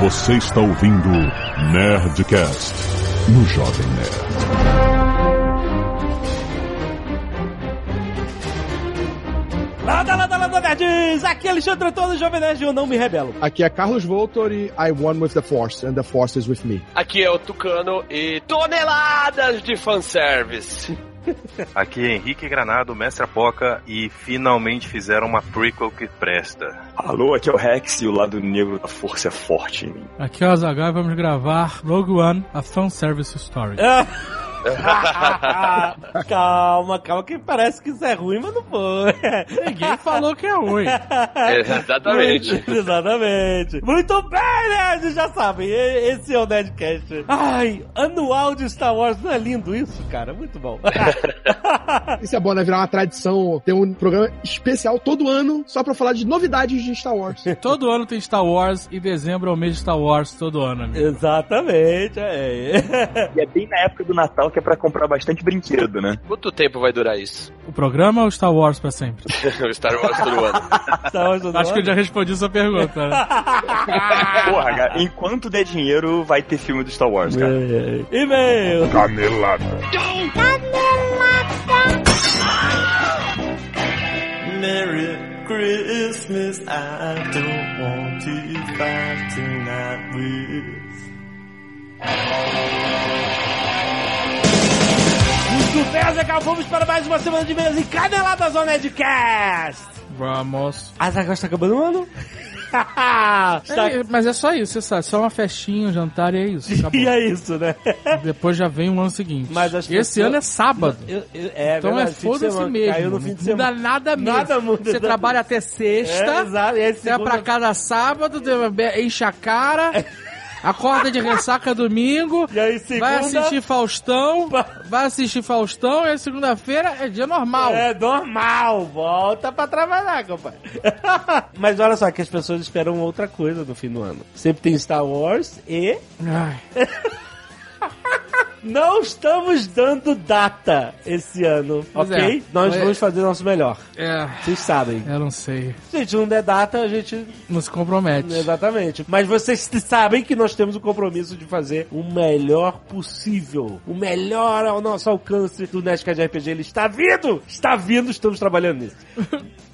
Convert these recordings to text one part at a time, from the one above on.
Você está ouvindo Nerdcast no Jovem Nerd. Lada, lada, lada, nerds! Aqui é Alexandre Antônio, Jovem Nerd, eu não me rebelo. Aqui é Carlos Voltor e I won with the Force, and the Force is with me. Aqui é o Tucano e toneladas de fanservice. Aqui é Henrique Granado, Mestre Apoca, e finalmente fizeram uma prequel que presta. Alô, aqui é o Rex e o lado negro da força é forte em mim. Aqui é o Azaghal e vamos gravar Rogue One, a fanservice story. calma, calma, que parece que isso é ruim, mas não foi. Ninguém falou que é ruim. Exatamente. Exatamente. Muito bem, nerds, já sabem, esse é o Nerdcast. Ai, anual de Star Wars, não é lindo isso, cara? Muito bom. Isso é bom, né? Virar uma tradição. Ter um programa especial todo ano só pra falar de novidades de Star Wars. Todo ano tem Star Wars e dezembro é o mês de Star Wars todo ano, amigo. Exatamente, é. E é bem na época do Natal que é pra comprar bastante brinquedo, né? Quanto tempo vai durar isso? O programa ou Star Wars pra sempre? o Star Wars todo ano. Star Wars todo Acho que eu ano. já respondi sua pergunta. Né? Porra, cara, enquanto der dinheiro, vai ter filme do Star Wars, cara. E-mail. Canelada. Merry Christmas, I don't want to fight tonight with. Muito bem, Azaghal, vamos para mais uma semana de e-mails e caneladas ao Nerdcast. Vamos. Azaghal está acabando o ano? Está- É, mas é só isso, você sabe. Só uma festinha, um jantar e é isso. Acabou. E é isso, né? Depois já vem o ano seguinte. Mas as E esse pessoas- ano é sábado. Eu- eu- é Então verdade, é fim de foda-se semana. mesmo. Caiu no fim de não muda semana. nada mesmo. Nada muda, Você exatamente. trabalha até sexta. É, exato. Aí, Você vai segunda- pra casa sábado, enche a cara, acorda de ressaca domingo, E aí, segunda... vai assistir Faustão, vai assistir Faustão e segunda-feira é dia normal. É normal, volta pra trabalhar, compadre. Mas olha só que as pessoas esperam outra coisa no fim do ano. Sempre tem Star Wars e Ai, não estamos dando data esse ano, Pois ok? é. Nós É. vamos fazer o nosso melhor. é, Vocês sabem. eu não sei. Se a gente não der data, a gente Não se compromete. Exatamente. Mas vocês sabem que nós temos o compromisso de fazer o melhor possível. O melhor ao nosso alcance do Nerdcast RPG. Ele está vindo! Está vindo, estamos trabalhando nisso.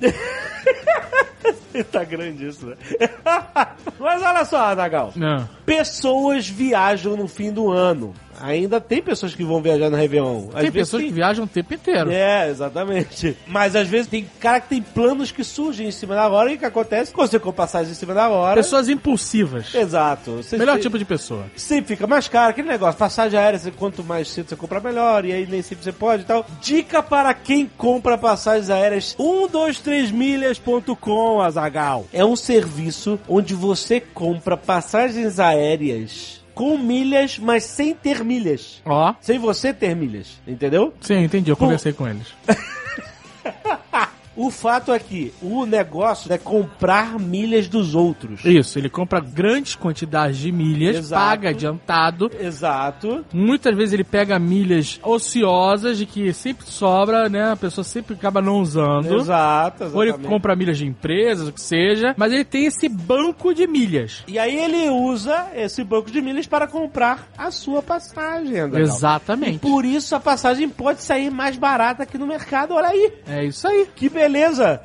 tá grande isso, né? Mas olha só, Adagal. Não. Pessoas viajam no fim do ano. Ainda tem pessoas que vão viajar no Réveillon. Às Tem pessoas que viajam o tempo inteiro. é, exatamente. Mas às vezes tem cara que tem planos que surgem em cima da hora e o que acontece? Quando você compra passagem em cima da hora. Pessoas impulsivas. Exato. Você Melhor tipo de pessoa. Sempre fica mais caro, aquele negócio, passagem aérea, você- quanto mais cedo você comprar, melhor, e aí nem sempre você pode e tal. Dica para quem compra passagens aéreas, 123milhas.com, Azagal. É um serviço onde você compra passagens aéreas com milhas, mas sem ter milhas. Ó. Sem você ter milhas, entendeu? Sim, entendi. Eu conversei com eles. O fato é que o negócio é comprar milhas dos outros. Isso, ele compra grandes quantidades de milhas, Exato. paga adiantado. Exato. Muitas vezes ele pega milhas ociosas de que sempre sobra, né? A pessoa sempre acaba não usando. Exato, Ou ele exatamente. compra milhas de empresas, o que seja. Mas ele tem esse banco de milhas. E aí ele usa esse banco de milhas para comprar a sua passagem. E Exatamente. por isso a passagem pode sair mais barata aqui no mercado, olha aí. É isso aí. Que beleza!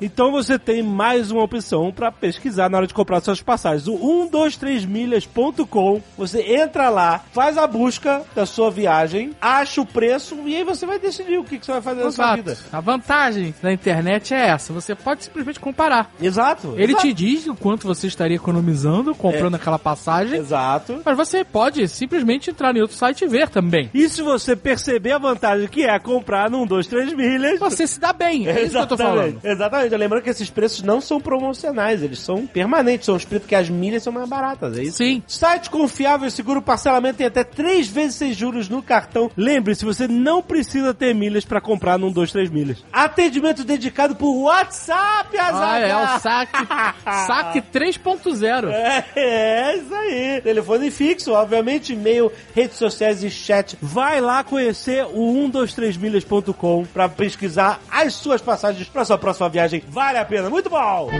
Então você tem mais uma opção para pesquisar na hora de comprar suas passagens. O 123milhas.com. Você entra lá, faz a busca da sua viagem, acha o preço e aí você vai decidir o que, que você vai fazer na sua vida. Exato. A vantagem da internet é essa. Você pode simplesmente comparar. Exato. Ele exato. te diz o quanto você estaria economizando comprando aquela passagem. Exato. Mas você pode simplesmente entrar em outro site e ver também. E se você perceber a vantagem que é comprar num 2, 3 milhas, Você se dá bem. É isso que eu tô falando. Exatamente. Lembrando que esses preços não são promocionais, eles são permanentes, são os preços porque as milhas são mais baratas, é isso? Sim. Site confiável e seguro, parcelamento tem até 3 vezes sem juros no cartão. Lembre-se, você não precisa ter milhas para comprar num 2, 3 milhas. Atendimento dedicado por WhatsApp, Azaghal. Ah, é o saque, saque 3.0. É, é, isso aí. Telefone fixo, obviamente, e-mail, redes sociais e chat. Vai lá conhecer o 123milhas.com pra pesquisar as suas passagens pra sua próxima viagem. Vale a pena, muito bom!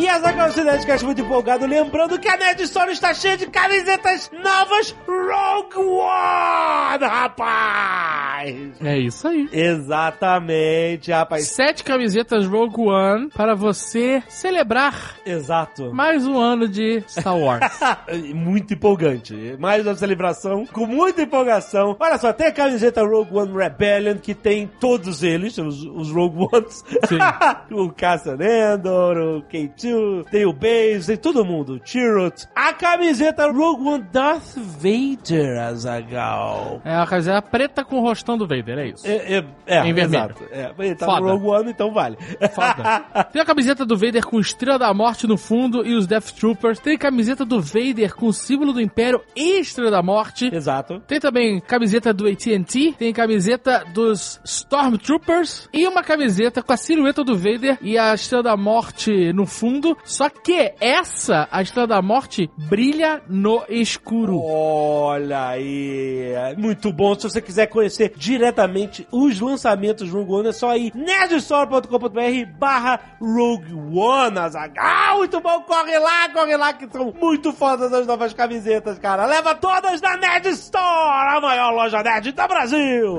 E Azaghal, esse Nerdcast muito empolgado. Lembrando que a Nerd Store está cheia de camisetas novas Rogue One, rapaz! É isso aí. Exatamente, rapaz. Sete camisetas Rogue One para você celebrar Exato. mais um ano de Star Wars. muito empolgante. Mais uma celebração com muita empolgação. Olha só, tem a camiseta Rogue One Rebellion que tem todos eles, os, os Rogue Ones. Sim. o Cassian Andor, o K2, tem o Base, tem todo mundo. Chirrut. A camiseta Rogue One Darth Vader, Azagal. É a camiseta preta com o rostão do Vader, é isso. É, é, é, Em vermelho. exato. É, ele tá Foda. no Rogue One, então vale. Foda. Tem a camiseta do Vader com Estrela da Morte no fundo e os Death Troopers. Tem camiseta do Vader com o símbolo do Império e Estrela da Morte. Exato. Tem também camiseta do AT&T, tem camiseta dos Stormtroopers e uma camiseta com a silhueta do Vader e a Estrela da Morte no fundo. Só que essa, a Estrela da Morte, brilha no escuro. Olha aí, é muito bom. Se você quiser conhecer diretamente os lançamentos Rogue One, é só ir nerdstore.com.br barra Rogue One, Azaghal. Muito bom, corre lá, corre lá, que são muito fodas as novas camisetas, cara. Leva todas na Nerd Store, a maior loja nerd do Brasil.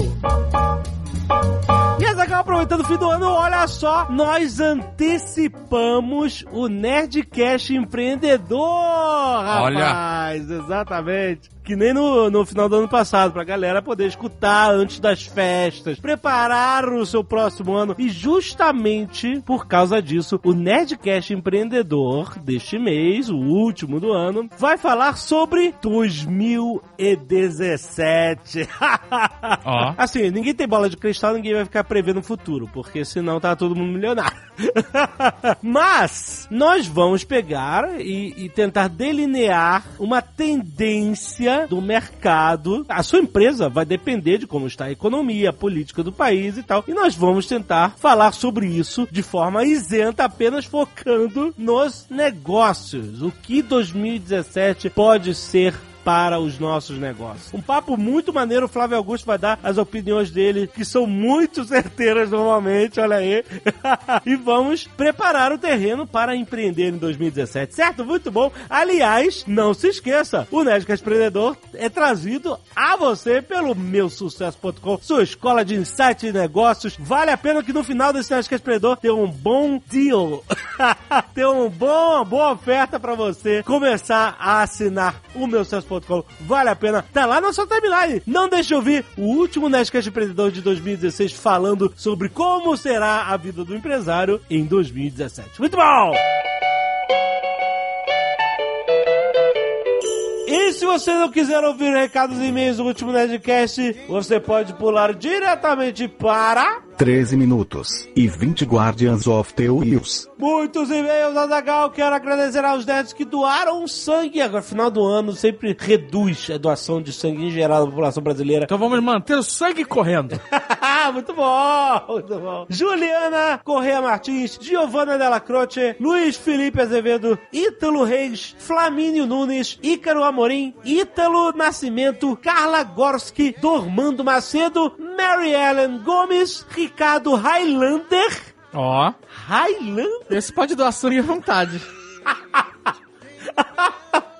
E Azaghal, aproveitando o fim do ano, olha só, nós antecipamos o Nerdcast Empreendedor, rapaz. Exatamente. Que nem no, no final do ano passado, pra galera poder escutar antes das festas, preparar o seu próximo ano. E justamente por causa disso, o Nerdcast Empreendedor deste mês, o último do ano, vai falar sobre 2017. Ó. Assim, ninguém tem bola de cristal, ninguém vai ficar prevendo o futuro, porque senão tá todo mundo milionário. Mas nós vamos pegar e, e tentar delinear uma tendência do mercado. A sua empresa vai depender de como está a economia, a política do país e tal. E nós vamos tentar falar sobre isso de forma isenta, apenas focando nos negócios. O que 2017 pode ser para os nossos negócios. Um papo muito maneiro, o Flávio Augusto vai dar as opiniões dele, que são muito certeiras normalmente, olha aí. e vamos preparar o terreno para empreender em 2017, certo? Muito bom. Aliás, não se esqueça, o Nerdcast Empreendedor é trazido a você pelo meusucesso.com, sua escola de insight e negócios. Vale a pena que no final desse Nerdcast Empreendedor tenha um bom deal. ter um bom, uma boa oferta para você começar a assinar o meusucesso.com. Vale a pena. Tá lá na sua timeline. Não deixe de ouvir o último Nerdcast Empreendedor de 2016 falando sobre como será a vida do empresário em 2017. Muito bom! E se você não quiser ouvir recados e e-mails do último Nerdcast, você pode pular diretamente para 13 minutos e 20 Guardians of the Wheels. Muitos e-mails, Azagal. Quero agradecer aos nerds que doaram sangue. Agora, final do ano sempre reduz a doação de sangue em geral da população brasileira. Então vamos manter o sangue correndo. muito bom, muito bom. Juliana Correa Martins, Giovanna Della Croce, Luiz Felipe Azevedo, Ítalo Reis, Flamínio Nunes, Ícaro Amorim, Ítalo Nascimento, Carla Gorski, Dormando Macedo, Mary Ellen Gomes, Ricardo Highlander. Ó. Highlander? Esse pode doar sangue à vontade.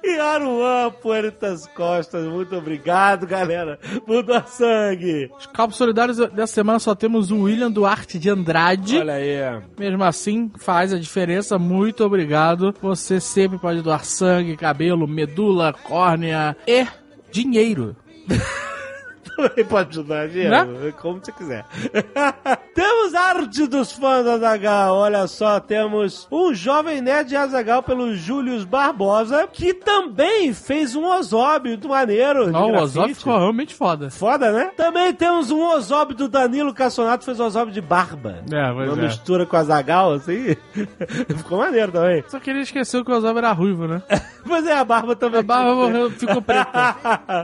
E Aruan Puertas Costas, muito obrigado, galera, doar sangue. Os Calpos Solidários dessa semana só temos o William Duarte de Andrade. Olha aí. Mesmo assim, faz a diferença. Muito obrigado. Você sempre pode doar sangue, cabelo, medula, córnea e dinheiro. Pode ajudar, dinheiro, como você quiser. temos arte dos fãs da Azagal. Olha só, temos um jovem nerd de Azagal pelo Július Barbosa, que também fez um Ozob muito maneiro. Não, o. Ozob ficou realmente foda. Foda, né? Também temos um Ozob do Danilo Cassonato, fez um Ozob de barba. É, pois Uma é. mistura com a Zagal, assim. Ficou maneiro também. Só que ele esqueceu que o Ozob era ruivo, né? Pois é, a barba também. A barba morreu, ficou preta.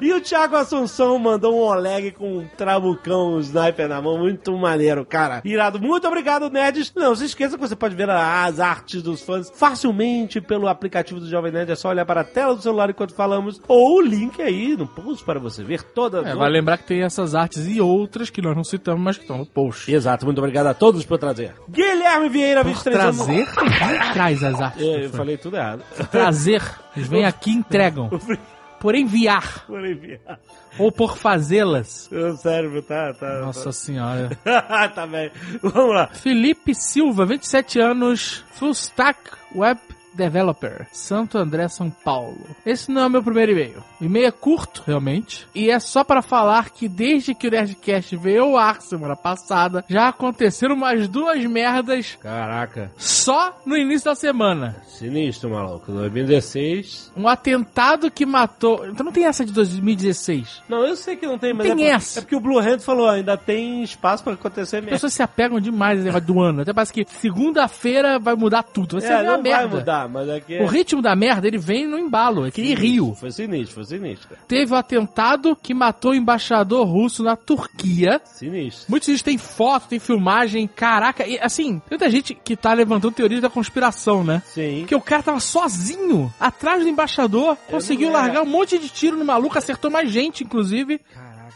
e o Thiago Assunção mandou um Oleg com um trabucão, um sniper na mão, muito maneiro, cara. Irado. Muito obrigado, nerds. Não se esqueça que você pode ver as artes dos fãs facilmente pelo aplicativo do Jovem Nerd. É só olhar para a tela do celular enquanto falamos ou o link aí no post para você ver todas É, vai lembrar que tem essas artes e outras que nós não citamos, mas que estão no post. Exato, muito obrigado a todos por trazer. Guilherme Vieira, Por 23 anos. trazer, quem traz as artes. É, eu fã? falei tudo errado. Trazer. Eles vêm aqui e entregam. Por enviar. Por enviar. Ou por fazê-las. Meu cérebro tá. tá Nossa senhora. tá... tá bem. Vamos lá. Felipe Silva, 27 anos, full stack web developer, Santo André, São Paulo. Esse não é o meu primeiro e-mail. O e-mail é curto, realmente, e é só para falar que desde que o Nerdcast veio ao ar semana passada, já aconteceram umas duas merdas Caraca. só no início da semana. Sinistro, maluco. 2016. Um atentado que matou. Então não tem essa de 2016. Não, eu sei que não tem, mas Tem é, por- essa. é porque o Blue Hand falou, ainda tem espaço pra acontecer As mesmo. pessoas se apegam demais nesse negócio do ano. Até parece que segunda-feira vai mudar tudo. Vai ser É, uma não merda. vai mudar, mas é que... O ritmo da merda, ele vem no embalo. É que nem Rio. Foi sinistro, foi sinistro. Teve o atentado que matou o embaixador russo na Turquia. Sinistro. Muitos deles têm foto, tem filmagem. Caraca, e assim, tem muita gente que tá levantando teorias da conspiração, né? Sim. Porque o cara tava sozinho, atrás do embaixador, conseguiu é. largar um monte de tiro no maluco, acertou mais gente, inclusive.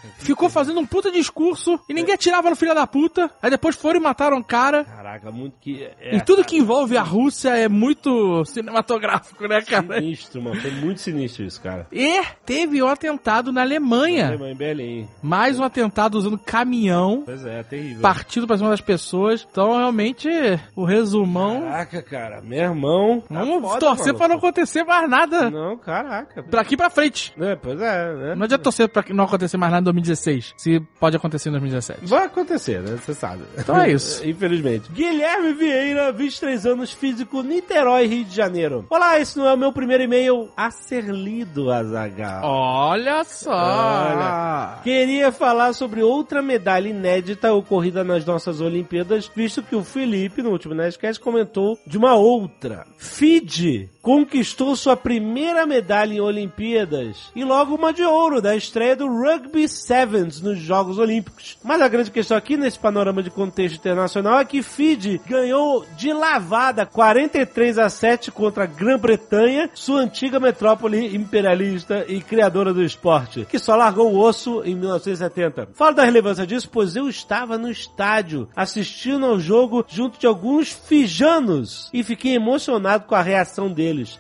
Ficou fazendo um puta discurso e ninguém atirava no filho da puta. Aí depois foram e mataram o cara. Caraca, muito que... É, e tudo que envolve a Rússia é muito cinematográfico, né, cara? Sinistro, mano. Foi muito sinistro isso, cara. E teve um atentado na Alemanha. Alemanha em Berlim. Mais um atentado usando caminhão. Pois é, terrível. Partido pra cima das pessoas. Então, realmente, o resumão. Caraca, cara. Meu irmão. tá Vamos foda, torcer maluco. pra não acontecer mais nada. Não, caraca. Daqui pra frente. É, pois é, né? Não adianta torcer pra não acontecer mais nada 2016. Se pode acontecer em 2017. Vai acontecer, né? Você sabe. Então é isso. Infelizmente. Guilherme Vieira, 23 anos, físico, Niterói, Rio de Janeiro. Olá, esse não é o meu primeiro e-mail a ser lido, Azagal. Olha só. Olha. Queria falar sobre outra medalha inédita ocorrida nas nossas Olimpíadas, visto que o Felipe, no último Nerdcast, comentou de uma outra. Fiji conquistou sua primeira medalha em Olimpíadas e logo uma de ouro da estreia do Rugby Sevens nos Jogos Olímpicos. Mas a grande questão aqui nesse panorama de contexto internacional é que Fiji ganhou de lavada 43 a 7 contra a Grã-Bretanha, sua antiga metrópole imperialista e criadora do esporte, que só largou o osso em 1970. Falo da relevância disso, pois eu estava no estádio assistindo ao jogo junto de alguns fijanos e fiquei emocionado com a reação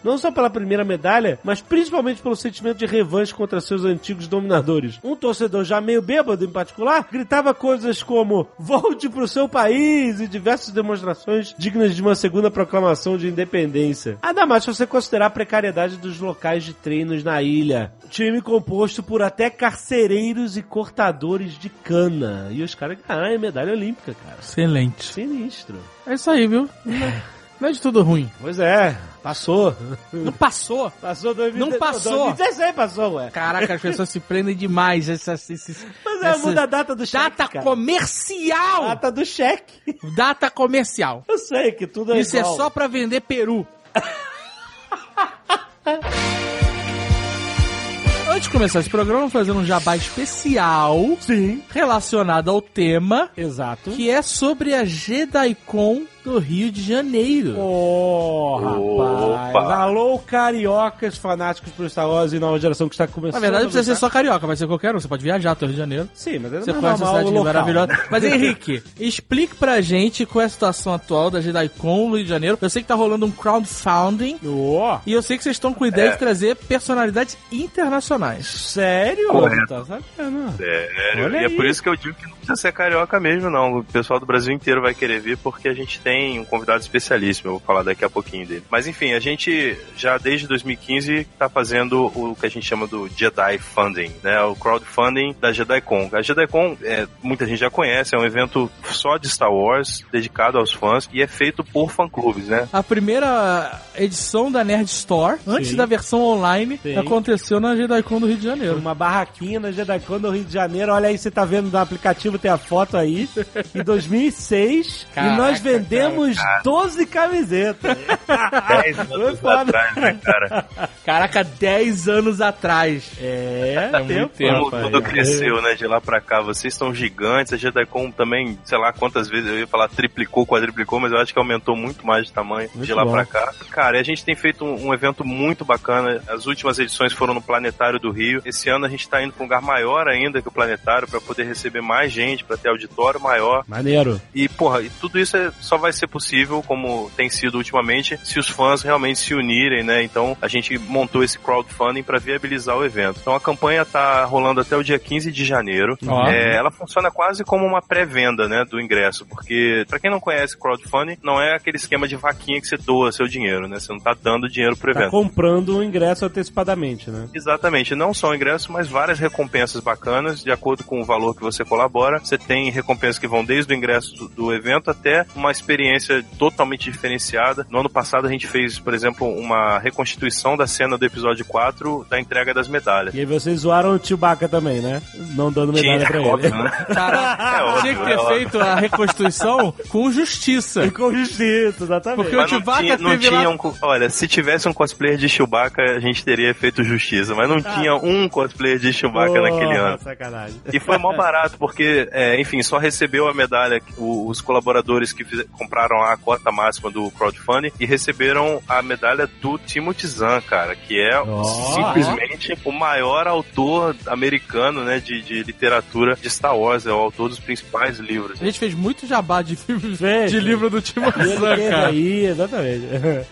Não só pela primeira medalha, mas principalmente pelo sentimento de revanche contra seus antigos dominadores. Um torcedor já meio bêbado em particular gritava coisas como volte pro seu país e diversas demonstrações dignas de uma segunda proclamação de independência. Ainda mais se você considerar a precariedade dos locais de treinos na ilha. Time composto por até carcereiros e cortadores de cana. E os caras ganharam a medalha olímpica, cara. Excelente. Sinistro. É isso aí, viu? Não é de tudo ruim. Pois é, passou. Não passou. Passou 2016. Não passou. 2016 passou, ué. Caraca, as pessoas se prendem demais. Essas, esses, Mas é, muda a data do cheque, Data cara. comercial! Data do cheque. Data comercial. Eu sei que tudo é Isso é igual. só pra vender peru. Antes de começar esse programa, vamos fazer um jabá especial. Sim. Relacionado ao tema, Exato. que é sobre a JediCon do Rio de Janeiro. Oh, rapaz. Opa. Alô, cariocas fanáticos por Star Wars e nova geração que está começando. Na verdade, não precisa a ser só carioca, vai ser qualquer um. Você pode viajar até o Rio de Janeiro. Sim, mas é Você conhece a cidade local. maravilhosa. Mas Henrique, explique pra gente qual é a situação atual da JediCon no Rio de Janeiro. Eu sei que tá rolando um crowdfunding. Ó, E eu sei que vocês estão com ideia de trazer personalidades internacionais. sério? Correto. Tá sabendo? Sério. Olha e é aí. por isso que eu digo que não precisa ser carioca mesmo, não. O pessoal do Brasil inteiro vai querer vir porque a gente tem um convidado especialíssimo. Eu vou falar daqui a pouquinho dele. Mas enfim, a gente já desde 2015 tá fazendo o que a gente chama do Jedi Funding, né? O crowdfunding da JediCon. A JediCon, é, muita gente já conhece, é um evento só de Star Wars, dedicado aos fãs e é feito por fã-clubes, né? A primeira edição da Nerd Store, antes Sim. da versão online, Sim. aconteceu na JediCon do Rio de Janeiro. Uma barraquinha na JediCon do Rio de Janeiro. Olha aí, você tá vendo no aplicativo, tem a foto aí. Em 2006. e Caraca, nós vendemos Temos 12 camisetas. 10 anos foda. atrás, né, cara? Caraca, 10 anos atrás. É, muito tempo, tempo, Como tudo cresceu, né, de lá pra cá. Vocês estão gigantes, a JediCon também, sei lá quantas vezes, eu ia falar triplicou, quadriplicou, mas eu acho que aumentou muito mais de tamanho Muito de lá bom. pra cá. Cara, e a gente tem feito um, um evento muito bacana. As últimas edições foram no Planetário do Rio. Esse ano a gente tá indo pra um lugar maior ainda que o Planetário, pra poder receber mais gente, pra ter auditório maior. Maneiro. E, porra, e tudo isso é- só vai ser possível, como tem sido ultimamente, se os fãs realmente se unirem, né? Então, a gente montou esse crowdfunding para viabilizar o evento. Então, a campanha tá rolando até o dia 15 de janeiro. É, ela funciona quase como uma pré-venda, né, do ingresso, porque, pra quem não conhece crowdfunding, não é aquele esquema de vaquinha que você doa seu dinheiro, né? Você não tá dando dinheiro pro Tá evento. comprando o ingresso antecipadamente, né? Exatamente, não só o ingresso, mas várias recompensas bacanas, de acordo com o valor que você colabora. Você tem recompensas que vão desde o ingresso do, do evento até uma experiência totalmente diferenciada. No ano passado a gente fez, por exemplo, uma reconstituição da cena do episódio 4 da entrega das medalhas. E aí vocês zoaram o Chewbacca também, né? Não dando medalha Tinha, pra ele. óbvio, né? Cara, É óbvio, tinha que ter é óbvio. feito a reconstrução com justiça. E com justiça, exatamente. Porque Mas o não Chewbacca tinha, não teve lá- tinha um. Olha, se tivesse um cosplayer de Chewbacca, a gente teria feito justiça. Mas não tinha um cosplayer de Chewbacca Porra, naquele ano. sacanagem. E foi mó barato, porque, é, enfim, só recebeu a medalha os colaboradores que fiz- compraram a cota máxima do crowdfunding e receberam a medalha do Timothy Zahn, cara, que é Ó. simplesmente o maior autor americano, né, de, de literatura de Star Wars, é o autor dos principais livros. A gente fez muito jabá de de livro do Timothy Zahn, cara. aí, exatamente.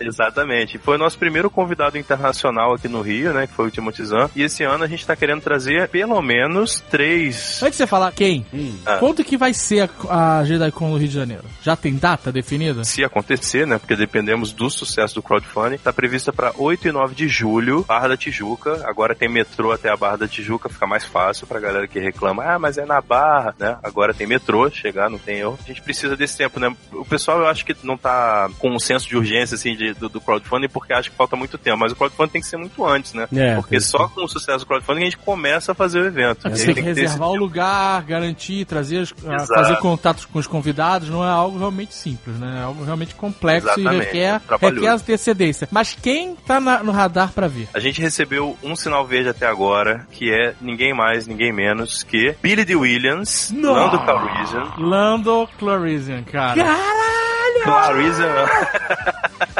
Exatamente. Foi o nosso primeiro convidado internacional aqui no Rio, né, que foi o Timothy Zahn. E esse ano a gente tá querendo trazer pelo menos três Antes de você falar quem, Ah. quanto que vai ser a, a JediCon no Rio de Janeiro? Já tem data definida? se acontecer, né? Porque dependemos do sucesso do crowdfunding, está prevista para 8 e 9 de julho, Barra da Tijuca. Agora tem metrô até a Barra da Tijuca, fica mais fácil pra galera que reclama, ah, mas é na Barra, né? Agora tem metrô, chegar, não tem erro. A gente precisa desse tempo, né? O pessoal eu acho que não tá com um senso de urgência, assim, de- do, do crowdfunding, porque acha que falta muito tempo, mas o crowdfunding tem que ser muito antes, né? É, porque só com o sucesso do crowdfunding a gente começa a fazer o evento. Você tem que reservar o lugar, garantir, trazer, Exato. fazer contatos com os convidados, não é algo realmente simples, né? É algo realmente complexo e Exatamente, requer, trabalhoso. requer antecedência. Mas quem tá na- no radar pra vir? A gente recebeu um sinal verde até agora, que é ninguém mais, ninguém menos que Billy D. Williams, Lando Calrissian. Lando Calrissian, cara. Calrissian.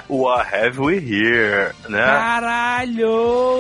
What have we here, né? Caralho,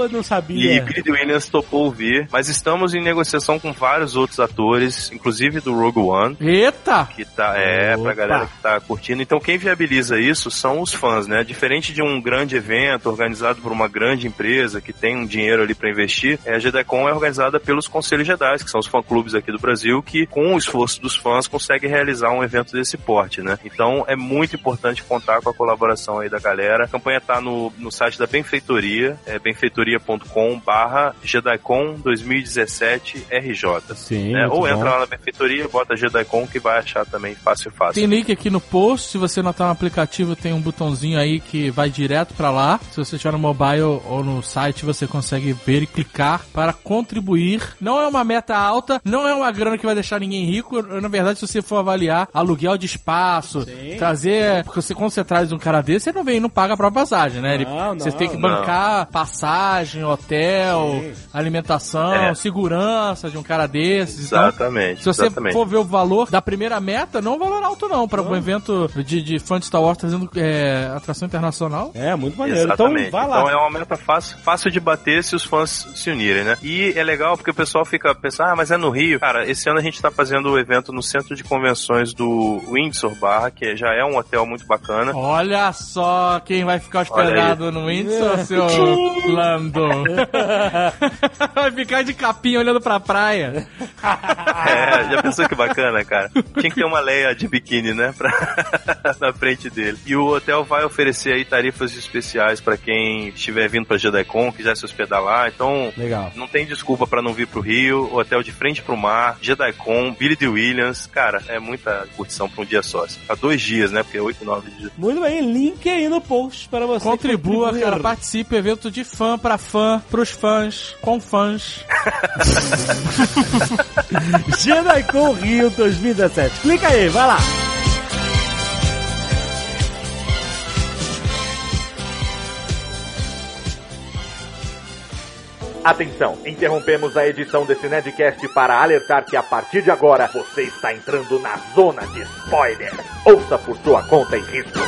eu não E sabia. Billy D. Williams topou vir, mas estamos em negociação com vários outros atores, inclusive do Rogue One, Eita! que tá, é, Opa. pra galera que tá curtindo. Então quem viabiliza isso são os fãs, né? Diferente de um grande evento organizado por uma grande empresa que tem um dinheiro ali pra investir, é, a GDCon é organizada pelos Conselhos Jedi, que são os fã-clubes aqui do Brasil, que com o esforço dos fãs consegue realizar um evento desse porte, né? Então é muito importante contar com a colaboração aí da galera. A campanha tá no, no site da Benfeitoria, é benfeitoria.com barra JediCon 2017 RJ. Sim, né? muito Ou bom. entra lá na benfeitoria, bota JediCon que vai achar também fácil, fácil. Tem link aqui no post. Se você não tá no aplicativo, tem um botãozinho aí que vai direto pra lá. Se você estiver no mobile ou no site, você consegue ver e clicar para contribuir. Não é uma meta alta, não é uma grana que vai deixar ninguém rico. Na verdade, se você for avaliar aluguel de espaço, trazer. Porque você, quando você traz um cara desse, você não vem e não paga a própria passagem, né? Ele- Não, você não, tem que não. bancar passagem, hotel, Sim. alimentação, É. segurança de um cara desses. Então, Exatamente. se você exatamente. for ver o valor da primeira meta, não é um valor alto não, para um evento de, de fã de Star Wars trazendo é, atração internacional. É, muito maneiro. Exatamente. Então, vai lá. Então é uma meta fácil, fácil de bater se os fãs se unirem, né? E é legal porque o pessoal fica pensando, ah, mas é no Rio. Cara, esse ano a gente tá fazendo o evento no centro de convenções do Windsor Barra, que já é um hotel muito bacana. Olha só quem vai ficar hospedado no Windsor, seu Lando. vai ficar de capinha olhando pra praia. É, já pensou que bacana, cara? Tinha que ter uma Leia de biquíni, né? Pra... na frente dele. E o hotel vai oferecer aí tarifas especiais pra quem estiver vindo pra JediCon, quiser se hospedar lá. Então, Legal. não tem desculpa pra não vir pro Rio. O hotel de frente pro mar, JediCon, Billy D. Williams. Cara, é muita curtição pra um dia só. Há dois dias, né? Porque é 8 e 9 dias. Muito bem, link aí no post para você. Contribua, contribuir. cara, participe, evento de fã pra fã, pros fãs, com fãs. JediCon Rio 2017. Clica aí, vai lá. Atenção, interrompemos a edição desse Nerdcast para alertar que a partir de agora você está entrando na zona de spoiler. Ouça por sua conta e risco.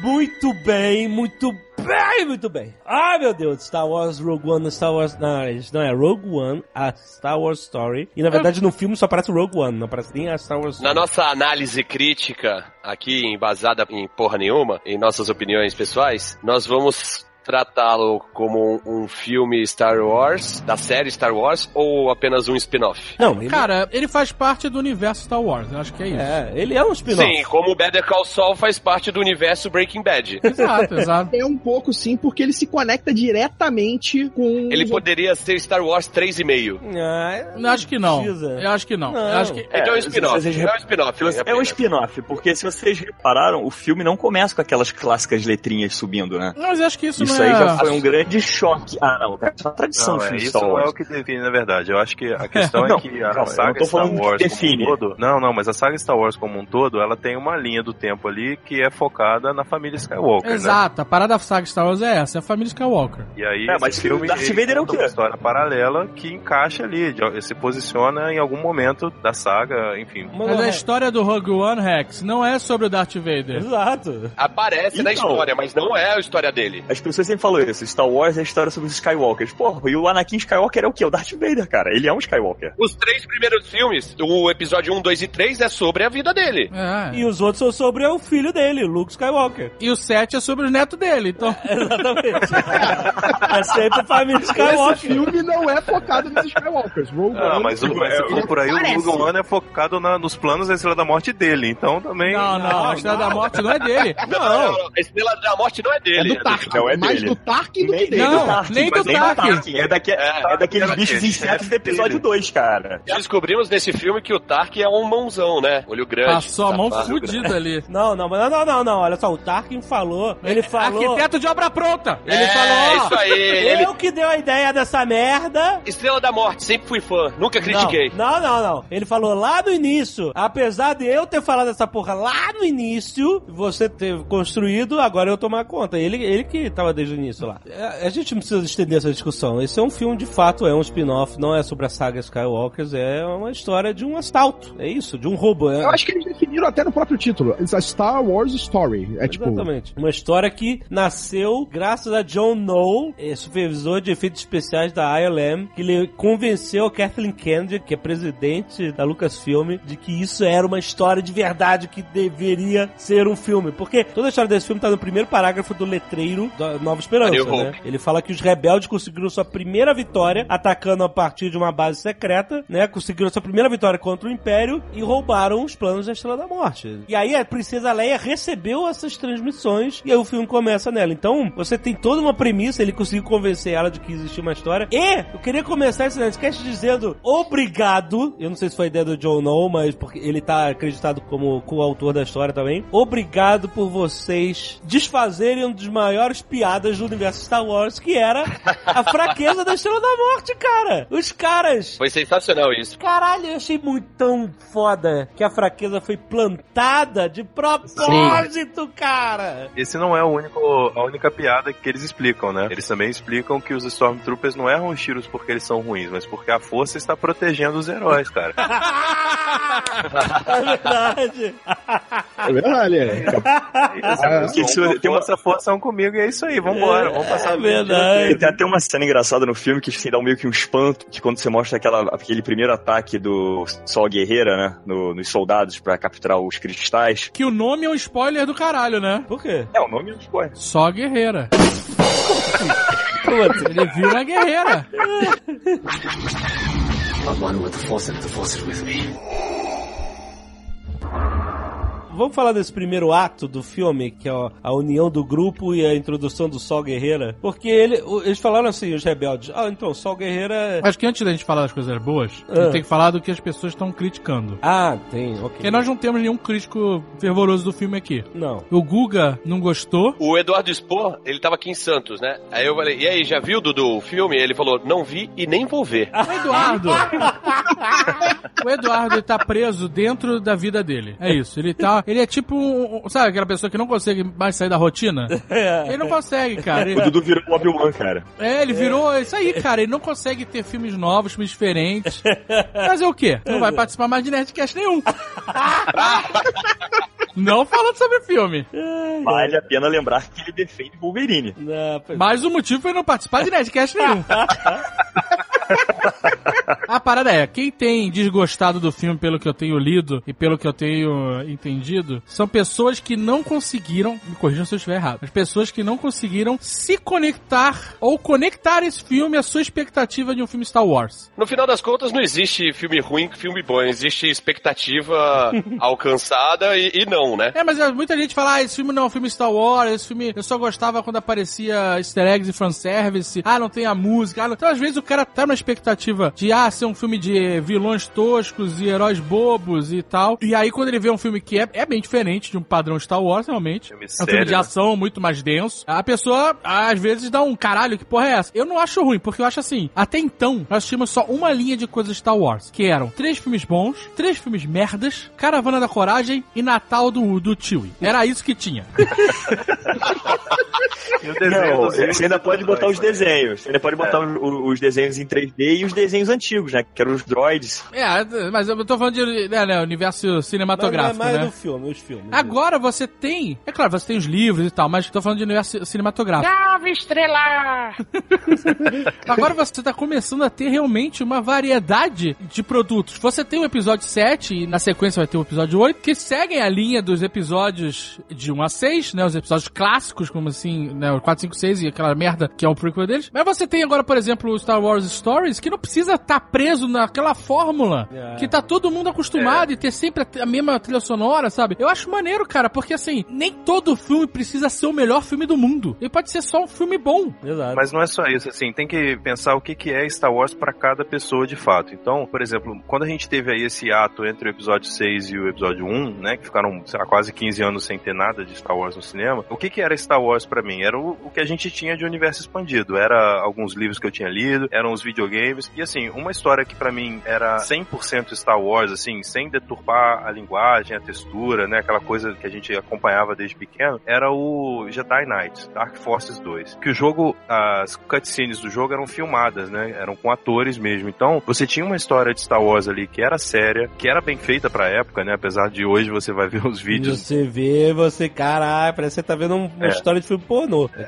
Muito bem, muito bem, muito bem. Ai, meu Deus, Star Wars Rogue One, Star Wars... Não, não é Rogue One, a Star Wars Story. E, na verdade, no filme só aparece Rogue One, não aparece nem a Star Wars Na nossa análise crítica, aqui embasada em porra nenhuma, em nossas opiniões pessoais, nós vamos tratá-lo como um, um filme Star Wars, da série Star Wars, ou apenas um spin-off? Não, ele... Cara, ele faz parte do universo Star Wars, eu acho que é isso. É, ele é um spin-off. Sim, como o Better Call Saul faz parte do universo Breaking Bad. Exato, exato. É um pouco sim, porque ele se conecta diretamente com. Ele os poderia ser Star Wars 3,5. Ah, Eu acho que não. precisa. Eu acho que não. Não. Eu acho que... Então é um É, spin-off. vocês É um spin-off. É um apenas. spin-off, porque se vocês repararam, o filme não começa com aquelas clássicas letrinhas subindo, né? Mas eu acho que isso, Isso não aí é... já foi um grande choque. Ah, não, cara, isso é uma tradição Não, é, filme de isso Star não é Wars. o que define, na verdade. Eu acho que a questão é Não, que a saga não tô Star Wars define. como um todo... Não, não, mas a saga Star Wars como um todo, ela tem uma linha do tempo ali que é focada na família Skywalker, né? Exato, a parada da saga Star Wars é essa, é a família Skywalker. E aí, É, mas filme Darth Vader é o quê? uma história paralela que encaixa ali, se posiciona em algum momento da saga, enfim. Mas a história do Rogue One, Rex, não é sobre o Darth Vader. Exato. Aparece na Então. história, mas não é a história dele. As pessoas sempre falam isso, Star Wars é a história sobre os Skywalkers. Porra, e o Anakin Skywalker é o quê? O Darth Vader, cara. Ele é um Skywalker. Os três primeiros filmes, o episódio 1, 2 e 3, é sobre a vida dele. É. E os outros são sobre o filho dele, Luke Skywalker. E o 7 é sobre o neto dele, então... Exatamente. é sempre família Esse Skywalker. filme não é focado nos Skywalkers. Rogue Ah, One- mas, o, for por aí, Parece. o Rogue One é focado na- nos planos da Estrela da Morte dele, então também... Não, não, a Estrela da Morte não é dele. Não, não, não, a Estrela da Morte não é É dele. do Tarkin. Não, é mais dele. do Tarkin do que Nem, dele. Não, do Tarkin, nem do Tarkin. É, daque, é, daqueles é bichos daquele insetos do episódio dele. 2, cara. Descobrimos nesse filme que o Tark é um mãozão, né? Olho grande. Passou a mão safado. fudida ali. Não, não, mas não, não, não, olha só, o Tarkin falou, ele falou... Arquiteto de obra pronta. Ele é, falou, isso aí. Ele... eu que deu a ideia dessa merda... Estrela da Morte, sempre fui fã. Nunca critiquei. Não, não, não, não. Ele falou lá no início, apesar de eu ter falado essa porra lá no início, você ter construído, agora eu tomar conta. Ele, ele que tava desde o início lá. É, A gente não precisa estender essa discussão. Esse é um filme de fato, é um spin-off, não é sobre a saga Skywalkers, é uma história de um assalto. É isso, de um roubo. É, Eu acho que eles definiram até no próprio título. It's a Star Wars Story. É tipo. Exatamente. Uma história que nasceu graças a John Knoll, eh, supervisor de efeitos especiais da ILM, que ele convenceu a Kathleen Kennedy, que é presidente da Lucasfilm, de que isso era uma história de verdade que deveria ser um filme. Porque toda a história desse filme tá no primeiro parágrafo do letreiro da Nova Esperança, né? Ele fala que os rebeldes conseguiram sua primeira vitória atacando a partir de uma base secreta, né? Conseguiram sua primeira vitória contra o Império e roubaram os planos da Estrela da Morte. E aí a Princesa Leia recebeu essas transmissões e aí o filme começa nela. Então, você tem toda uma premissa, ele conseguiu convencer ela de que existia uma história. E eu queria começar esse Nerdcast dizendo obrigado. Eu não sei se foi ideia do John No, mas porque ele tá acreditado como coautor da história também. Obrigado por vocês desfazerem um dos maiores piadas do universo Star Wars, que era a fraqueza da Estrela da Morte, cara. Os caras Foi sensacional isso. Caralho, eu achei muito tão foda que a fraqueza foi plantada de propósito, cara. Esse não é o único, a única piada que eles explicam, né? Eles também explicam que os Stormtroopers não erram os tiros porque eles são ruins, mas porque a força está protegendo os heróis, cara. É verdade. É verdade. É. Ah, Porque isso tem tem uma- força, força comigo e é isso aí, vambora, vamos passar É verdade. Tem até uma cena engraçada no filme que assim, dá um meio que um espanto, que quando você mostra aquela, aquele primeiro ataque do Sol Guerreira, né? no- nos soldados pra capturar os cristais. Que o nome é um spoiler do caralho, né? Por quê? É, o nome é um spoiler. Só guerreira. Putz, Ele viu uma guerreira. Vamos falar desse primeiro ato do filme, que é a, a união do grupo e a introdução do Sol Guerreira. Porque ele, eles falaram assim, os rebeldes, ah, então, Sol Guerreira... Acho que antes da gente falar das coisas boas, a Ah. gente tem que falar do que as pessoas estão criticando. Ah, tem, ok. Porque nós não temos nenhum crítico fervoroso do filme aqui. Não. O Guga não gostou. O Eduardo Spor, ele tava aqui em Santos, né? Aí eu falei, e aí, já viu, Dudu, o filme? Ele falou, não vi e nem vou ver. O Eduardo. o Eduardo ele tá preso dentro da vida dele. É isso. Ele tá. Ele é tipo um. Sabe aquela pessoa que não consegue mais sair da rotina? Ele não consegue, cara. O Ele, Dudu virou o Obi-Wan, cara. é, ele virou isso aí, cara. Ele não consegue ter filmes novos, filmes diferentes. Fazer o quê? Não vai participar mais de Nerdcast nenhum. Não falando sobre filme. Vale a pena lembrar que ele defende Wolverine. Não, pois- Mas o motivo foi não participar de Nerdcast nenhum. A parada é, quem tem desgostado do filme pelo que eu tenho lido e pelo que eu tenho entendido, são pessoas que não conseguiram, me corrijam se eu estiver errado, as pessoas que não conseguiram se conectar ou conectar esse filme à sua expectativa de um filme Star Wars. No final das contas, não existe filme ruim filme bom. Existe expectativa alcançada e, e não, né? É, mas é, muita gente fala, ah, esse filme não é um filme Star Wars, esse filme eu só gostava quando aparecia easter eggs e fanservice, ah, não tem a música, ah, não... então às vezes o cara tá na expectativa de, ah, ser um filme de vilões toscos e heróis bobos e tal, e aí quando ele vê um filme que é, é bem diferente de um padrão Star Wars, realmente, Filme é um filme sério, de né? ação muito mais denso, a pessoa às vezes dá um caralho, que porra é essa? Eu não acho ruim, porque eu acho assim, até então, nós tínhamos só uma linha de coisas Star Wars, que eram três filmes bons, três filmes merdas, Caravana da Coragem e Natal do, do Chewie. Era isso que tinha. E o desenho Não, dos você ainda pode botar os dois, desenhos. Você ainda pode botar os desenhos em 3D e os desenhos antigos, né? Que eram os droids. É, mas eu tô falando de né, né, universo Mas não é cinematográfico, mais né? do filme, os filmes. Agora você tem. É claro, você tem os livros e tal, mas tô falando de universo cinematográfico. Nove estrela! Agora você tá começando a ter realmente uma variedade de produtos. Você tem o episódio 7 e na sequência vai ter o episódio 8, que seguem a linha dos episódios de 1 a 6, né? Os episódios clássicos, como assim, né? O 4, 5, 6 e aquela merda que é o prequel deles. Mas você tem agora, por exemplo, o Star Wars Que não precisa estar preso naquela fórmula É. que tá todo mundo acostumado e ter sempre a, a mesma trilha sonora, sabe? Eu acho maneiro, cara, porque assim, nem todo filme precisa ser o melhor filme do mundo. Ele pode ser só um filme bom. Exato. Mas não é só isso, assim, tem que pensar o que, que é Star Wars pra cada pessoa de fato. Então, por exemplo, quando a gente teve aí esse ato entre o episódio 6 e o episódio 1, né, que ficaram, sei lá, quase 15 anos sem ter nada de Star Wars no cinema, o que que era Star Wars pra mim? Era o, o que a gente tinha de universo expandido, era alguns livros que eu tinha lido, eram os videogames, e assim, uma história que pra mim era 100% Star Wars, assim, sem deturpar a linguagem, a textura, né, aquela coisa que a gente acompanhava desde pequeno, era o Jedi Knight, Dark Forces 2. Que o jogo, as cutscenes do jogo eram filmadas, né? Eram com atores mesmo. Então, você tinha uma história de Star Wars ali que era séria, que era bem feita pra época, né? Apesar de hoje você vai ver os vídeos. Você vê, você, caralho, parece que você tá vendo um- uma É. história de filme pornô.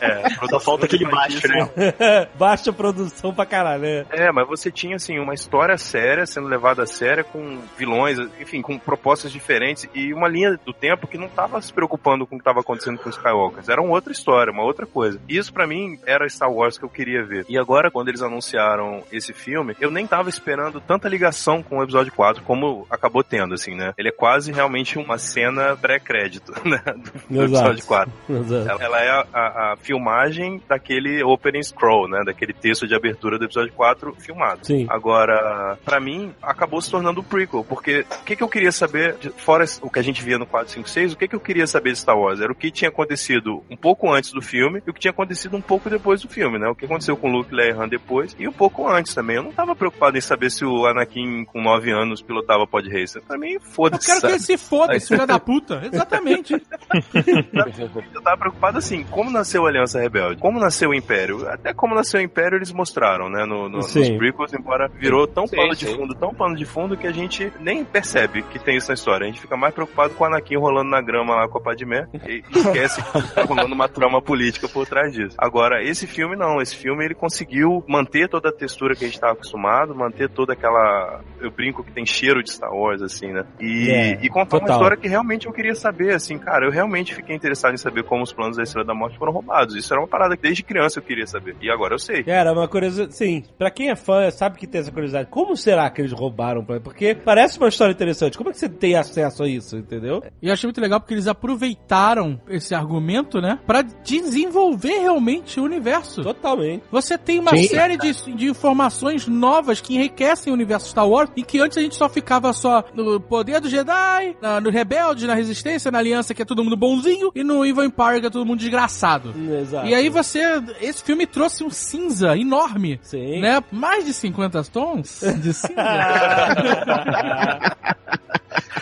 É, Só falta aquele baixo, né? Baixa produção pra caralho, né? É, mas você tinha, assim, uma história séria sendo levada a séria com vilões, enfim, com propostas diferentes e uma linha do tempo que não tava se preocupando com o que tava acontecendo com os Skywalkers. Era uma outra história, uma outra coisa. E isso pra mim era Star Wars que eu queria ver. E agora, quando eles anunciaram esse filme, eu nem tava esperando tanta ligação com o episódio 4 como acabou tendo, assim, né? Ele é quase realmente uma cena pré-crédito, né? Do Exato. episódio 4. Exato. Ela, ela é a, a- a filmagem daquele opening scroll, né? Daquele texto de abertura do episódio 4 filmado. Sim. Agora, pra mim, acabou se tornando um prequel, porque o que, que eu queria saber, de- fora o que a gente via no 4, 5, 6, o que, que eu queria saber de Star Wars? Era o que tinha acontecido um pouco antes do filme e o que tinha acontecido um pouco depois do filme, né? O que aconteceu com Luke, e Han depois e um pouco antes também. Eu não tava preocupado em saber se o Anakin, com 9 anos, pilotava pod racer. Pra mim, Eu foda-se. quero que ele se foda, esse filho da puta. Exatamente. Eu tava preocupado assim, como nasceu a Aliança Rebelde? Como nasceu o Império? Até como nasceu o Império eles mostraram, né, no, no, nos prequels, embora virou tão Sim, pano de sim. fundo, tão pano de fundo que a gente nem percebe que tem isso na história. A gente fica mais preocupado com o Anakin rolando na grama lá com a Padmé e esquece que tá rolando uma trama política por trás disso. Agora, esse filme não, esse filme ele conseguiu manter toda a textura que a gente tava acostumado, manter toda aquela, eu brinco que tem cheiro de Star Wars, assim, né, e, É, e contar uma total. história que realmente eu queria saber, assim, cara, eu realmente fiquei interessado em saber como os planos da Estrela da Morte foram roubados. Isso era uma parada que desde criança eu queria saber. E agora eu sei. Era uma curiosidade. Sim, pra quem é fã, sabe que tem essa curiosidade. Como será que eles roubaram? Porque parece uma história interessante. Como é que você tem acesso a isso, entendeu? E eu achei muito legal porque eles aproveitaram esse argumento, né? Pra desenvolver realmente o universo. Totalmente. Você tem uma Sim. série de, de informações novas que enriquecem o universo Star Wars e que antes a gente só ficava só no poder do Jedi, na, no Rebelde, na Resistência, na Aliança, que é todo mundo bonzinho, e no Evil Empire, que é todo mundo desgraçado. Exato. E aí você. Esse filme trouxe um cinza enorme. Sim. Né? Mais de 50 tons de cinza.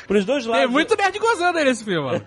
Pros dois lados. Tem muito nerd gozando aí nesse filme.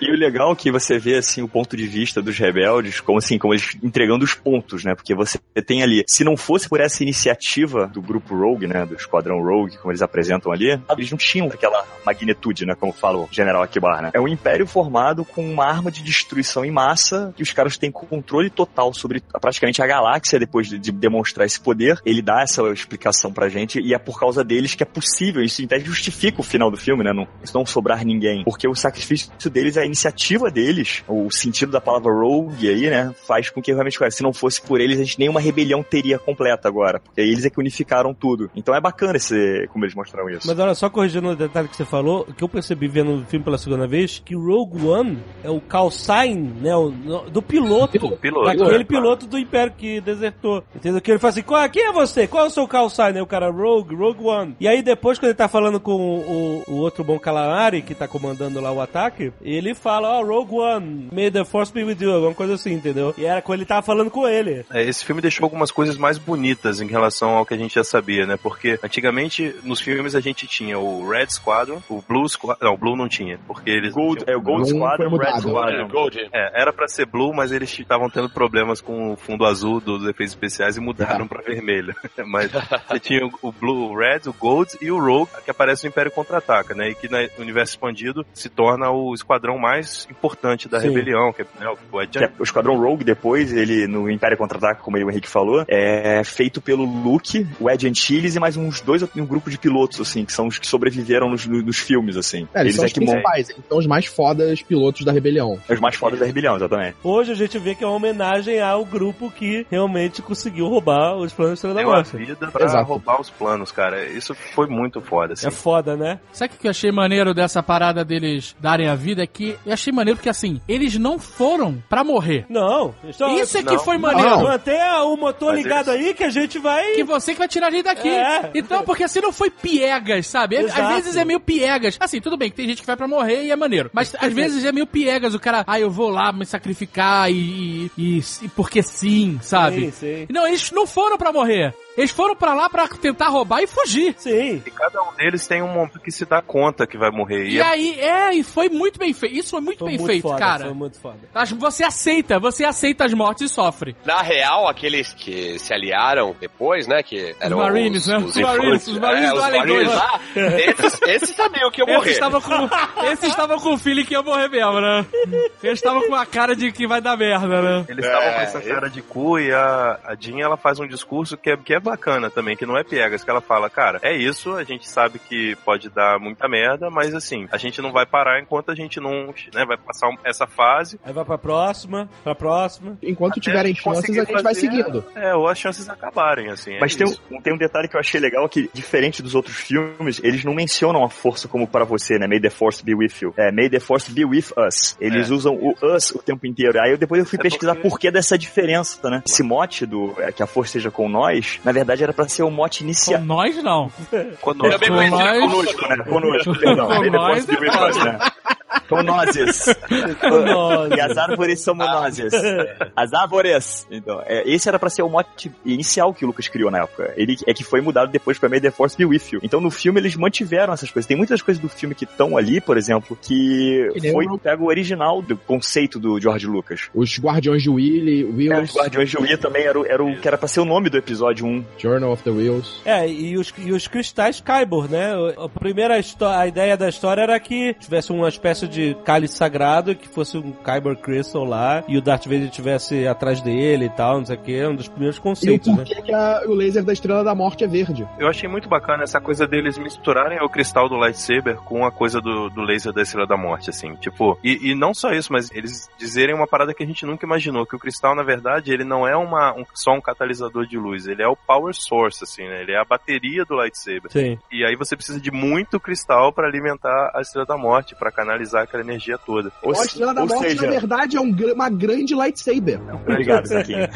E o legal é que você vê, assim, o ponto de vista dos rebeldes, como assim, como eles entregando os pontos, né? Porque você tem ali, se não fosse por essa iniciativa do grupo Rogue, né? Do Esquadrão Rogue, como eles apresentam ali, eles não tinham aquela magnitude, né? Como fala o General Akbar, né? É um império formado com uma arma de destruição em massa, que os caras têm controle total sobre praticamente a galáxia depois de, de demonstrar esse poder. Ele dá essa explicação pra gente, e é por causa deles que é possível. Isso até justifica o final do filme, né? Não, isso não sobrar ninguém. Porque o sacrifício deles, a iniciativa deles, o sentido da palavra rogue aí, né? Faz com que realmente, cara, se não fosse por eles, a gente nenhuma rebelião teria completa agora. Porque eles é que unificaram tudo. Então é bacana esse, como eles mostraram isso. Mas olha, só corrigindo o detalhe que você falou, que eu percebi vendo o filme pela segunda vez, que o Rogue One é o call sign, né, o- do piloto. Piloto. Daquele piloto do Império que desertou. Entendeu? Que ele fala assim, qual, quem é você? Qual é o seu call sign? Aí o cara, Rogue, Rogue One. E aí depois, quando ele tá falando com o, o outro bom Calamari, que tá comandando lá o ataque, ele fala, ó, Rogue One, may the force be with you, alguma coisa assim, entendeu? E era quando ele tava falando com ele. É, esse filme deixou algumas coisas mais bonitas em relação ao que a gente já sabia, né? Porque antigamente nos filmes a gente tinha o Red Squadron, o Blue Squadron. Não, o Blue não tinha, porque eles. Gold, é o Gold Squadron, Red. Squadron. Gold. É, era pra ser Blue, mas eles estavam tendo problemas com o fundo azul dos efeitos especiais e mudaram pra vermelho. mas você tinha o- Blue, o Red, o Gold e o Rogue, que aparece no Império Contra-Ataca, né? E que no universo expandido se torna o esquadrão mais importante da Sim. rebelião, que é né, o Que é o Esquadrão Rogue depois, ele no Império Contra-Ataque, como o Henrique falou, é feito pelo Luke, o Ed Antilles e mais uns dois, um grupo de pilotos, assim, que são os que sobreviveram nos, nos filmes, assim. É, eles, são é os principais, eles são os mais fodas pilotos da rebelião. os mais fodas da rebelião, exatamente. Hoje a gente vê que é uma homenagem ao grupo que realmente conseguiu roubar os planos de Estrela da deu Morte. vida pra Exato. roubar os planos, cara. Isso foi muito foda, assim. É foda, né? Sabe o que eu achei maneiro dessa parada deles darem a vida? É que eu achei maneiro porque, assim, eles não foram pra morrer. Não. Isso, Isso é que não. foi maneiro. Não. Mantenha o motor Mas ligado aí que a gente vai. Que você que vai tirar a gente daqui. É. Então, porque assim não foi piegas, sabe? Às Exato. vezes é meio piegas. Assim, tudo bem que tem gente que vai pra morrer e é maneiro. Mas às vezes é meio piegas. O cara, ah, eu vou lá me sacrificar e, e, e- e porque sim, sabe? Sim, sim. Não, eles não foram pra morrer. Eles foram pra lá pra tentar roubar e fugir. Sim. E cada um deles tem um momento que se dá conta que vai morrer. E, E é- aí, é, e foi muito bem feito. Isso foi muito Foi bem muito feito, foda, cara. Foi muito foda. Você aceita, você aceita as mortes e sofre. Na real, aqueles que se aliaram depois, né? Que eram Marines, os, né? Os, Os Marines, os Marines é, do os Alien Marines dois. lá, esses, esses sabiam que Esse morrer. estava com, esse estava com o feeling que ia morrer mesmo, né? Eles estavam com uma cara de que vai dar merda, né? Eles estavam É, com essa eu- cara de cu e a, a Jean ela faz um discurso que é, que é bacana também, que não é piegas, que ela fala, cara, é isso, a gente sabe que pode dar muita merda, mas assim, a gente não vai parar enquanto a gente não, né, vai passar essa fase. Aí vai pra próxima, pra próxima. Enquanto até tiverem chances, a gente vai seguindo. É, ou as chances acabarem, assim. é Mas tem isso. um, tem um detalhe que eu achei legal que, diferente dos outros filmes, eles não mencionam a força como para você, né? May the force be with you. É, may the force be with us. Eles É. usam o us o tempo inteiro. Aí eu, depois eu fui É pesquisar porque- por que dessa diferença, né? Esse mote do é, que a força seja com nós, na verdade era para ser o mote Com inicial. nós, não. Conosco. Também Com conhecido nós- conosco. Né? Conosco, perdão. Com nós é us, né? Com nozes. E as árvores são nozes. As árvores. Então, é, esse era pra ser o mote inicial que o Lucas criou na época. Ele é que foi mudado depois pra May the Force be with you. Então no filme eles mantiveram essas coisas. Tem muitas coisas do filme que estão ali, por exemplo, que nem foi o- pega o original do conceito do George Lucas. Os Guardiões de Willy, É, os Guardiões de Wii também era, o- era o que era pra ser o nome do episódio 1. Journal of the Wheels. É, e os, e os cristais Kyber, né? A primeira a ideia da história era que tivesse uma espécie de cálice sagrado, que fosse um Kyber Crystal lá, e o Darth Vader estivesse atrás dele e tal, não sei o que, é um dos primeiros E o conceitos, né? que a- o laser da Estrela da Morte é verde. Eu achei muito bacana essa coisa deles misturarem o cristal do lightsaber com a coisa do, do laser da Estrela da Morte, assim. Tipo, e, e não só isso, mas eles dizerem uma parada que a gente nunca imaginou, que o cristal, na verdade, ele não é uma, um- só um catalisador de luz, ele é o power source, assim, né? Ele é a bateria do lightsaber. Sim. E aí você precisa de muito cristal pra alimentar a Estrela da Morte, pra canalizar aquela energia toda. Ou, a Estrela da Morte, seja, na verdade, é um gr- uma grande lightsaber. obrigado, Zaquinho.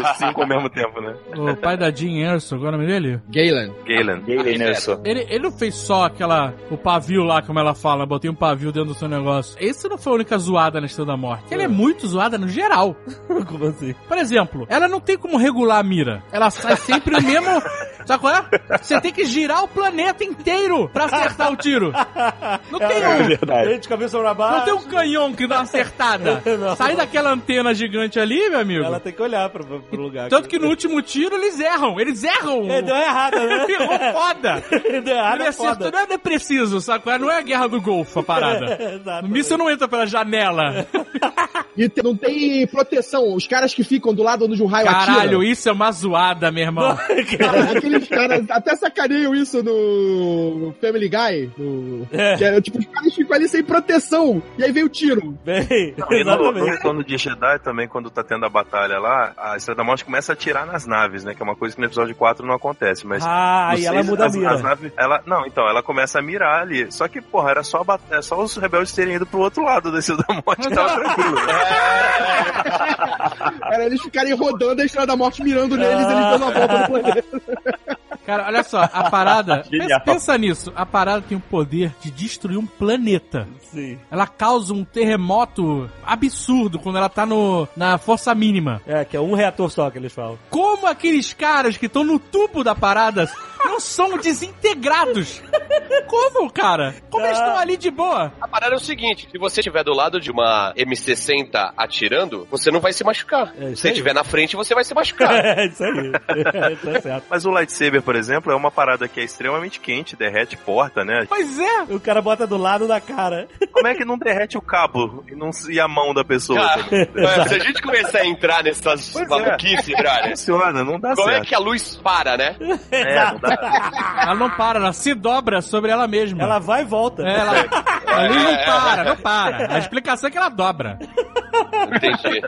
Os cinco ao mesmo tempo, né? O pai da Jean Erso, qual é o nome dele? Galen. Galen. Galen Erso. Ele, ele não fez só aquela. O pavio lá, como ela fala, botei um pavio dentro do seu negócio. Esse não foi a única zoada na Estrela da Morte. Ela é muito zoada no geral. Como assim? Por exemplo, ela não tem como regular a mira. Ela sai sempre no mesmo. Sabe qual é? Você tem que girar o planeta inteiro pra acertar o tiro. Não tem É um. verdade. Ele de cabeça pra baixo. Não tem um canhão que dá uma acertada. Não. Sai daquela antena gigante ali, meu amigo. Ela tem que olhar pro, pro lugar. Tanto que no último tiro eles erram. Eles erram. É, deu errado, né? Errou foda. deu errado, Ele é acertou, foda. não é preciso, sabe? qual é? Não é a guerra do Golfo a parada. Exato. O míssil não entra pela janela. E não tem proteção. Os caras que ficam do lado onde o raio Caralho, atira. isso é uma zoada, meu irmão. Cara, aqueles caras até sacaneiam isso no Family Guy. No... É. Que é, tipo, os caras ficam ali sem proteção. E aí vem o tiro. Bem, E no. Retorno de Jedi também, quando tá tendo a batalha lá, a Estrela da Morte começa a atirar nas naves, né? Que é uma coisa que no episódio 4 não acontece, mas... Ah, e ela muda a as, mira. as naves, ela, não, então, ela começa a mirar ali. Só que, porra, era só, a é só os rebeldes terem ido pro outro lado da Estrela da Morte, tava tranquilo. Era eles ficarem rodando a Estrela da Morte mirando neles e eles dando a volta no planeta. Cara, olha só, a parada. Pensa, pensa nisso. A parada tem o poder de destruir um planeta. Sim. Ela causa um terremoto absurdo quando ela tá no, na força mínima. É, que é um reator só que eles falam. Como aqueles caras que estão no tubo da parada não são desintegrados? Como, cara? Como eles estão ali de boa? A parada é o seguinte: se você estiver do lado de uma M60 atirando, você não vai se machucar. É se aí. estiver na frente, você vai se machucar. É, isso aí. É, tá certo. Mas o lightsaber, por exemplo, é uma parada que é extremamente quente, derrete porta, né? Pois é. O cara bota do lado da cara. Como é que não derrete o cabo e, não, e a mão da pessoa? Cara, se a gente começar a entrar nessas Pois é. maluquices, brother, Funciona, não dá como é certo. que a luz para, né? É, não dá. Ela não para, ela se dobra sobre ela mesma. Ela vai e volta. É, ela, a luz não para, não para. A explicação é que ela dobra. Entendi.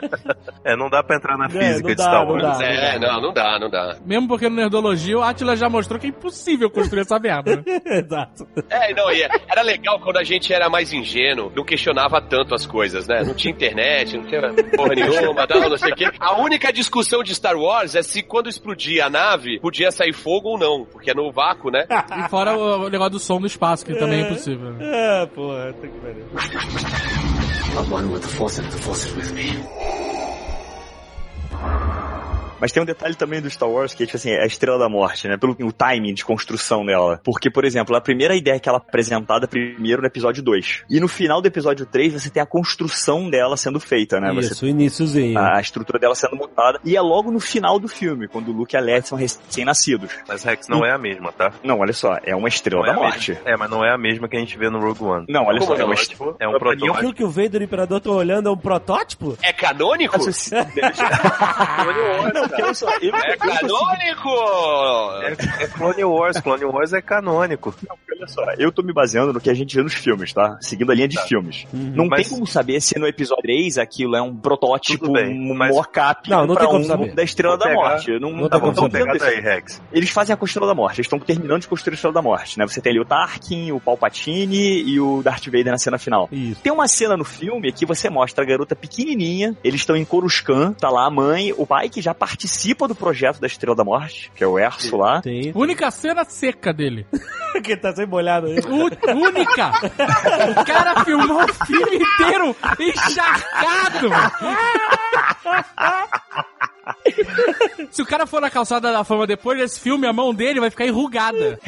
É, não dá pra entrar na É, física não de Star não Wars. dá. É, não, não dá, não dá. Mesmo porque no Nerdologia o Atila já mostrou que é impossível construir essa merda. Exato. É, não, e era legal quando a gente era mais ingênuo, não questionava tanto as coisas, né? Não tinha internet, não tinha porra nenhuma, tal, não sei o quê. A única discussão de Star Wars é se quando explodia a nave, podia sair fogo ou não, porque é no vácuo, né? E fora o, o negócio do som do espaço, que também é impossível. É, porra, tem que ver. Mas tem um detalhe também do Star Wars que é, tipo assim, é a Estrela da Morte, né? Pelo o timing de construção dela. Porque, por exemplo, a primeira ideia que ela é apresentada primeiro no episódio 2. E no final do episódio 3, você tem a construção dela sendo feita, né? Você Isso, o iníciozinho. a estrutura dela sendo montada. E é logo no final do filme, quando o Luke e a Leia são recém-nascidos. Mas Rex não é a mesma, tá? Não, olha só, é uma Estrela Não é da a Morte. É, mas não é a mesma que a gente vê no Rogue One. Não, olha Como só, é uma É, estrela. É um protótipo. Aquilo que o Vader e o Imperador estão olhando é um protótipo? É canônico? Não, porque olha só, eu, É canônico! É, é Clone Wars, Clone Wars é canônico. olha só, eu tô me baseando no que a gente vê nos filmes, tá? Seguindo a linha de filmes. Não Mas- tem como saber se no episódio 3 aquilo é um protótipo, bem, um mas- mock-up Não, não pra tem como um saber. da Estrela Vou da pegar- Morte. Não, não tá tem como bom, saber. então, Pega daí, Rex. Eles fazem a Estrela da Morte, eles estão terminando de construir a Estrela da Morte, né? Você tem ali o Tarkin, o Palpatine e o Darth Vader na cena final. Isso. Tem uma cena no filme que você mostra a garota pequenininha, eles estão em Coruscant, tá lá a mãe, o pai que já participa do projeto da Estrela da Morte, que é o Erso lá. Tem. Única cena seca dele. que tá sem molhado aí. U- única! O cara filmou o filme inteiro encharcado! Se o cara for na calçada da fama depois desse filme, a mão dele vai ficar enrugada.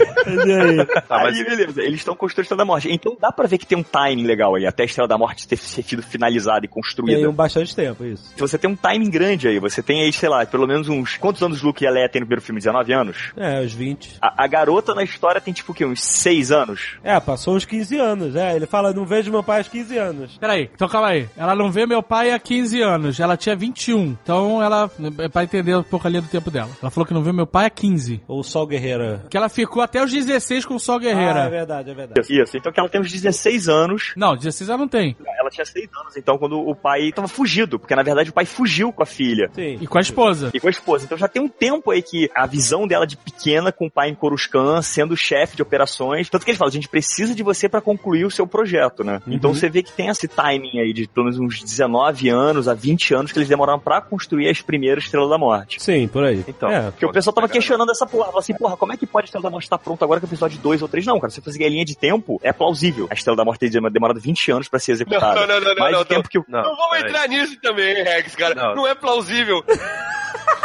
Tá, mas aí, beleza, eles estão construindo a Estrela da Morte. Então dá pra ver que tem um timing legal aí, até a Estrela da Morte ter sido finalizada e construída. Tem um bastante tempo, isso. Se você tem um timing grande aí, você tem aí, sei lá, pelo menos uns. Quantos anos Luke e a Leia tem no primeiro filme? 19 anos? É, os 20. A, a garota na história tem tipo o quê? Uns 6 anos? É, passou os 15 anos. É, ele fala, não vejo meu pai há 15 anos. Peraí, então calma aí. Ela não vê meu pai há 15 anos. Ela tinha 21. Então ela. É pra entender um pouco ali do tempo dela. Ela falou que não vê meu pai há 15. Ou Sol Guerreira. Que ela ficou até os 16 com o Sol Ah, é Guerreira. verdade, é verdade. Isso, então que ela tem uns 16 anos. Não, 16 ela não tem. Ela tinha 6 anos, então, quando o pai tava fugido, porque na verdade o pai fugiu com a filha. Sim. E com a esposa. E com a esposa. Então já tem um tempo aí que a visão dela de pequena com o pai em Coruscant, sendo chefe de operações. Tanto que ele fala, a gente precisa de você pra concluir o seu projeto, né? Então você vê que tem esse timing aí de pelo menos uns 19 anos a 20 anos que eles demoraram pra construir as primeiras Estrelas da Morte. Sim, por aí. Então, É. Porque o pessoal tava questionando essa porra. Falava assim, porra, como é que pode a Estrela da Morte estar pronta agora que o episódio 2 ou 3? Não, cara, se você fazer a linha de tempo, é plausível. A Estrela da Morte ter demorado 20 anos pra ser Não, executada. não, não, não, Mais não, o tempo que o... Não, Não vamos entrar nisso também, Rex, cara. Não. Não, é plausível.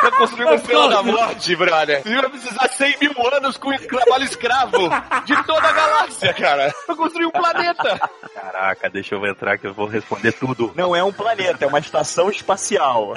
Pra construir uma estrela da morte, brother. Você vai precisar 100 mil anos com trabalho escravo de toda a galáxia, cara. Pra construir um planeta. Caraca, deixa eu entrar que eu vou responder tudo. Não é um planeta, é uma estação espacial.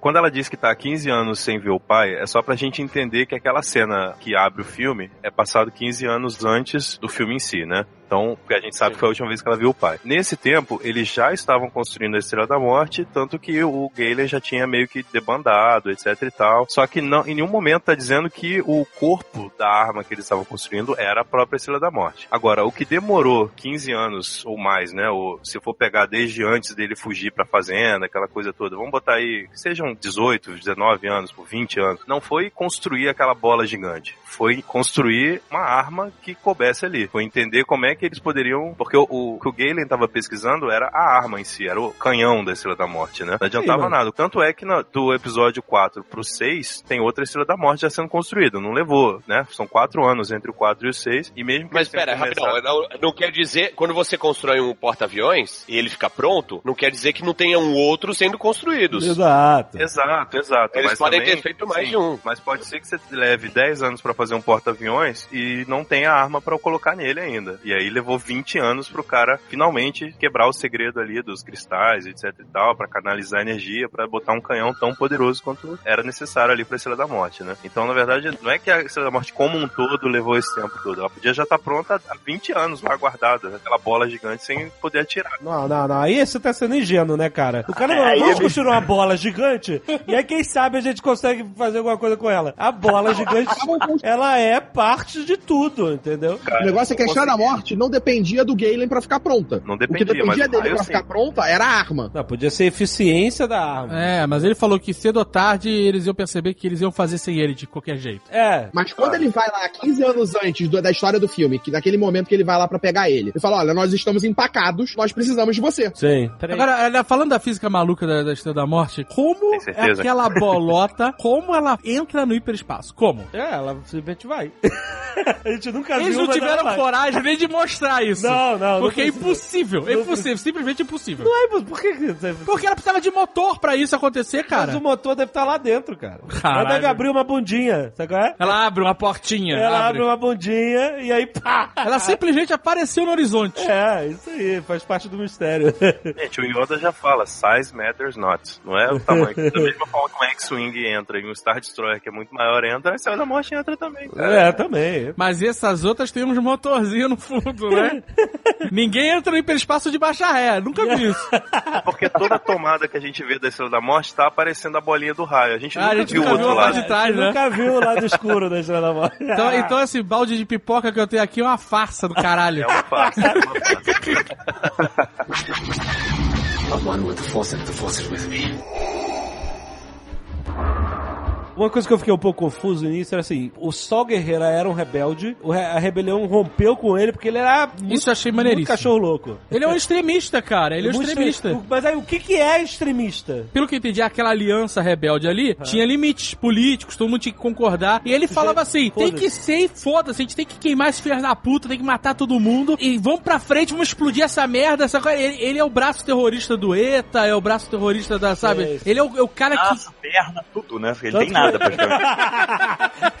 Quando ela diz que tá há 15 anos sem ver o pai, é só pra gente entender que aquela cena que abre o filme é passado 15 anos antes do filme em si, né? Então, porque a gente sabe que foi a última vez que ela viu o pai. Nesse tempo, eles já estavam construindo a Estrela da Morte, tanto que o Galen já tinha meio que debandado, etc e tal. Só que não, em nenhum momento tá dizendo que o corpo da arma que eles estavam construindo era a própria Estrela da Morte. Agora, o que demorou 15 anos ou mais, né? Ou se for pegar desde antes dele fugir pra fazenda, aquela coisa toda, vamos botar aí, que sejam 18, 19 anos, por 20 anos. Não foi construir aquela bola gigante. Foi construir uma arma que coubesse ali. Foi entender como é que eles poderiam. Porque o, o que o Galen tava pesquisando era a arma em si, era o canhão da Estrela da Morte, né? Não adiantava mano. nada. Tanto é que no- do episódio 4 pro 6 tem outra Estrela da Morte já sendo construída. Não levou, né? São quatro anos entre o 4 e o 6. E mesmo que Mas pera, rapidão, começado- não, não quer dizer, quando você constrói um porta-aviões e ele fica pronto, não quer dizer que não tenham outros sendo construídos. Exato. Exato, exato. Eles Mas podem também- ter feito mais sim, de um. Mas pode ser que você leve 10 anos pra fazer um porta-aviões e não tenha arma pra colocar nele ainda. E aí levou 20 anos pro cara finalmente quebrar o segredo ali dos cristais, etc e tal, pra canalizar energia, pra botar um canhão tão poderoso quanto era necessário ali pra Estrela da Morte, né? Então, na verdade, não é que a Estrela da Morte como um todo levou esse tempo todo. Ela podia já estar pronta há 20 anos lá guardada, aquela bola gigante sem poder atirar. Não, não, não. Aí você tá sendo ingênuo, né, cara? O cara não, Aí vamos ele- construir uma bola gigante e aí quem sabe a gente consegue fazer alguma coisa com ela. A bola gigante, ela é parte de tudo, entendeu? O negócio é que a Estrela da Morte não dependia do Galen pra ficar pronta. Não O que dependia, dependia dele pra sim. ficar pronta era a arma. Não, podia ser eficiência da arma. É, mas ele falou que cedo ou tarde eles iam perceber que eles iam fazer sem ele de qualquer jeito. É. Mas quando ele vai lá 15 anos antes do- da história do filme, que naquele momento que ele vai lá pra pegar ele, ele fala: Olha, nós estamos empacados, nós precisamos de você. Sim. Peraí. Agora, falando da física maluca da, da Estrela da Morte, como certeza? aquela bolota, como ela entra no hiperespaço? Como? É, ela simplesmente vai. a gente nunca Eles viu, não mas ela tiveram coragem nem de mostrar isso. Não, não. Porque é não precisa. impossível, é impossível, simplesmente impossível. Não é, mas por que você... Porque ela precisava de motor pra isso acontecer, Mas cara. o motor deve estar lá dentro, cara. Ela Caralho. deve abrir uma bundinha, sabe qual é? Ela abre uma portinha. Ela abre. abre uma bundinha e aí pá! Ela simplesmente apareceu no horizonte. É, isso aí, faz parte do mistério. Gente, o Yoda já fala, size matters not. Não é o tamanho. da mesma forma que um X-Wing entra e um Star Destroyer que é muito maior entra, a Estrela da Morte entra também, cara. é, também. Mas essas outras têm uns motorzinhos no fundo, né? Ninguém entra no hiperespaço de baixa ré. Nunca vi isso. Porque toda tomada que a gente vê da Estrela da Morte tá aparecendo a bolinha do raio. A gente Ah, nunca a gente viu o nunca viu outro a lado. parte de trás, né? Nunca viu o lado escuro da Estrela da Morte. Então, então esse balde de pipoca que eu tenho aqui é uma farsa do caralho. É uma farsa. é uma farsa. I'm one with the Force and the Force is with me. Uma coisa que eu fiquei um pouco confuso nisso era assim: o Sol Guerreira era um rebelde, a rebelião rompeu com ele porque ele era. Muito, Isso eu achei muito maneiríssimo. cachorro louco. Ele é um extremista, cara. Ele é um extremista. extre- Mas aí, o que, que é extremista? Pelo que eu entendi, aquela aliança rebelde ali tinha limites políticos, todo mundo tinha que concordar. E ele falava assim: tem que ser, foda-se, a gente tem que queimar esse filho da puta, tem que matar todo mundo. E vamos pra frente, vamos explodir essa merda. Essa coisa. Ele, ele é o braço terrorista do ETA, é o braço terrorista da, sabe? Ele é o, é o cara que. Braço, perna, tudo, né? Ele Tanto tem que- nada praticamente.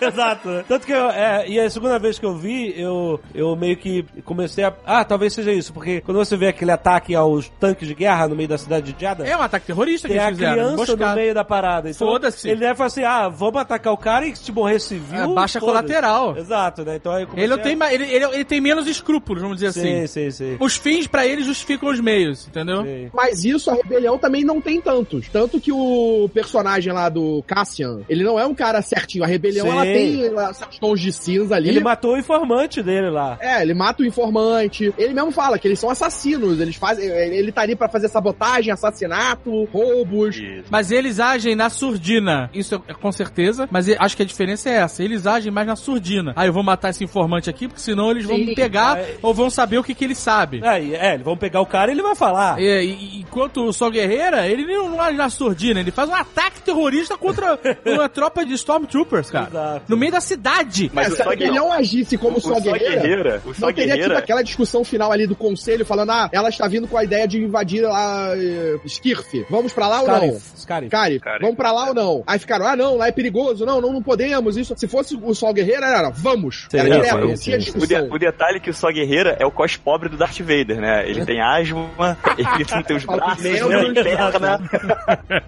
Exato. Tanto que eu, é, e a segunda vez que eu vi, eu, eu meio que comecei a. Ah, talvez seja isso, porque quando você vê aquele ataque aos tanques de guerra no meio da cidade de Jada. É um ataque terrorista que Tem a eles fizeram. criança no emboscada. meio da parada. Então, Foda-se. Ele deve falar assim: ah, vamos atacar o cara e se morrer civil. É, baixa colateral. Exato, né? Então aí Ele, não a- tem, ele, ele, ele tem menos escrúpulos, vamos dizer Sim, assim. sim, sim. Os fins pra ele justificam os meios, entendeu? Sim. Mas isso a rebelião também não tem tantos. Tanto que o personagem lá do Cassian, ele não é um cara certinho. A rebelião, Sim. ela tem ela, seus tons de cinza ali. Ele matou o informante dele lá. É, ele mata o informante. Ele mesmo fala que eles são assassinos. Eles fazem. Ele tá ali pra fazer sabotagem, assassinato, roubos. Mas eles agem na surdina. Isso é com certeza. Mas eu acho que a diferença é essa. Eles agem mais na surdina. Ah, eu vou matar esse informante aqui, porque senão eles vão Sim, me pegar ou vão saber o que, que ele sabe. É, é, eles vão pegar o cara e ele vai falar. É, e- e- enquanto o Sol Guerreira, ele não não age na surdina, ele faz um ataque terrorista contra uma tropa de Stormtroopers, cara. Exato. No meio da cidade. Mas É, o se a Só rebelião agisse como o só Só guerreira, Guerreira, o Só não teria tido Guerreira, aquela discussão final ali do conselho falando, ah, ela está vindo com a ideia de invadir lá eh, Skirf. Vamos pra lá ou não? Scarif, Scarif. Cari, Cari. vamos pra lá ou não? Aí ficaram, ah não, lá é perigoso, não, não, não podemos, isso. Se fosse o Sol Guerreiro, era, vamos. Sim, era é, direto, não tinha O, de- discussão. o detalhe é que o Só Guerreira é o cos pobre do Darth Vader, né? Ele tem asma, ele não tem os braços, com não tem membros. perna,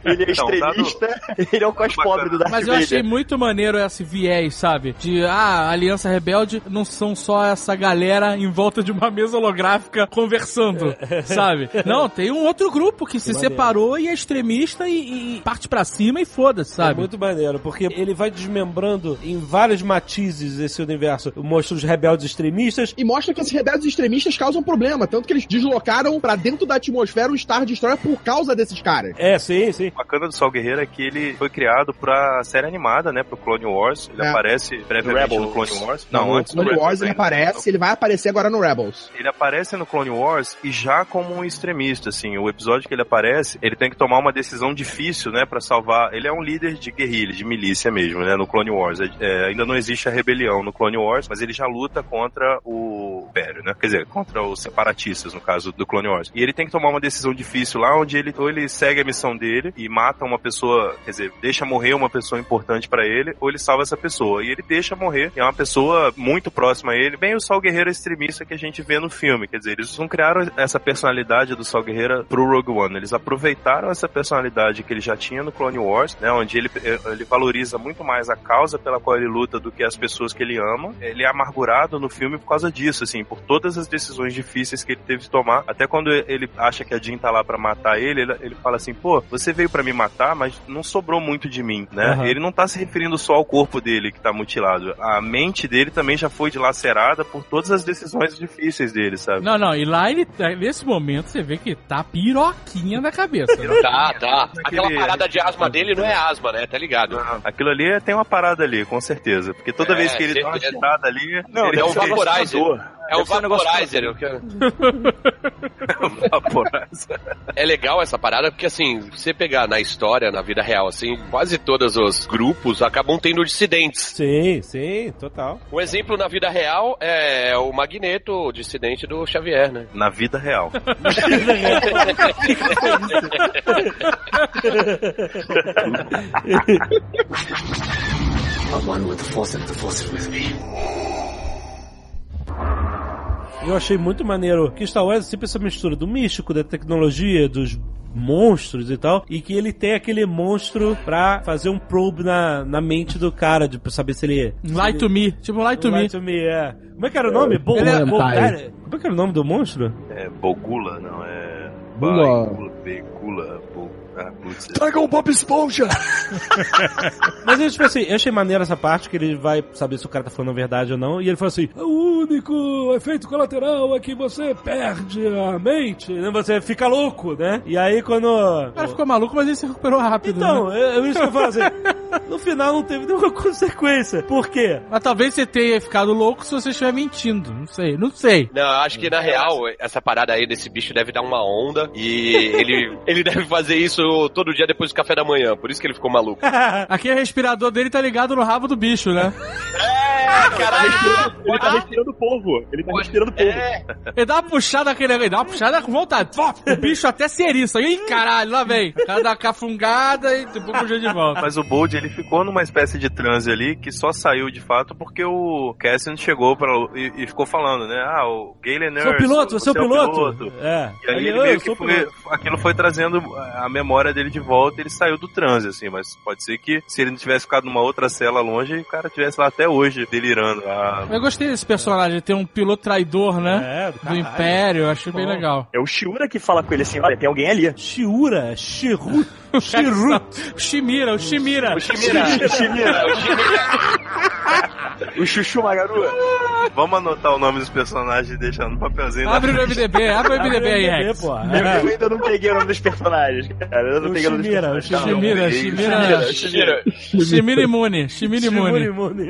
ele é extremista, ele é o cos pobre do Darth Mas eu Vader. achei muito maneiro esse viés, sabe? De, ah, a Aliança Rebelde não são só essa galera em volta de uma mesa holográfica conversando, sabe? Não, tem um outro grupo que se maneiro. separou e é extremista e, e parte pra cima e foda-se, É sabe? muito maneiro, porque ele vai desmembrando em vários matizes esse universo. Mostra os rebeldes extremistas. E mostra que esses rebeldes extremistas causam problema, tanto que eles deslocaram pra dentro da atmosfera o Star Destroyer por causa desses caras. É, sim, sim. O bacana do Sol Guerreiro é que ele foi criado pra série animada, né? Pro Clone Wars. Ele É. aparece brevemente no Rebels. Clone Wars. No Não, antes do Clone Rebels Wars ele ainda. aparece, ele vai aparecer agora no Rebels. Ele aparece no Clone Wars e já como um extremista, assim. O episódio que ele aparece, ele tem que tomar uma decisão difícil, né, Pra salvar. Ele é um líder de guerrilha, de milícia mesmo, né, no Clone Wars. É, é, ainda não existe a rebelião no Clone Wars, mas ele já luta contra o Império, né? Quer dizer, contra os separatistas, no caso do Clone Wars. E ele tem que tomar uma decisão difícil lá, onde ele ou ele segue a missão dele e mata uma pessoa, quer dizer, deixa morrer uma pessoa importante pra ele, ou ele salva essa pessoa. E ele deixa morrer, e é uma pessoa muito próxima a ele, bem o Sol Guerreiro extremista que a gente vê no filme. Quer dizer, eles não criaram essa personalidade do Sol Guerreiro pro Rogue One, eles aproveitaram essa personalidade que ele já tinha no Clone Wars, né, onde ele, ele valoriza muito mais a causa pela qual ele luta do que as pessoas que ele ama. Ele é amargurado no filme por causa disso, assim, por todas as decisões difíceis que ele teve que tomar. Até quando ele acha que a Jean tá lá pra matar ele, ele, ele fala assim, pô, você veio pra me matar, mas não sobrou muito de mim, né? Aham. Ele não tá se referindo só ao corpo dele que tá mutilado. A mente dele também já foi dilacerada por todas as decisões difíceis dele, sabe? Não, não, e lá ele, nesse momento você vê que tá piroquinha na cabeça. né? Tá, tá. Aquela Aquele- parada de asma dele não é asma, né? Tá ligado? Aquilo ali tem uma parada ali, com certeza. Porque toda É, vez que ele dá uma ali, Não, ele é um assustador. É o Vaporizer. eu quero- vaporizer. É legal essa parada porque, assim, você pegar na história, na vida real, assim, quase todos os grupos acabam tendo dissidentes. Sim, sim, total. Um exemplo na vida real é o Magneto, o dissidente do Xavier, né? Na vida real. Eu achei muito maneiro que Star Wars é sempre essa mistura do místico, da tecnologia, dos monstros e tal, e que ele tem aquele monstro pra fazer um probe na, na mente do cara, de pra saber se ele... Lie to me, tipo lie to me. Lie to me, é. Como é que era o nome? Bo Ele é- Bo- cara, Como é que era o nome do monstro? É Bogula, não é. Bula. Baigula, Begula, Bo... Ah, putz. Traga um Bob Esponja! Mas eu, tipo assim, eu achei maneiro essa parte que ele vai saber se o cara tá falando a verdade ou não. E ele falou assim: o único efeito colateral é que você perde a mente, né? Você fica louco, né? E aí quando. O cara ficou maluco, mas ele se recuperou rápido. Então, né? é, é isso que eu falo assim. No final não teve nenhuma consequência. Por quê? Mas talvez você tenha ficado louco se você estiver mentindo. Não sei, não sei. Não, eu acho que na real, essa parada aí desse bicho deve dar uma onda e ele, ele deve fazer isso todo dia depois do café da manhã. Por isso que ele ficou maluco. Aquele respirador dele tá ligado no rabo do bicho, né? É, caralho! Ele tá respirando polvo. Ele tá respirando polvo. É, Ele dá uma puxada aquele ele dá uma puxada com vontade. O bicho até se eriça. Ih, caralho, lá vem. O cara dá uma cafungada e depois puxa de volta. Mas o Bold, ele ficou numa espécie de transe ali que só saiu de fato porque o Cassian chegou pra, e, e ficou falando, né? Ah, o Galen Nurse. Sou o piloto, você é o piloto? piloto. É. E aí Aí, ele eu meio que o foi, piloto. aquilo foi trazendo a memória dele de volta e ele saiu do transe, assim, mas pode ser que se ele não tivesse ficado numa outra cela longe, o cara tivesse lá até hoje, delirando. Ah, Eu gostei desse personagem, ter um piloto traidor, né? É, do do. Império, eu achei bem legal. É o Shiura que fala com ele assim: olha, tem alguém ali. Shiura, Shiru, Shiru. Shimira, o Shimira. o Shimira. Shimira. O Chuchu Magarua. vamos anotar o nome dos personagens e deixar no papelzinho. Abre no MDB, abre o MDB aí, Rex. pô. Eu, ainda não peguei o nome dos personagens, cara. Eu não O peguei o nome dos Shimira, o personagens. Shimira, Shimira. Shimira. Shimira imune, Shimira imune. imune.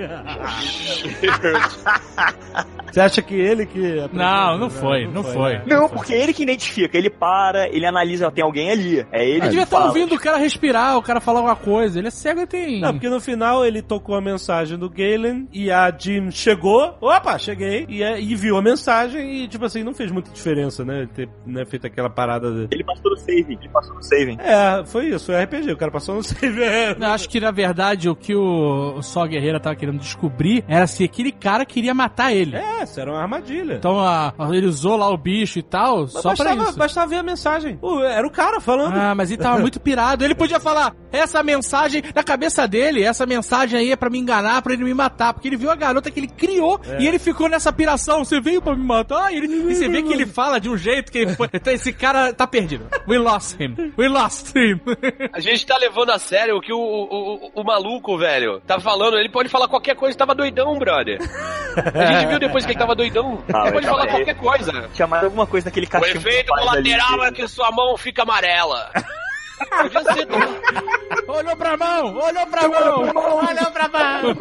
Você acha que ele que... Não, não foi, não foi. né? Não, porque é ele que identifica. Ele para, ele analisa, tem alguém ali. É ele Ele que devia estar ouvindo o cara respirar, o cara falar alguma coisa. Ele é cego e tem. Não, porque no final ele tocou a mensagem do Galen e a Jim chegou, opa, cheguei, e, é- e viu a mensagem e, tipo assim, não fez muita diferença, né? Ele ter né, feito aquela parada de... Ele passou no saving, ele passou no saving. É, foi isso, foi RPG, o cara passou no save. Eu acho que, na verdade, o que o, o Sol Guerreira tava querendo descobrir era se aquele cara queria matar ele. É, isso era uma armadilha. Então a- ele usou lá o bicho e tal, Mas só pra bastava, isso. bastava ver a mensagem. Pô, era o cara falando. Ah, mas ele tava muito pirado. Ele podia falar, essa mensagem, na cabeça dele, essa mensagem aí é pra me enganar, pra ele me matar. Porque ele viu a garota que ele criou e ele ficou nessa piração. Você veio pra me matar? E, ele- e você vê que ele fala de um jeito que ele foi. Então esse cara tá perdido. We lost him. We lost him. A gente tá levando a sério o que o, o, o, o maluco, velho, tá falando. Ele pode falar qualquer coisa, tava doidão, brother. A gente viu depois que ele tava doidão. Ah, ele pode falar aí. qualquer coisa. Mais alguma coisa naquele O cachimbo. efeito que faz ali. colateral é que sua mão fica amarela. Podia ser também. olhou pra mão, olhou pra mão, olhou pra mão.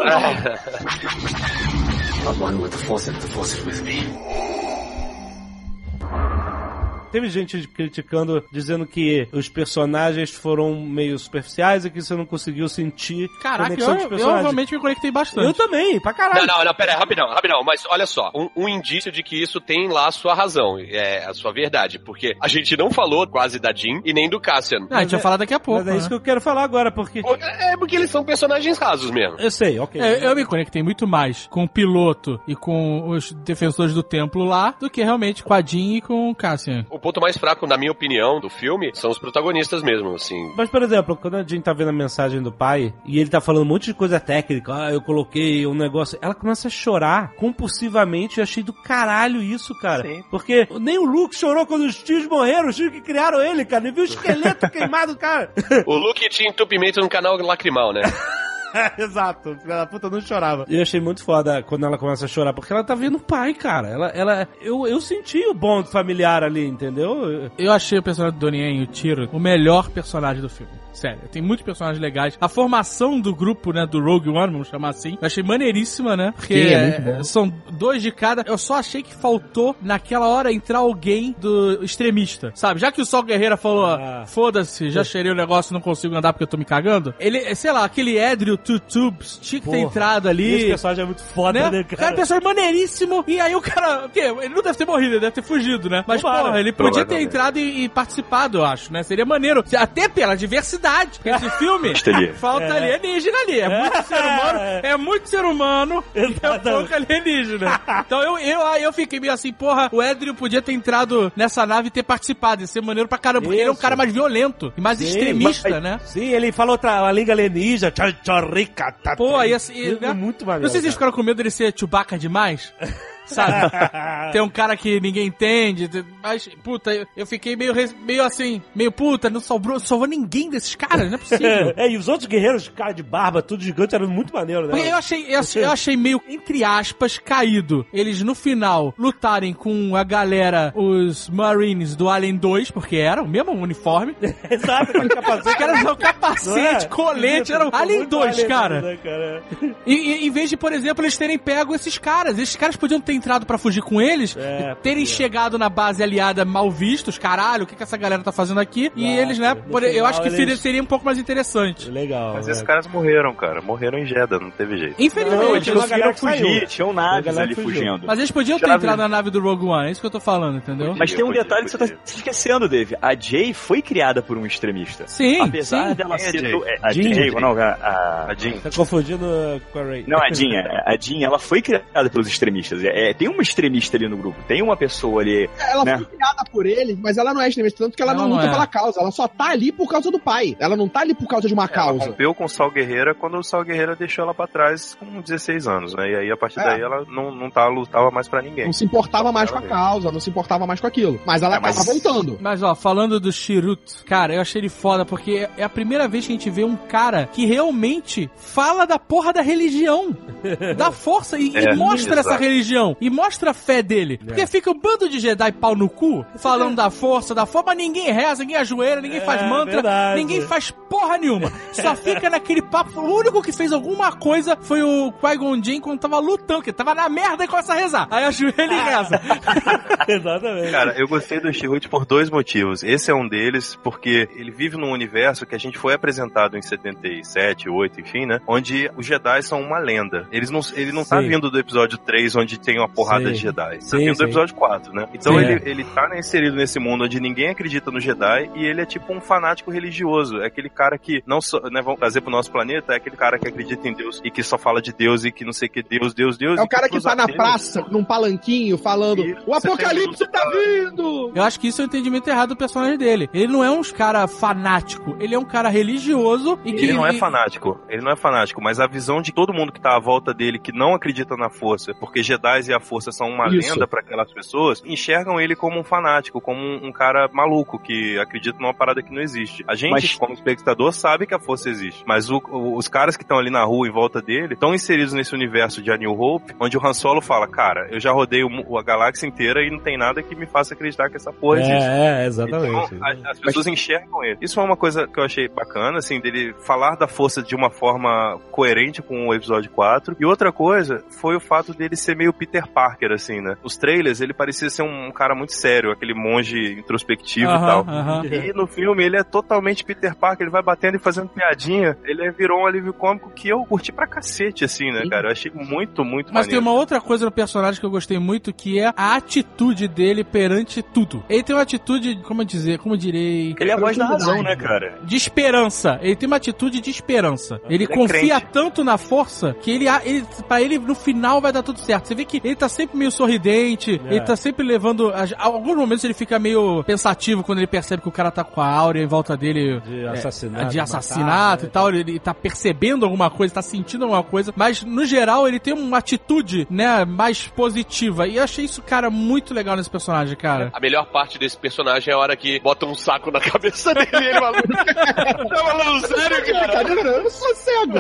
Teve gente criticando, dizendo que os personagens foram meio superficiais e que você não conseguiu sentir Caraca, conexão eu, eu personagens. realmente me conectei bastante. Eu também, pra caralho. Não, não, não, pera aí, rapidão, rapidão. Mas olha só, um, um indício de que isso tem lá a sua razão, é a sua verdade. Porque a gente não falou quase da Jean e nem do Cassian. Ah, a gente vai falar daqui a pouco. Mas é isso né? que eu quero falar agora, porque... É porque eles são personagens rasos mesmo. Eu sei, ok. É, eu me conectei muito mais com o piloto e com os defensores do templo lá do que realmente com a Jean e com o Cassian. O ponto mais fraco, na minha opinião, do filme são os protagonistas mesmo, assim. Mas, por exemplo, quando a Jean tá vendo a mensagem do pai e ele tá falando um monte de coisa técnica, ah, eu coloquei um negócio, ela começa a chorar compulsivamente. Eu achei do caralho isso, cara. Sim. Porque nem o Luke chorou quando os tios morreram, os tios que criaram ele, cara. Ele viu o esqueleto queimado, cara. O Luke tinha entupimento no canal lacrimal, né? Exato, da puta não chorava. E eu achei muito foda quando ela começa a chorar, porque ela tá vendo o pai, cara. Ela, ela, eu, eu senti o bond familiar ali, entendeu? Eu achei o personagem do Donnie Yen, o Tiro, o melhor personagem do filme. Sério, tem muitos personagens legais. A formação do grupo, né, do Rogue One, vamos chamar assim, eu achei maneiríssima, né? Porque Sim, é muito bom. são dois de cada. Eu só achei que faltou, naquela hora, entrar alguém do extremista, sabe? Já que o Sol Guerreira falou, Ah. foda-se, já cheirei o negócio, não consigo andar porque eu tô me cagando. Ele, sei lá, aquele Edrio Two Tubes tinha que ter entrado ali. Esse personagem é muito foda, né? né, O cara é cara? um personagem maneiríssimo. E aí o cara. o quê? Ele não deve ter morrido, ele deve ter fugido, né? Mas, Tomara. porra, ele podia ter entrado e, e participado, eu acho, né? Seria maneiro. Até pela diversidade. Porque esse filme ali. falta É. alienígena ali. É muito ser humano. É muito ser humano. E é pouco alienígena. Então eu, eu, aí eu fiquei meio assim, porra, o Edrio podia ter entrado nessa nave e ter participado. Ia ser maneiro pra caramba. Porque ele é um cara mais violento e mais Sim, extremista, mas- né? Sim, ele falou outra, uma língua alienígena. Tchau, tchau, rica, tá, Pô, aí assim. É muito maneiro. Não sei se vocês cara. ficaram com medo dele ser Chewbacca demais. sabe? Tem um cara que ninguém entende, mas, puta, eu- eu fiquei meio, meio assim, meio puta, não sobrou, sobrou ninguém desses caras, não é possível. É, e os outros guerreiros, cara de barba, tudo gigante, eram muito maneiro, Porque né? eu achei, eu achei, eu achei meio, entre aspas, caído. Eles, no final, lutarem com a galera, os Marines do Alien 2, porque era o mesmo uniforme. Exato, com capacete. Os caras capacete, é? colete, era Alien 2, Alien, cara. né, cara? E, e- em vez de, por exemplo, eles terem pego esses caras, esses caras podiam ter entrado pra fugir com eles, É, terem podia. chegado na base aliada mal vistos, caralho, o que, que essa galera tá fazendo aqui? e Exato. eles, né, por- eu acho que eles- seria, seria um pouco mais interessante. Legal. Mas esses caras morreram, cara. Morreram em Jeddah, não teve jeito. Infelizmente, Não, Eles conseguiram fugir, tinham naves ali fugiu. fugindo. mas eles podiam ter Já entrado vi. na nave do Rogue One, é isso que eu tô falando, entendeu? Mas tem um Podia, detalhe que você podia. tá se esquecendo, Dave. A Jay foi criada por um extremista. Sim, Apesar sim. dela é ser. Jay? do- é, a Jean, Jay, Jay. não, a, a- A Jean. Tá confundindo com a Ray. Não, a Jean, é- a Jean, ela foi criada pelos extremistas. É, é, tem uma extremista ali no grupo, tem uma pessoa ali. Ela Né? foi criada por ele, mas ela não é extremista, tanto que ela Não, não, não luta é. pela causa. Ela só tá ali por causa do pai. Ela não tá ali por causa de uma Ela causa. rompeu com o Sal Guerreira quando o Sal Guerreira deixou ela pra trás com 16 anos, né? E aí, a partir É. daí, ela não, não tá, lutava mais pra ninguém. Não se importava mais com a Ela causa, não se importava mais com aquilo. Mas ela É, mas- tava voltando. Mas ó, falando do Shirut, cara, eu achei ele foda porque é a primeira vez que a gente vê um cara que realmente fala da porra da religião, da força e, e É, mostra exato. essa religião e mostra a fé dele. Porque fica um bando de Jedi pau no cu falando da força, da forma, mas ninguém reza, ninguém ajoelha, ninguém faz É, mantra, verdade. ninguém faz porra nenhuma. Só fica naquele papo. O único que fez alguma coisa foi o Qui-Gon Jinn quando tava lutando, que tava na merda e começa a rezar. Aí ajoelha e reza. Exatamente. Cara, eu gostei do Chihut por dois motivos. Esse é um deles, porque ele vive num universo que a gente foi apresentado em 77, 8, enfim, né? Onde os Jedi são uma lenda. Eles não, ele não tá Sim. vindo do episódio 3, onde tem uma porrada Sim. de Jedi. Sim, tá vindo sim. do episódio 4, né? Então Sim. ele, ele tá inserido nesse mundo onde ninguém acredita no Jedi e ele é tipo um fanático religioso. É aquele cara que não só, né, vamos trazer pro nosso planeta, é aquele cara que acredita em Deus e que só fala de Deus e que não sei o que, Deus, Deus, Deus. É o cara que pros tá na praça, num palanquinho, falando: O apocalipse tá vindo! Eu acho que isso é o entendimento errado do personagem dele. Ele não é um cara fanático, ele é um cara religioso e que. Ele não é fanático, ele não é fanático, mas a visão de todo mundo que tá à volta dele que não acredita na força, porque Jedi e a força são uma Isso. lenda pra aquelas pessoas, enxergam ele como um fanático, como um, um cara maluco que acredita numa parada que não existe. A gente, Mas- como espectador, sabe que a força existe, mas o- o- os caras que estão ali na rua em volta dele estão inseridos nesse universo de A New Hope, onde o Han Solo fala, cara, eu já rodei o a galáxia inteira e não tem nada que me faça acreditar que essa porra existe. É, é, exatamente. Então, a- as pessoas enxergam ele. Isso é uma coisa que eu achei bacana, assim, dele falar da força de uma forma coerente com o episódio 4. E outra coisa foi o fato dele ser meio Peter Parker, assim, né? Os trailers, ele parecia ser um cara muito sério, aquele monge introspectivo e Aham, tal. aham. E no filme ele é totalmente Peter Parker, ele vai batendo e fazendo piadinha. Ele é- virou um alívio cômico que eu curti pra cacete, assim, né, cara? Eu achei muito, muito Mas tem maneiro. uma outra coisa no personagem que eu gostei muito, que é a atitude dele perante tudo. Ele tem uma atitude, como eu dizer, como eu direi, Ele é a voz da razão, né, cara? de esperança. Ele tem uma atitude de esperança. Ele, Ele é confia crente. tanto na força que ele, ele para ele no final vai dar tudo certo. Você vê que ele tá sempre meio sorridente, É. ele tá sempre levando a- alguns momentos ele fica meio pensativo quando ele percebe que o cara tá com a áurea em volta dele De assassinato. de matar, assassinato né? e tal, ele tá percebendo alguma coisa, tá sentindo alguma coisa, mas no geral ele tem uma atitude, né, mais positiva. E eu achei isso, cara, muito legal nesse personagem, cara. A melhor parte desse personagem é a hora que bota um saco na cabeça dele e ele maluco. tá falando sério, cara? Brincadeira, eu não sou cego.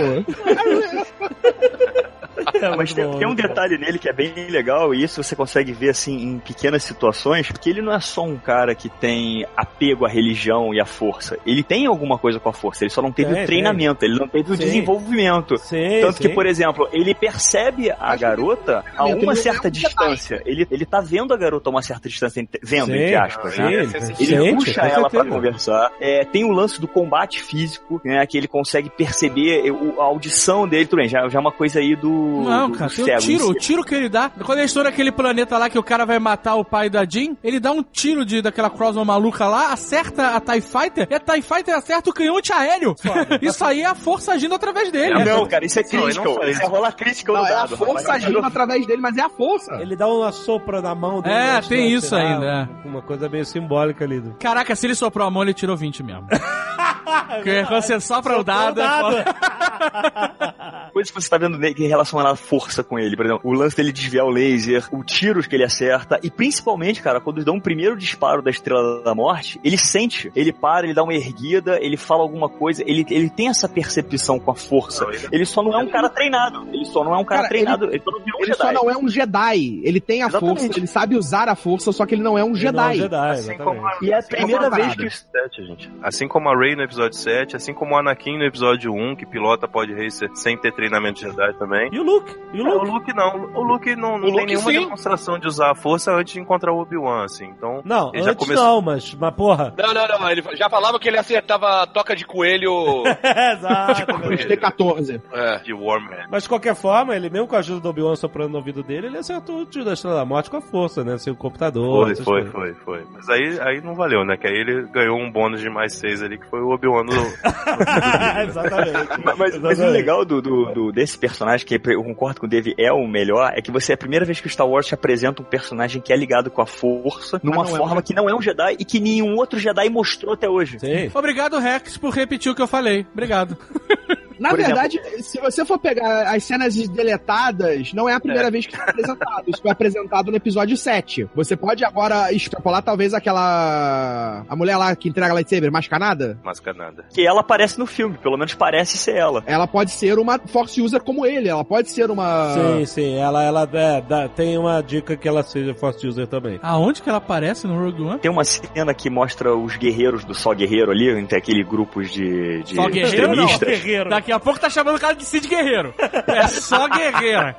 É Mas tem, tem um detalhe nele que é bem legal, e isso você consegue ver assim em pequenas situações, porque ele não é só um cara que tem apego à religião e à força. Ele tem alguma coisa com a força, ele só não teve Tem, o treinamento, ele não teve o Sim. desenvolvimento. Sim, Tanto que, sim. por exemplo, ele percebe a Acho que garota a uma é certa distância. Ele, ele tá vendo a garota a uma certa distância, vendo, Sim, entre aspas, né? ele puxa ela pra certeza. conversar. É, tem o lance do combate físico, né? Que ele consegue perceber o- a audição dele, tudo bem, já, já é uma coisa aí do. Não, cara, do tem um cego em tiro, o tiro que ele dá. Quando eles estão naquele planeta lá que o cara vai matar o pai da Jean, ele dá um tiro de daquela Crossbow maluca lá, acerta a TIE Fighter, e a TIE Fighter acerta o canhão antiaéreo. isso aí é a força agindo através dele. Não, cara, isso é ele crítico. Isso é rolar crítico Não, no é a dado. força rapaz. agindo através dele, mas é a força. Ele dá uma sopra na mão dele. É, tem isso ainda, Uma coisa meio simbólica ali. Do... Caraca, se ele soprou a mão, ele tirou 20 mesmo. Porque quando você sopra o Soprou dado, o é dado. foda. Coisas que você tá vendo nele que relacionam à força com ele, por exemplo, o lance dele desviar o laser, o tiros que ele acerta, e principalmente, cara, quando ele dá um primeiro disparo da Estrela da Morte, ele sente, ele para, ele dá uma erguida, ele fala alguma coisa, ele, ele tem essa percepção com a força. Não, ele- Ele só não é um cara treinado, ele só não é um cara, Cara, treinado, ele, só não virou um Ele só não é um Jedi. Ele tem a Exatamente. força, ele sabe usar a força, só que ele não é um Ele Jedi. não é um Jedi, Assim a, E é a assim primeira vez Rey que no 7, gente. Assim como a Rey no episódio 7, assim como o Anakin no episódio 1, que pilota Pod Racer sem ter treinamento Jedi também. E o Luke? E o É, o Luke? Luke não. O Luke não, não O tem Luke, nenhuma sim. demonstração de usar a força antes de encontrar o Obi-Wan, assim. Então, Não, ele já antes começou. não, mas, mas porra. Não, não, não. Ele já falava que ele acertava a toca de coelho. Exato. T14. é. De Warman. Mas de qualquer forma, ele mesmo com a ajuda do Obi-Wan soprando no ouvido dele, ele acertou o tiro da Estrela da Morte com a força, né? Sem o computador. Foi, foi, coisas. foi, foi. Mas aí, aí não valeu, né? Que aí ele ganhou um bônus de mais 6 ali, que foi o Obi-Wan no. Exatamente. Mas, mas- mas o Exatamente. legal do, do- do- desse personagem, que eu concordo com o Dave, é o melhor, é que você é a primeira vez que o Star Wars te apresenta um personagem que é ligado com a força, numa é um forma que não é um Jedi e que nenhum outro Jedi mostrou até hoje. Sim. Obrigado, Rex, por repetir o que eu falei. Obrigado. Na Por verdade, se você for pegar as cenas deletadas, não é a primeira vez que isso é apresentado. Isso foi apresentado no episódio 7. Você pode agora extrapolar talvez aquela. A mulher lá que entrega lightsaber mascarada? Mascanada. Que ela aparece no filme, pelo menos parece ser ela. Ela pode ser uma Force User como ele, ela pode ser uma. Sim, sim. Ela, ela é, dá- tem uma dica que ela seja Force User também. Aonde que ela aparece no Rogue One? Tem uma cena que mostra os guerreiros do Só Guerreiro ali, entre aqueles grupos de, de Só guerreiro não. extremistas. Guerreiro. Daqui a pouco tá chamando o cara de Cid Guerreiro. É só guerreira.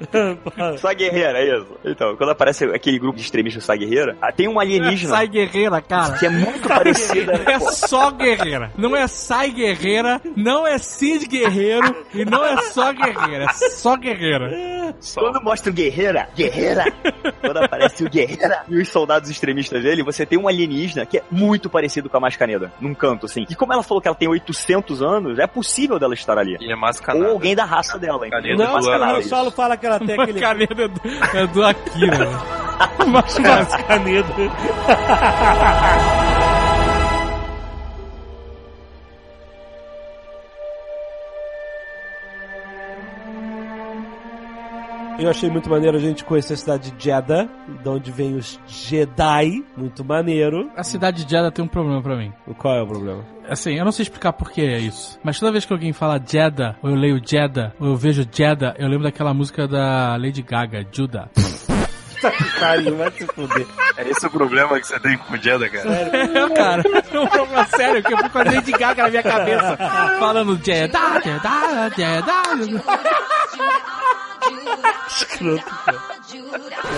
Só guerreira, é isso. Então, quando aparece aquele grupo de extremistas Só Guerreira, ah, tem uma alienígena Sai guerreira, cara. que é muito parecida. É só guerreira. Não é sai guerreira, não é Cid Guerreiro e não é só guerreira. É só guerreira. Quando mostra o Guerreira, Guerreira, quando aparece o Guerreira e os soldados extremistas dele, você tem um alienígena que é muito parecido com a Mascaneda, num canto, assim. E como ela falou que ela tem 800 anos, é possível dela estar ali. E é mascanada. Ou alguém da raça dela, hein? Não, mas o. Solo fala que ela tem aquele... caneta do, é do Akira. né? Mas, Eu achei muito maneiro a gente conhecer a cidade de Jeddah, de onde vem os Jedi. Muito maneiro. a cidade de Jeddah tem um problema pra mim. Qual é o problema? Assim, eu não sei explicar por que é isso. Mas toda vez que alguém fala Jeddah, ou eu leio Jeddah, ou eu vejo Jeddah, eu lembro daquela música da Lady Gaga, Judah. Carinho, vai se fuder. É esse o problema que você tem com o Jeddah, cara? É, cara. É um problema sério, que eu fico com a Lady Gaga na minha cabeça. Falando Jeddah, Jeddah, Jeddah. Escroto, cara.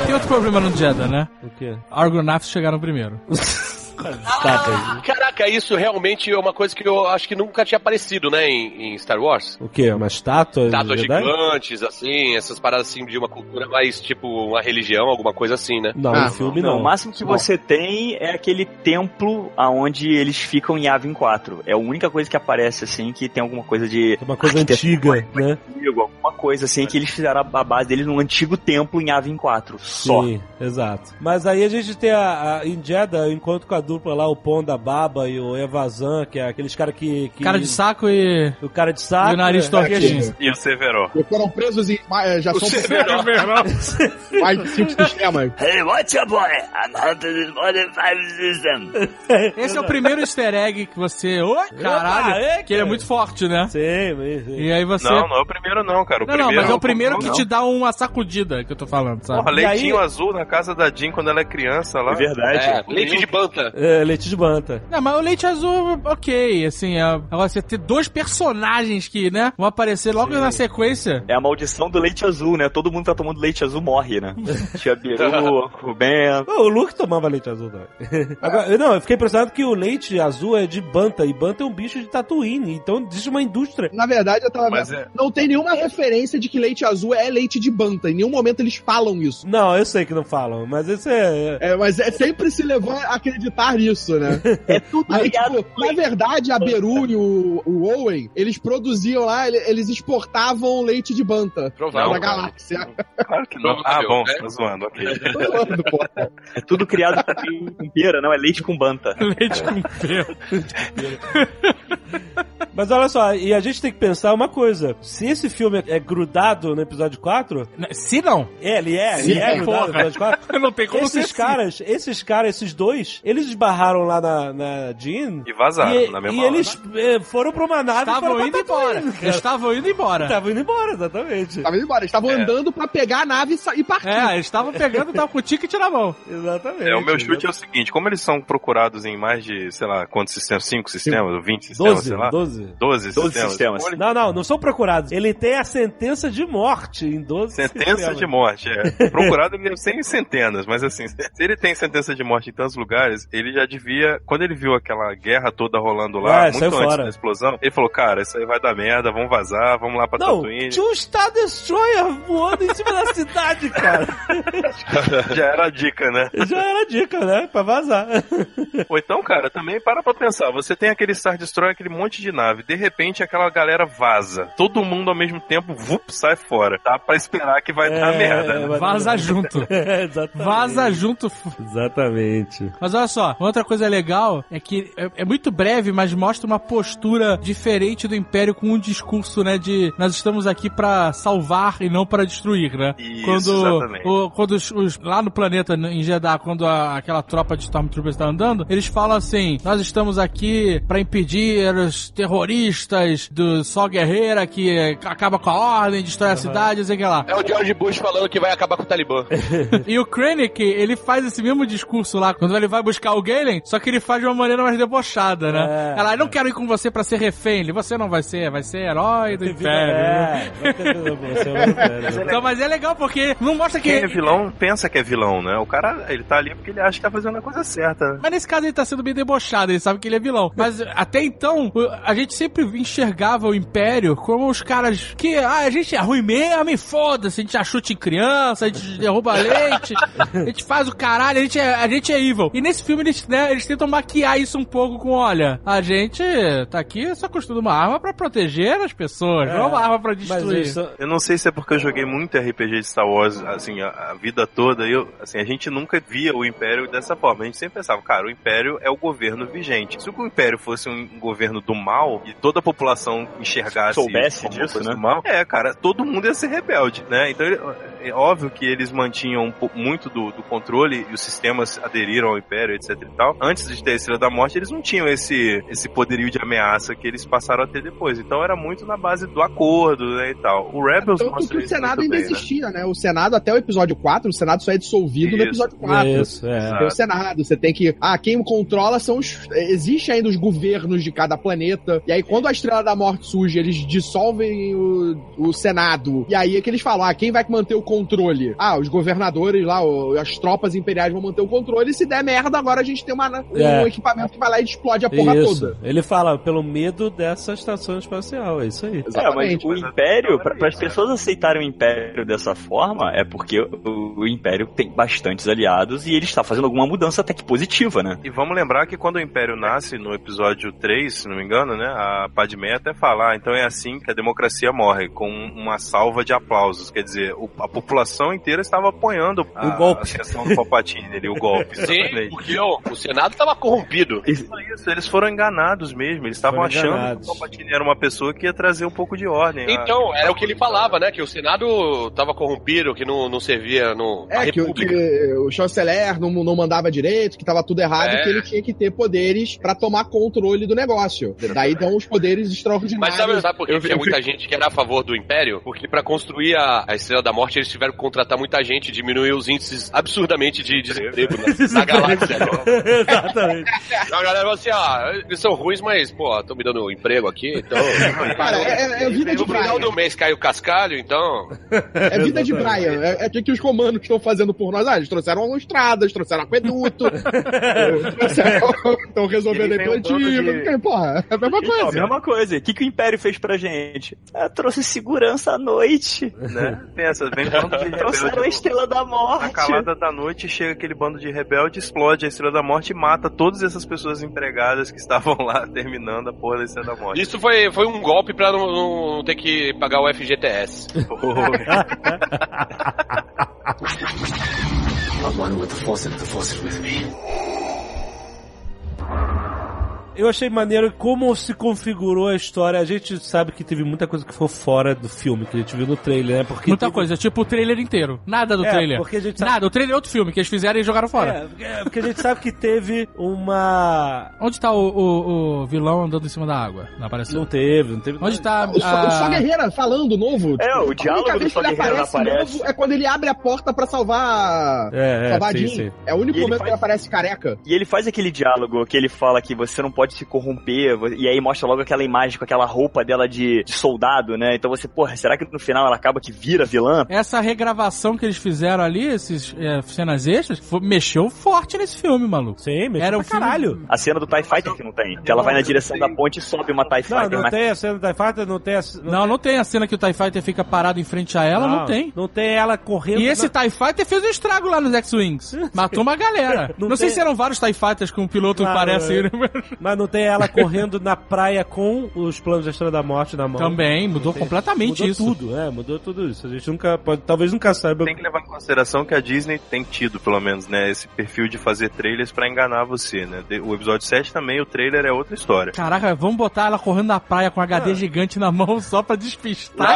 Tem outro problema no Jeddah, né? O quê? Argonauts chegaram primeiro. Tá, Caraca, isso realmente é uma coisa que eu acho que nunca tinha aparecido, né, em, em Star Wars. O quê? Uma estátua? Estátuas gigantes, assim, essas paradas assim de uma cultura mais tipo uma religião, alguma coisa assim, né? Não, Ah, no filme Não, não. o máximo que você tem é aquele templo aonde eles ficam em Yavin 4. É a única coisa que aparece, assim, que tem alguma coisa de... É uma coisa antiga, né? antiga, Alguma coisa, assim, que eles fizeram a base deles num antigo templo em Yavin 4. Só. Sim, exato. Mas aí a gente tem a, a em Jeddah, o encontro com a dupla lá, o Ponda Baba e o Evazan, que é aqueles caras que, que- Cara de saco e. O cara de saco. E o nariz é, tortinho. E o Severo. E foram presos em. eh, Já são Severo. mais de cinco sistemas. Hey, what's up, boy? I'm hunting this modern system. Esse é o primeiro easter egg que você. Oi, caralho! é, que ele é muito forte, né? Sim, sim. E aí você. Não, não é o primeiro não, cara. O Não, não, primeiro mas é o primeiro que não. te dá uma sacudida que eu tô falando, sabe? Porra, E leitinho aí- azul na casa da Jean quando ela é criança lá. É verdade. É, leite de banta. É, leite de banta. Não, mas o Leite Azul, ok, assim, é- agora você ter dois personagens que, né, vão aparecer logo na sequência. É a maldição do leite azul, né? Todo mundo que tá tomando leite azul morre, né? Tia Biru, o Ben. O Luke tomava leite azul também. Agora, não, eu fiquei impressionado que o leite azul é de banta, e banta é um bicho de Tatooine, então existe uma indústria. Na verdade, eu tava Mas vendo. é- Não tem nenhuma referência de que leite azul é leite de banta. Em nenhum momento eles falam isso. Não, eu sei que não falam, mas isso é... É, mas é sempre se levou a acreditar nisso, né? É tudo Aí, tipo, na verdade, a Beru e o, o Owen, eles produziam lá, ele- eles exportavam leite de banta Provável. pra galáxia. Claro que não. Ah, bom, né? tá zoando, ok. Tô zoando, pô. É tudo criado com, pera, não? É leite com banta. Leite com pelo. Mas olha só, e a gente tem que pensar uma coisa. Se esse filme é grudado no episódio 4, Se não, é, ele é, Se ele é é, grudado no episódio 4. não tem como esses ser caras, esses caras, esses dois, eles esbarraram lá na, na Jean E vazaram e, na mesma e hora. eles eh, foram pra uma nave e Estavam foram indo embora. Eles estavam indo embora. Estavam indo embora, exatamente. Tava indo embora. Eles estavam É. andando pra pegar a nave e e partir. É, eles estavam pegando, estavam com o ticket na mão. Exatamente. É, o meu chute é o seguinte, como eles são procurados em mais de, sei lá, quantos sistemas? Cinco sistemas? Ou 20 sistemas, 12, sei lá? 12. 12 12 sistemas. sistemas. Como eles- Não, não, não são procurados. Ele tem a sentença de morte em 12 Sentença sistemas. de morte, é. Procurado ele deve ser em centenas, mas assim, se ele tem sentença de morte em tantos lugares, ele já devia. Quando ele viu aquela guerra toda rolando lá, É, muito antes fora. da explosão, ele falou: Cara, isso aí vai dar merda, vamos vazar, vamos lá pra Não, Tatooine. tinha um Star Destroyer voando em cima da cidade, cara. Já era a dica, né? Já era a dica, né? Pra vazar. Ou então, cara, também para pra pensar. Você tem aquele Star Destroyer, aquele monte de nave. De repente, aquela galera vaza. Todo mundo ao mesmo tempo, vup, sai fora. Dá pra esperar que vai dar merda. né? Vaza junto. É, exatamente. Vaza junto. Exatamente. Mas olha só, uma outra coisa legal é que é, é muito breve, mas mostra uma postura diferente do Império com um discurso, né, de nós estamos aqui pra salvar e não pra destruir, né? Isso, quando exatamente. o- quando os, os- lá no planeta em Jeddah, quando a- aquela tropa de Stormtroopers está andando, eles falam assim: nós estamos aqui pra impedir os terroristas do Sol Guerreira que acaba com a ordem, destrói a cidade, não sei o que lá. É o George Bush falando que vai acabar com o Talibã. E o Krennic, ele faz esse mesmo discurso lá, quando ele vai buscar o Galen, só que ele faz de uma maneira mais debochada, né? É. Ela, eu não quero ir com você pra ser refém. Ele, você não vai ser, vai ser herói do Império. você é. Então, mas é legal porque não mostra que... Quem é vilão pensa que é vilão, né? O cara, ele tá ali porque ele acha que tá fazendo a coisa certa. Mas nesse caso ele tá sendo bem debochado, ele sabe que ele é vilão. Mas até então, a gente sempre enxergava o Império como os caras que, ah, a gente é ruim mesmo e foda-se, a gente achuta em criança, a gente derruba leite, a gente faz o caralho, a gente é, a gente é evil. E nesse filme eles, né, eles tentam maquiar isso um pouco com, olha, a gente tá aqui só construindo uma arma pra proteger as pessoas, É. não uma arma pra destruir. Eu não sei se é porque eu joguei muito RPG de Star Wars, assim, a, a vida toda, eu, assim, a gente nunca via o Império dessa forma. A gente sempre pensava, cara, o Império é o governo vigente. Se o Império fosse um governo do mal e toda a população enxergasse Soubesse disso, né? mal, é, cara, todo mundo ia ser rebelde, né? Então, ele- é óbvio que eles mantinham muito do, do controle e os sistemas aderiram ao Império, etc e tal. Antes de ter a Estrela da Morte, eles não tinham esse, esse poderio de ameaça que eles passaram a ter depois. Então, era muito na base do acordo, né, e tal. O Rebels Tanto mostra que o Senado ainda bem, né? existia, né? O Senado, até o episódio 4, o Senado só é dissolvido no Isso. episódio 4. Isso, é. Tem o Senado, você tem que. Ah, quem controla são os. Existe ainda os governos de cada planeta. E aí, quando a Estrela da Morte surge, eles dissolvem o, o Senado. E aí é que eles falam: ah, quem vai manter o controle? Ah, os governadores lá, as tropas imperiais vão manter o controle. Se der merda, agora a gente tem uma, um É. equipamento que vai lá e explode a porra Isso. toda. Ele fala pelo medo dessa estação espacial, é isso aí. É, mas Exatamente. o Império, para as pessoas aceitarem o Império dessa forma, é porque o, o Império tem bastantes aliados e ele está fazendo alguma mudança até que positiva, né? E vamos lembrar que quando o Império nasce, no episódio 3, se não me engano, né? A Padmé até fala, ah, então é assim que a democracia morre, com uma salva de aplausos. Quer dizer, o- a população inteira estava apoiando a, O golpe. a ascensão do Palpatine ali, o golpe. Sim, porque o, o Senado tava corrompido. Isso, eles foram enganados mesmo. Eles estavam achando enganados. que o Palpatine era uma pessoa que ia trazer um pouco de ordem. Então, Ah, era o que ele falava, né? Que o Senado tava corrompido, que não, não servia no, a É, que, que o chanceler não, não mandava direito, que tava tudo errado, É. que ele tinha que ter poderes pra tomar controle do negócio. Daí dão os poderes Mas extraordinários. sabe, sabe por que tinha muita gente que era a favor do Império? Porque pra construir a, a Estrela da Morte, eles tiveram que contratar muita gente, diminuir os índices absurdamente de desemprego na, na galáxia. Exatamente. Então a galera falou assim, ah, eles são ruins, mas, pô, estão me dando um emprego aqui, então... Cara, é, é vida de no final Brian. do mês cai o cascalho, então... É vida de Brian. É, é o que, que os comandos estão fazendo por nós. Ah, eles trouxeram estradas, trouxeram aqueduto. Estão resolvendo aí tem um Porra, é a mesma Então, a coisa. mesma coisa. O que, que o Império fez pra gente? Ah, trouxe segurança à noite. né? Pensa, vem um bando de Trouxeram a. Estrela da Na Morte. calada da noite chega aquele bando de rebelde, explode a Estrela da Morte e mata todas essas pessoas empregadas que estavam lá terminando a porra da Estrela da Morte. Isso foi, foi um golpe pra não, não ter que pagar o FGTS. I'm one with the Force and the Force is with me. Eu achei maneiro como se configurou a história. A gente sabe que teve muita coisa que foi fora do filme, que a gente viu no trailer, né? Porque Muita teve- coisa, tipo o trailer inteiro. Nada do É, trailer. porque a gente sabe- Nada, o trailer é outro filme que eles fizeram e jogaram fora. É, porque- é, a gente sabe que teve uma. Onde tá o, o- o vilão andando em cima da água? Não apareceu. Não teve, não teve. Onde tá O, Só, o Só a... Guerreira falando novo. É, o a única diálogo do Só ele Guerreira não aparece, aparece. novo é quando ele abre a porta pra salvar. É, é, salvar sim, Jean. sim. É o único E momento faz- que ele aparece careca. E ele faz aquele diálogo que ele fala que você não pode se corromper, e aí mostra logo aquela imagem com aquela roupa dela de, de soldado, né? Então você, porra, será que no final ela acaba que vira vilã? Essa regravação que eles fizeram ali, esses é, cenas extras, foi- mexeu forte nesse filme, maluco. Sim, mexeu Era pra um filme- caralho. A cena do TIE Fighter que não tem. Que ela vai na direção da ponte e sobe uma TIE Não, Fighter. não mas- tem a cena da Fighter, não tem a. Não, não tem a cena que o TIE Fighter fica parado em frente a ela, não, tem. Não tem ela correndo. E esse na- TIE Fighter fez um estrago lá nos X-Wings. Matou uma galera. Não, Não sei tem- se eram vários TIE Fighters com um piloto Claro, parece. é. Mas não tem ela correndo na praia com os planos da Estrela da Morte na mão. Também, mudou completamente mudou isso. tudo, é, mudou tudo isso. A gente nunca pode, talvez nunca saiba. Tem que levar em consideração que a Disney tem tido, pelo menos, né, esse perfil de fazer trailers pra enganar você, né? O episódio 7 também, o trailer é outra história. Caraca, vamos botar ela correndo na praia com um HD Ah. gigante na mão só pra despistar.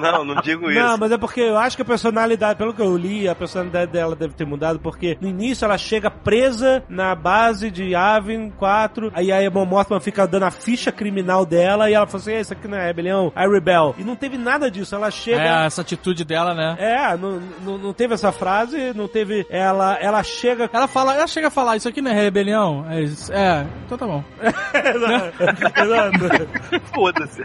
não, não, não digo isso. Não, mas é porque eu acho que a personalidade, pelo que eu li, a personalidade dela deve ter mudado, porque no início ela chega presa na base de Avin 4, aí a Mon Mothma fica dando a ficha criminal dela, e ela fala assim, "É, isso aqui não é rebelião, é rebel. E não teve nada disso, ela chega... É, essa atitude dela, né? É, não, não, não teve essa frase, não teve. Ela, ela chega. Ela fala, ela chega a falar, isso aqui não é rebelião? É, é então tá bom. Foda-se.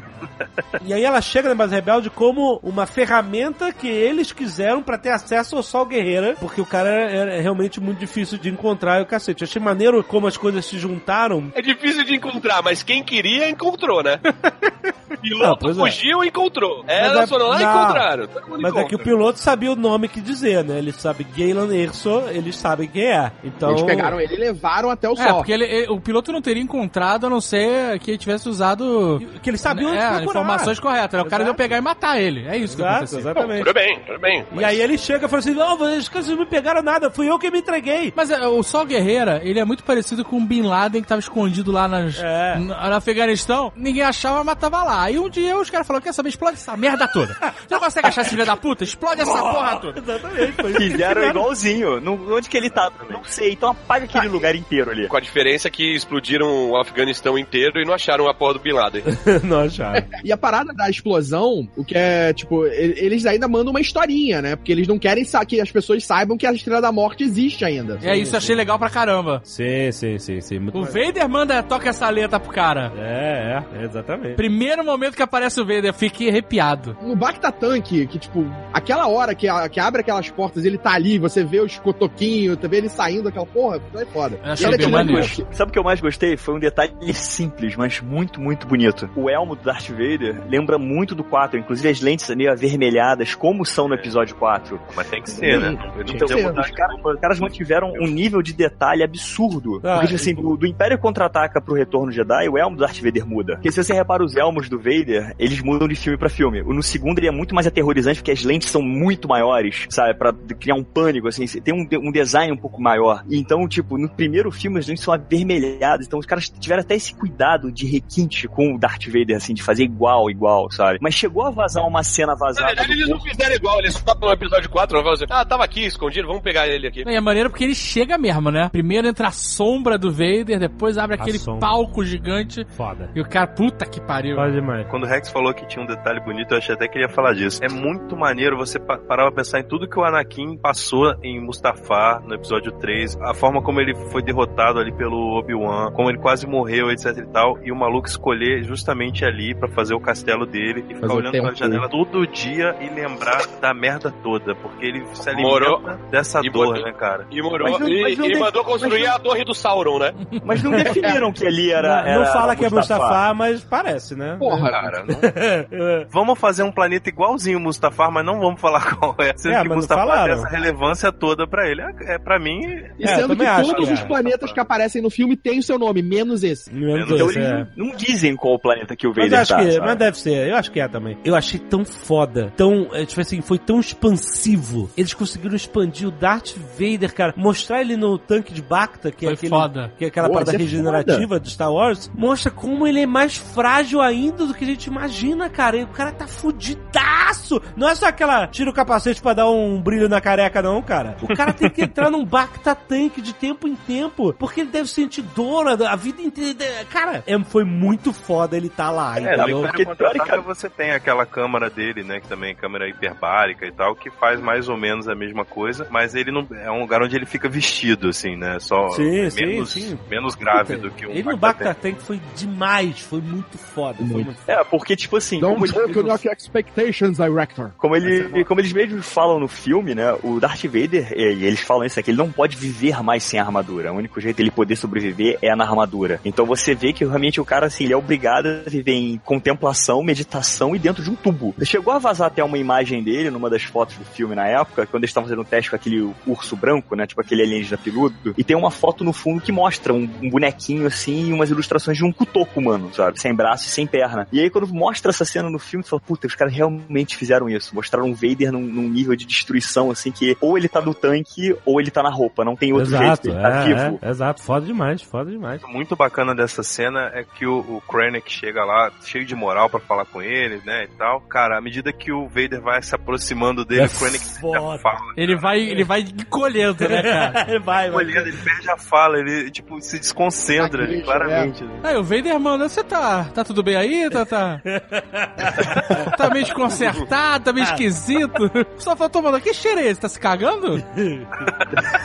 e aí ela chega na base rebelde como uma ferramenta que eles quiseram pra ter acesso ao Sol Guerreira, porque o cara era, era realmente muito difícil de encontrar e o cacete. Eu achei maneiro como as coisas se juntaram. É difícil de encontrar, mas quem queria, encontrou, né? Ah, Piloto pois é. fugiu e encontrou. Mas Elas é- foram lá e encontraram. Mas é que o encontra. piloto sabia o nome que dizer, né? Ele sabe Galen Erso, eles sabem quem é. Então. Eles pegaram ele e levaram até o É, sol. porque ele- ele- o piloto não teria encontrado a não ser que ele tivesse usado Que ele sabia onde é, procurar. informações corretas. né? O cara ia pegar e matar ele. É isso que Exato, aconteceu. exatamente. Tudo bem, tudo bem. E aí ele chega e fala assim: Não, caras não me pegaram nada, fui eu que me entreguei. Mas é, o Sol Guerreira, ele é muito parecido com o Bin Laden que tava escondido lá nas, É. na, no Afeganistão. Ninguém achava, mas tava lá. Aí um dia os caras falaram: Quer saber? Explode essa merda toda. Você não consegue achar esse filho da puta? Explode essa porra toda. Exatamente, foi Fizeram igualzinho. Não- onde que ele tá? Não sei. Então apaga aquele lugar inteiro ali. Com a diferença que explodiram o Afeganistão inteiro e não acharam a porra do Bin Laden. não acharam. E a parada da explosão, o que é, tipo, eles ainda mandam uma historinha, né? Porque eles não querem que as pessoas saibam que a Estrela da Morte existe ainda. É isso, achei legal pra caramba. Sim, sim, sim, sim. Muito O maneiro. Vader manda, toca essa letra pro cara. É, é, exatamente. Primeiro momento que aparece o Vader, fiquei arrepiado. No Bacta Tanque, que, tipo, aquela hora que, a- que abre aquelas portas, ele tá ali, você vê os cotoquinhos, vê ele saindo, aquela porra, é foda. Eu achei bem tira- maneiro. Sabe o que eu mais gostei? Foi um detalhe simples, mas muito, muito bonito. O elmo do Darth Vader lembra muito do 4, inclusive as lentes meio avermelhadas, como são no episódio 4. Mas tem que ser, né? Eu não Então, os caras, os caras mantiveram um nível de detalhe absurdo. Ah, Porque, tipo assim, do, do Império Contra-Ataca pro Retorno Jedi, o elmo do Darth Vader muda. Porque se você repara os elmos do Vader, eles mudam de filme pra filme. O No segundo, ele é muito mais aterrorizante, porque as lentes são muito maiores, sabe? Pra de- criar um pânico, assim. Tem um, um design um pouco maior. E Então, tipo, no primeiro filme, as lentes são avermelhadas. Então, os caras tiveram até esse cuidado de requinte com o Darth Vader, assim, de fazer igual, igual, sabe? Mas chegou a vazar uma cena Na vazada verdade, do eles não corpo. fizeram igual, eles só no episódio 4, não falaram assim, ah, tava aqui escondido, vamos pegar ele aqui. E é maneiro porque ele chega mesmo, né? Primeiro entra a sombra do Vader, depois abre aquele palco gigante. Foda. E o cara, puta que pariu. Foda demais. Quando o Rex falou que tinha um detalhe bonito, eu achei até que ele ia falar disso. É muito maneiro você pa- parar pra pensar em tudo que o Anakin passou em Mustafar, no episódio 3, a forma como ele foi derrotado ali pelo Obi-Wan, como ele quase morreu, etc e tal, e o maluco escolher justamente ali pra fazer o castelo dele e ficar Fazer o olhando pela janela todo dia e lembrar da merda toda, porque ele se alimenta Morou. dessa E dor, botou- né, cara? E morou. Mas e mas e mandou construir mas a torre do Sauron, né? Mas não definiram que ali era. não era fala que é Mustafa, mas parece, né? Porra, cara. Não- Vamos fazer um planeta igualzinho o Mustafar, mas não vamos falar qual é. Sendo É, que mas não Mustafar tem essa relevância toda pra ele. É, é pra mim. E É, sendo que acho todos que os é. planetas que aparecem no filme têm o seu nome, menos esse. Menos Então esse, eles é. não, não dizem qual o planeta que o Mas Vader acho tá. que, sabe? mas deve ser, eu acho que é também. Eu achei tão foda, tão, é, tipo assim, foi tão expansivo. Eles conseguiram expandir o Darth Vader, cara, mostrar ele no tanque de Bacta, que é Foi aquele, foda. Que é aquela Pô, parada é regenerativa do Star Wars, mostra como ele é mais frágil ainda do que a gente imagina, cara. E o cara tá fudidaço. Não é só aquela tira o capacete pra dar um brilho na careca, não, cara. O cara tem que entrar num Bacta tanque de tempo em tempo, porque ele deve sentir dor a a vida inteira. Cara, é, foi muito foda ele tá lá, É, entendeu? porque Contra-Ataca teórica- você tem aquela câmera dele, né? Que também é câmera hiperbárica e tal, que faz mais ou menos a mesma coisa, mas ele não. É um lugar onde ele fica vestido, assim, né? Só Sim, é sim, menos, sim. menos grave Puta, do que um. Ele no Bacta Tank foi demais, foi muito foda. Foi Muito. muito É, porque, tipo assim, como, Don't ele- talk knock expectations, director. como, ele, como eles mesmos falam no filme, né? O Darth Vader, e e eles falam isso aqui, ele não pode viver mais sem armadura. O único jeito dele poder sobreviver é na armadura. Então você vê que realmente o cara, assim, ele é obrigado a viver em contemplação, meditação e dentro de um tubo. Chegou a vazar até uma imagem dele numa das fotos do filme na época, quando eles estavam fazendo um teste com aquele urso branco, né? Tipo aquele alienígena peludo. E tem uma foto no fundo que mostra um, um bonequinho assim e umas ilustrações de um cutoco humano, sabe? Sem braço e sem perna. E aí quando mostra essa cena no filme, tu fala, puta, os caras realmente fizeram isso. Mostraram um Vader num, num nível de destruição, assim, que ou ele tá no tanque ou ele tá na roupa. Não tem outro jeito. Exato, Ele tá é, vivo. é, exato, foda demais, foda demais. muito bacana dessa cena é que o, o Krennic chega lá cheio de moral pra falar com ele, né, e tal. Cara, à medida que o Vader vai se aproximando dele, É o Krennic foda. já fala. Ele vai, ele vai encolhendo, né, cara? vai, vai. Olhando, ele perde a fala, ele, tipo, se desconcentra, Acredita, claramente. né? Aí o Vader manda, você tá, tá tudo bem aí? Tá, tá, tá meio desconcertado, tá meio esquisito. Só faltou mandar, que cheiro é esse? Tá se cagando?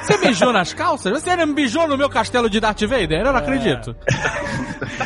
Você mijou nas calças? Você mijou no meu castelo de Darth Vader? Eu não acredito.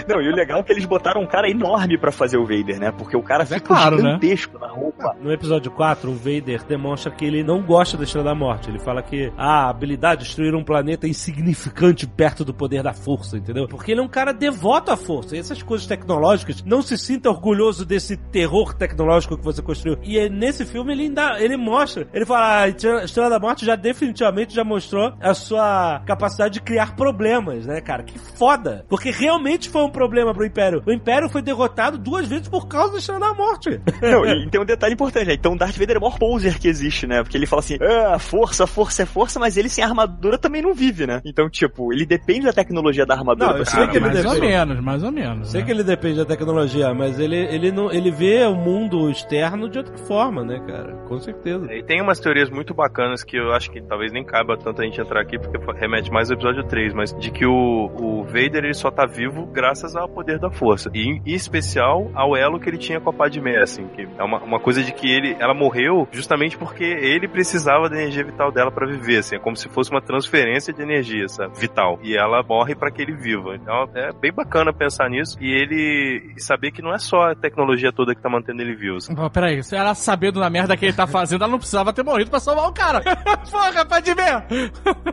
Não, e o legal é que eles botaram um cara enorme pra fazer o Vader, né? Porque o cara Mas é fica claro, né? gigantesco na roupa. No episódio 4, o Vader demonstra que ele não gosta da Estrela da Morte. Ele fala que a habilidade de destruir um planeta é insignificante perto do poder da força, entendeu? Porque ele é um cara devoto à força. E essas coisas tecnológicas, não se sinta orgulhoso desse terror tecnológico que você construiu. E é nesse filme ele ainda ele mostra. Ele fala, "Ah, a Estrela- da Morte já definitivamente já mostrou a sua capacidade de criar problemas, né, cara? Que foda. Porque realmente foi um problema pro Império. O Império foi derrotado duas vezes por causa da Estrela da Morte. Não, e tem um detalhe importante, né? Então o Darth Vader é o maior poser que existe, né? Porque ele fala assim, ah, força, força é força, mas ele sem armadura também não vive, né? Então, tipo, ele depende da tecnologia da armadura Não, eu se sei que ele mais ou depende. menos, mais ou menos. Sei né? que ele depende da tecnologia, mas ele, ele, não, ele vê o mundo externo de outra forma, né, cara? Com certeza. E tem umas teorias muito bacanas que eu acho que talvez nem caiba tanto a gente entrar aqui, porque remete mais ao episódio 3, mas de que o, o Vader ele só tá vivo graças ao poder da força. E em especial ao elo que ele tinha com a Padmé, assim, que é uma, uma coisa de que ele, ela morreu justamente porque ele precisava da energia vital dela pra viver, assim, é como se fosse uma transferência de energia, sabe? Vital. E ela morre pra que ele viva. Então é bem bacana pensar nisso e ele e saber que não é só a tecnologia toda que tá mantendo ele vivo. sabe? Pô, Peraí, se ela sabendo da merda que ele tá fazendo, ela não precisava ter morrido pra salvar o cara. Porra, pode ver.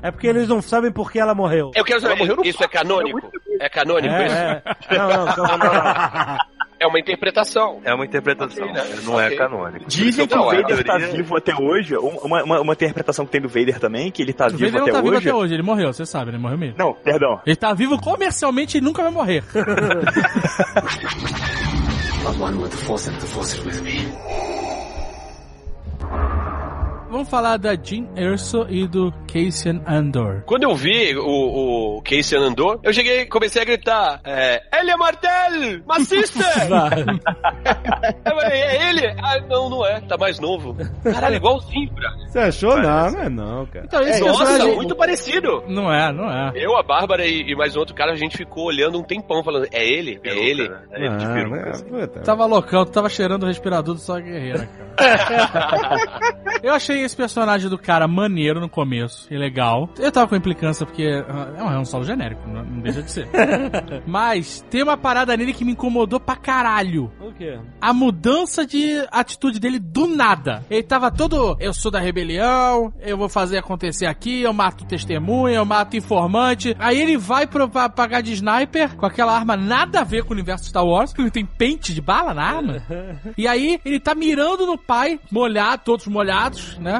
É porque eles não sabem por que ela morreu. Eu quero saber, Ela morreu no isso é canônico? É canônico isso? É, é. Não, não, calma, não, não. É uma interpretação. É uma interpretação, Ok, né? não é Ok. canônico. Dizem que Não, o é, Vader tá teoria- vivo até hoje. Uma, uma, uma interpretação que tem do Vader também, que ele tá O vivo Vader não até tá vivo hoje. até hoje, ele morreu, você sabe, ele morreu mesmo. Não, perdão. Ele tá vivo comercialmente e nunca vai morrer. Vamos falar da Jean Erso e do Cassian Andor. Quando eu vi o, o Casey andou, eu cheguei comecei a gritar: é, Elia Martel! My sister! eu falei, é ele? Ah, não, não é, tá mais novo. Caralho, igualzinho, cara. Você achou? Não, não é não, cara. Então, esse Nossa, personagem... muito parecido. Não é, não é. Eu, a Bárbara e, e mais um outro cara, a gente ficou olhando um tempão, falando: é ele? É ele? Peruca, né? É ele de Não, peruca, não é, assim. Tava loucão, tu tava cheirando o respirador do Só Guerreira, cara. Eu achei esse personagem do cara maneiro no começo e legal. Eu tava com implicância porque ah, é um, é um solo genérico, não, deixa de ser. Mas tem uma parada nele que me incomodou pra caralho. O quê? A mudança de atitude dele do nada. Ele tava todo, eu sou da rebelião, eu vou fazer acontecer aqui, eu mato testemunha, eu mato informante. Aí ele vai pro, pra pagar de sniper com aquela arma nada a ver com o universo Star Wars, porque tem pente de bala na arma. E aí ele tá mirando no pai, molhado, todos molhados, né?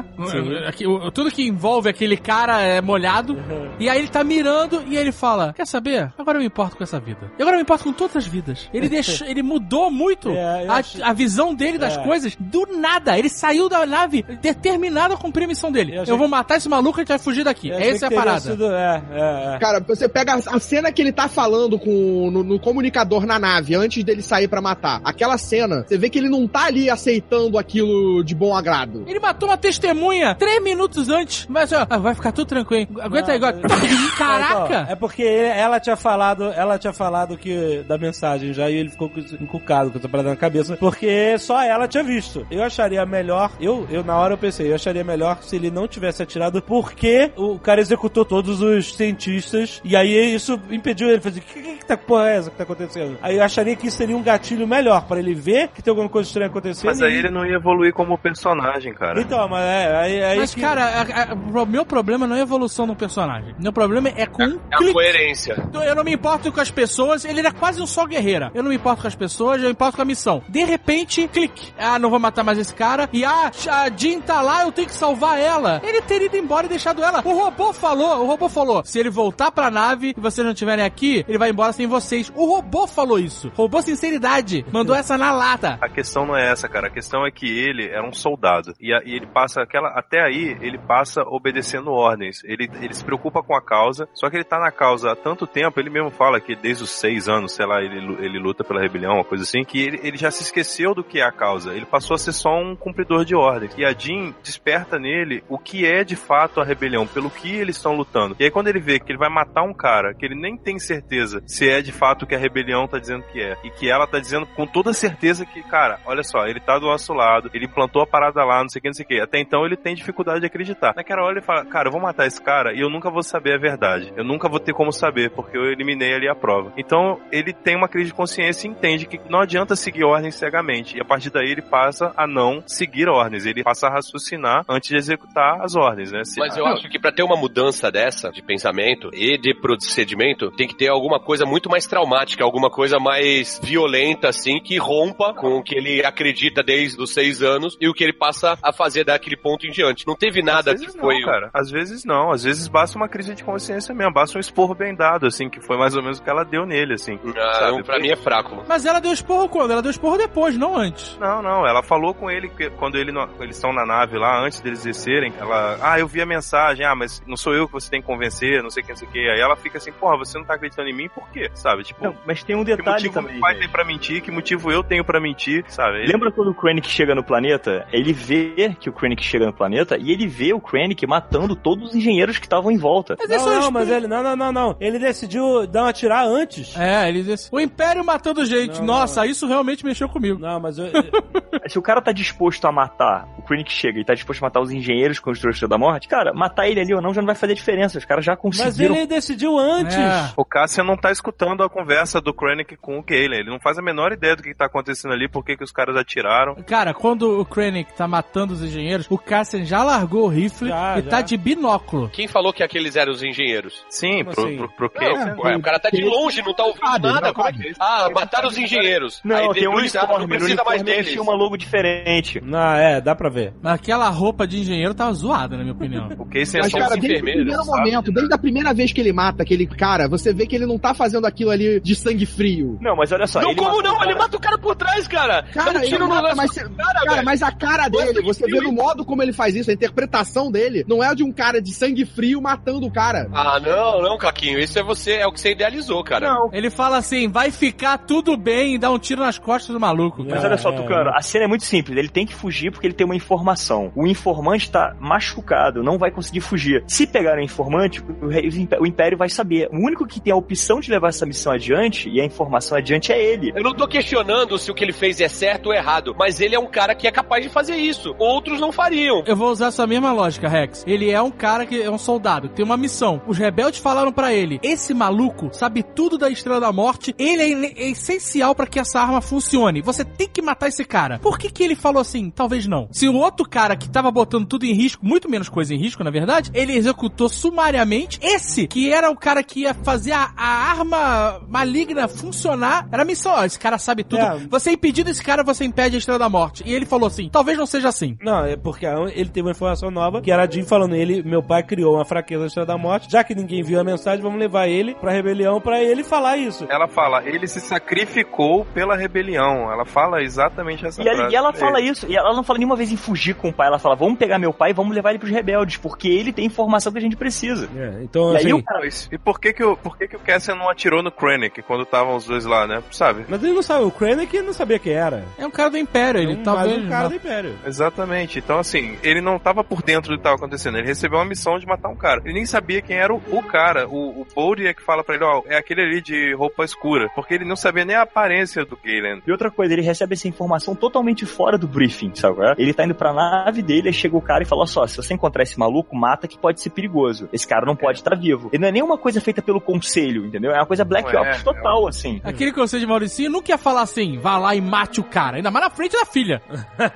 Aqui, o- tudo que envolve aquele cara é molhado. E aí ele tá mirando e ele fala: Quer saber? Agora eu me importo com essa vida. E agora eu me importo com todas as vidas. Ele deixou, ele mudou muito É, eu a, acho- a visão dele das É. coisas do nada. Ele saiu da nave determinado a cumprir a missão dele. Eu Eu, achei vou matar esse maluco e a gente vai fugir daqui. Eu Essa é a parada. sido- é, é, é. Cara, você pega a cena que ele tá falando com no, no comunicador na nave antes dele sair pra matar. Aquela cena, você vê que ele não tá ali aceitando aquilo de bom agrado. Ele matou uma testemunha três minutos antes. Mas ó, ah, vai ficar tudo tranquilo. hein? Aguenta aí agora. Caraca! Então, é porque ele- ela tinha falado, ela tinha falado que da mensagem já e ele ficou encucado com essa parada na cabeça, porque só ela tinha visto. Eu acharia melhor, eu, eu na hora eu pensei, eu acharia melhor se ele não tivesse atirado, porque o cara executou todos os cientistas e aí isso impediu ele fazer, que, que, que tá porra é essa que tá acontecendo? Aí eu acharia que isso seria um gatilho melhor pra ele ver que tem alguma coisa estranha acontecendo. Mas aí e- ele não ia evoluir como personagem, cara. Então, mas é, aí, aí Mas, que- cara, a- a- o meu problema não é a evolução do personagem. Meu problema é com um É a coerência. Eu não me importo com as pessoas. Ele era quase um só guerreira. Eu não me importo com as pessoas, eu me importo com a missão. De repente, clique. Ah, não vou matar mais esse cara. E ah, a Jean tá lá, eu tenho que salvar ela. Ele teria ido embora e deixado ela. O robô falou, o robô falou: se ele voltar pra nave e vocês não estiverem aqui, ele vai embora sem vocês. O robô falou isso. Robô sinceridade. Mandou essa na lata. A questão não é essa, cara. A questão é que ele era um soldado. E, a- e ele passa aquela. Até aí, ele passa obedecendo ordens. Ele, ele se preocupa com a causa. Só que ele tá na causa há tanto tempo, ele mesmo fala que desde os seis anos, sei lá, ele, ele luta pela rebelião, uma coisa assim, que ele, ele já se esqueceu do que é a causa. Ele passou a ser só um cumpridor de ordens. E a Jean desperta nele o que é de fato a rebelião, pelo que eles estão lutando. E aí, quando ele vê que ele vai matar um cara, que ele nem tem certeza se é de fato o que a rebelião tá dizendo que é, e que ela tá dizendo com toda certeza que, cara, olha só, ele tá do nosso lado, ele plantou a parada lá, não sei o que, não sei o que. Até então ele tem dificuldade de acreditar. Naquela hora ele fala, cara, eu vou matar esse cara e eu nunca vou saber a verdade. Eu nunca vou ter como saber, porque eu eliminei ali a prova. Então ele tem uma crise de consciência e entende que não adianta seguir ordens cegamente. E a partir daí ele passa a não seguir ordens. Ele passa a raciocinar antes de executar as ordens, né? Se- Mas eu acho que pra ter uma mudança dessa de pensamento e de procedimento, tem que ter alguma coisa muito mais traumática, alguma coisa mais violenta, assim, que rompa com o que ele acredita desde os seis anos e o que ele passa a fazer daquele ponto em diante. Não teve nada que foi. não, cara. Às vezes não. Às vezes basta uma crise de consciência mesmo. Basta um esporro bem dado, assim, que foi mais ou menos o que ela deu nele, assim. Ah, sabe? não, pra mim é fraco. Mas ela deu esporro quando? Ela deu esporro depois, não antes. Não, não, ela falou com ele que quando ele não- eles estão na nave lá, antes deles descerem, ela, ah, eu vi a mensagem, ah, mas não sou eu que você tem que convencer, não sei o que, não sei o que. Aí ela fica assim, porra, você não tá acreditando em mim, por quê? Sabe? Tipo, Não, mas tem um que detalhe motivo também. meu pai tem pra mentir, que motivo eu tenho pra mentir, sabe? Ele- Lembra quando o Krennic chega no planeta? Ele vê que o Krennic chega no planeta e ele vê o Krennic matando todos os engenheiros que estavam em volta. Mas Não, é um não, mas espírito- ele. Não, não, não, não. Ele decidiu dar uma tirar antes. É, ele disse. O Império matando gente. Não, Nossa, isso realmente mexeu comigo. Não, mas eu, Se o cara tá disposto a matar, o Krennic chega e tá disposto a matar os engenheiros construtores da morte, cara, matar ele ali ou não já não vai fazer diferença. Os caras já mas conseguiram. ele decidiu antes. É. O Cassian não tá escutando a conversa do Krennic com o Kaylen. Ele não faz a menor ideia do que tá acontecendo ali, por que que os caras atiraram. Cara, quando o Krennic tá matando os engenheiros, o Cassian já largou o rifle Já, e já. tá de binóculo. Quem falou que aqueles eram os engenheiros? Sim, Como pro, assim? pro, pro Não, Cassian. ué, o cara tá de longe, não tá ouvindo Sabe, nada. não Como é que é isso? Ah, mataram os engenheiros. Não, Aí tem um ah, uniforme. Não precisa mais uniforme deles. tinha uma logo diferente. Não, é, dá pra ver. Mas aquela roupa de engenheiro tava zoada, na minha opinião. O Cassian é só cara, desde o primeiro sabe? momento, desde a primeira vez que ele mata aquele cara, você vê que ele não tá fazendo aquilo ali de sangue frio. Não, mas olha só. Não, ele como não? Ele mata o cara por trás, cara. Cara, ele mata, mas, cara, mas a cara dele, você vê no modo como ele faz isso, a interpretação dele, não é a de um cara de sangue frio matando o cara. Ah, não, não, Caquinho. Isso é você, é o que você idealizou, cara. Não, Ele fala assim: vai ficar tudo bem e dá um tiro nas costas do maluco. Mas É, olha só, Tucano, a cena é muito simples. Ele tem que fugir porque ele tem uma informação. O informante tá machucado, não vai conseguir fugir. Se pegar o informante, o rei- o Império vai saber. O único que tem a opção de levar essa missão adiante e a informação adiante é ele. Eu não tô questionando se o que ele fez é certo ou errado, mas ele é um cara que é capaz de fazer isso. Outros não fariam. Eu vou usar essa mesma lógica, Rex. Ele é um cara que é um soldado, tem uma missão. Os rebeldes falaram pra ele: esse maluco sabe tudo da Estrela da Morte, ele é, é essencial pra que essa arma funcione. Você tem que matar esse cara. Por que que ele falou assim? Talvez não. Se o outro cara que tava botando tudo em risco, muito menos coisa em risco, na verdade, ele executou sumariamente. Esse, que era o cara que ia fazer a, a arma maligna funcionar, era a missão. Ó, esse cara sabe tudo. É. Você impedindo esse cara, você impede a Estrela da Morte. E ele falou assim: talvez não seja assim. Não, é porque ele teve uma informação nova, que era a Jim falando, ele, meu pai criou uma fraqueza na Estrela da Morte, já que ninguém viu a mensagem, vamos levar ele pra rebelião pra ele falar isso. Ela fala, ele se sacrificou pela rebelião. Ela fala exatamente essa E ela, frase. e ela fala É. isso, e ela não fala nenhuma vez em fugir com o pai, ela fala, vamos pegar meu pai e vamos levar ele pros rebeldes, porque ele tem informação que a gente precisa. É, então, E aí assim, o cara- E por que que o, por que que o Cassian não atirou no Krennic quando estavam os dois lá, né? Sabe? mas ele não sabe, o Krennic não sabia quem era. É um cara do Império, ele É um, mais um cara do Império. Exatamente. Então, assim, ele não tava por dentro do que tava acontecendo. Ele recebeu uma missão de matar um cara. Ele nem sabia quem era o, o cara. O, o Boldy é que fala pra ele, ó, é aquele ali de roupa escura. Porque ele não sabia nem a aparência do Galen. E outra coisa, ele recebe essa informação totalmente fora do briefing, sabe? é? Ele tá indo pra nave dele, aí chega o cara e fala: "Olha só, se você encontrar esse maluco, mata que pode ser perigoso. Esse cara não pode estar vivo. Ele não é nenhuma coisa feita pelo conselho, entendeu? É uma coisa Black Não é, Ops total, assim. Aquele conselho de Mauricinho nunca ia falar assim, vá lá e mate o cara. Ainda mais na frente da filha.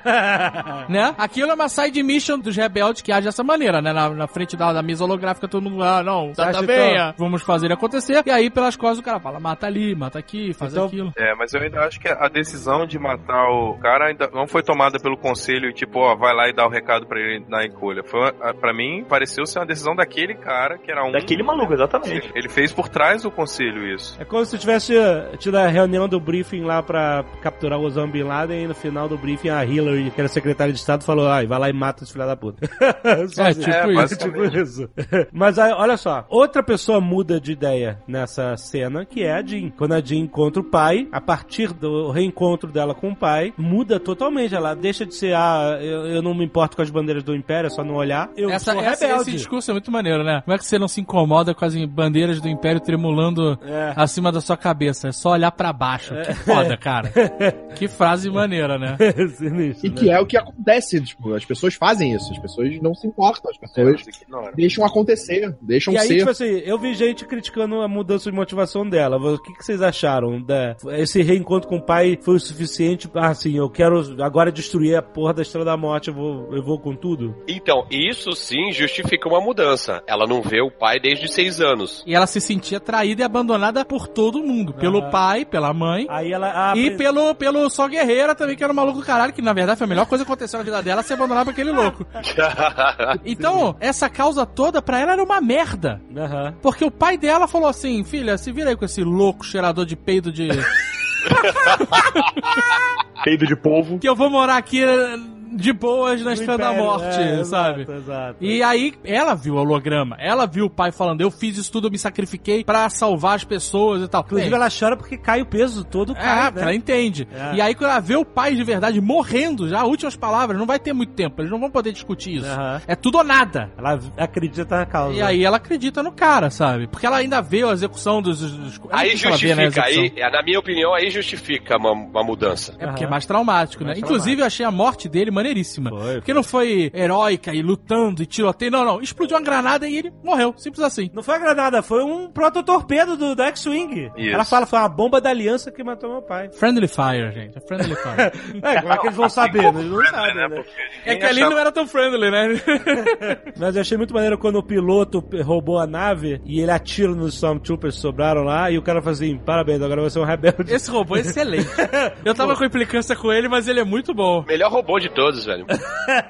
né? Aquilo é uma side mission dos rebeldes que age dessa maneira, né? Na, na frente da, da mesa holográfica, todo mundo, ah, não, tá, tá bem, ah, vamos fazer acontecer. E aí, pelas costas, o cara fala, mata ali, mata aqui, faz Então- aquilo. É, mas eu ainda acho que a decisão de matar o cara ainda não foi tomada pelo conselho, tipo, ó, vai lá e dá o recado pra ele na encolha. Foi, pra mim, pareceu ser uma decisão daquele cara, que era um... Daquele maluco, exatamente. Ele fez por trás do conselho isso. É como se tivesse tido a reunião do briefing lá pra capturar o Osama Bin Laden e no final do briefing a Hillary, que era secretária de Estado, falou, ai, vai lá e mata esse filho da puta. É, tipo É, isso. tipo isso. Mas aí, olha só, outra pessoa muda de ideia nessa cena, que é a Jean. Quando a Jean encontra o pai, a partir do reencontro dela com o pai, muda totalmente. Ela deixa de ser, ah, eu, eu não me importo com as bandeiras do Império, é só não olhar. Eu Essa, sou essa- rebelde. esse discurso é muito maneiro, né? Como é que você não se incomoda com as bandeiras do Império tremulando É. acima da sua cabeça? É só olhar pra baixo. Que foda, cara. que frase maneira, né? Sinistro, E né? que é o que acontece, tipo, as pessoas fazem isso, as pessoas não se importam, as pessoas Mas ignora. deixam acontecer, deixam E aí, ser. tipo assim, eu vi gente criticando a mudança de motivação dela. O que, que vocês acharam? Da, esse reencontro com o pai foi o suficiente? Ah, assim, eu quero agora destruir a porra da Estrela da Morte, eu vou, eu vou com tudo? Então, isso sim justifica uma mudança. Ela não vê o pai desde seis anos. E ela se sentia traída e abandonada por todo mundo. Pelo Aham. pai, pela mãe. Aí ela... ah, E pelo, pelo Só Guerreira também, que era um maluco do caralho, que na verdade foi a melhor coisa que aconteceu na vida dela, se abandonar pra aquele louco. Então, essa causa toda pra ela era uma merda. Aham. Porque o pai dela falou assim: filha, se vira aí com esse louco cheirador de peido de. Peido de polvo. que eu vou morar aqui de boas na Estrela da Morte, é, sabe? Exato, exato. E aí, ela viu o holograma, ela viu o pai falando: Eu fiz isso tudo, eu me sacrifiquei pra salvar as pessoas e tal. Inclusive, Bem, ela chora porque cai o peso todo, É, cai, ela né? entende. É. E aí, quando ela vê o pai de verdade morrendo, já, últimas palavras, não vai ter muito tempo, eles não vão poder discutir isso. Aham. É tudo ou nada. Ela acredita na causa. E aí ela acredita no cara, sabe? Porque ela ainda vê a execução dos. dos- Aí ela vê, né, justifica, aí, execução. na minha opinião, aí justifica uma, uma mudança. É porque é Aham. mais traumático, né? Mais Inclusive, eu achei a morte dele maneiríssima. Foi, Porque não foi heróica e lutando e tiroteio. Não, não. Explodiu uma granada e ele morreu. Simples assim. Não foi a granada, foi um prototorpedo do, do X-Wing. Ela fala, foi uma bomba da aliança que matou meu pai. Friendly Fire, gente. É Friendly Fire. É, como é que eles vão saber? Eles não sabem, né? Porque é que ali achava- não era tão friendly, né? Mas eu achei muito maneiro quando o piloto roubou a nave e ele atira nos Stormtroopers que sobraram lá e o cara fala assim, parabéns, agora você é um rebelde. Esse robô é excelente. Eu tava com implicância com ele, mas ele é muito bom. Melhor robô de todos, velho.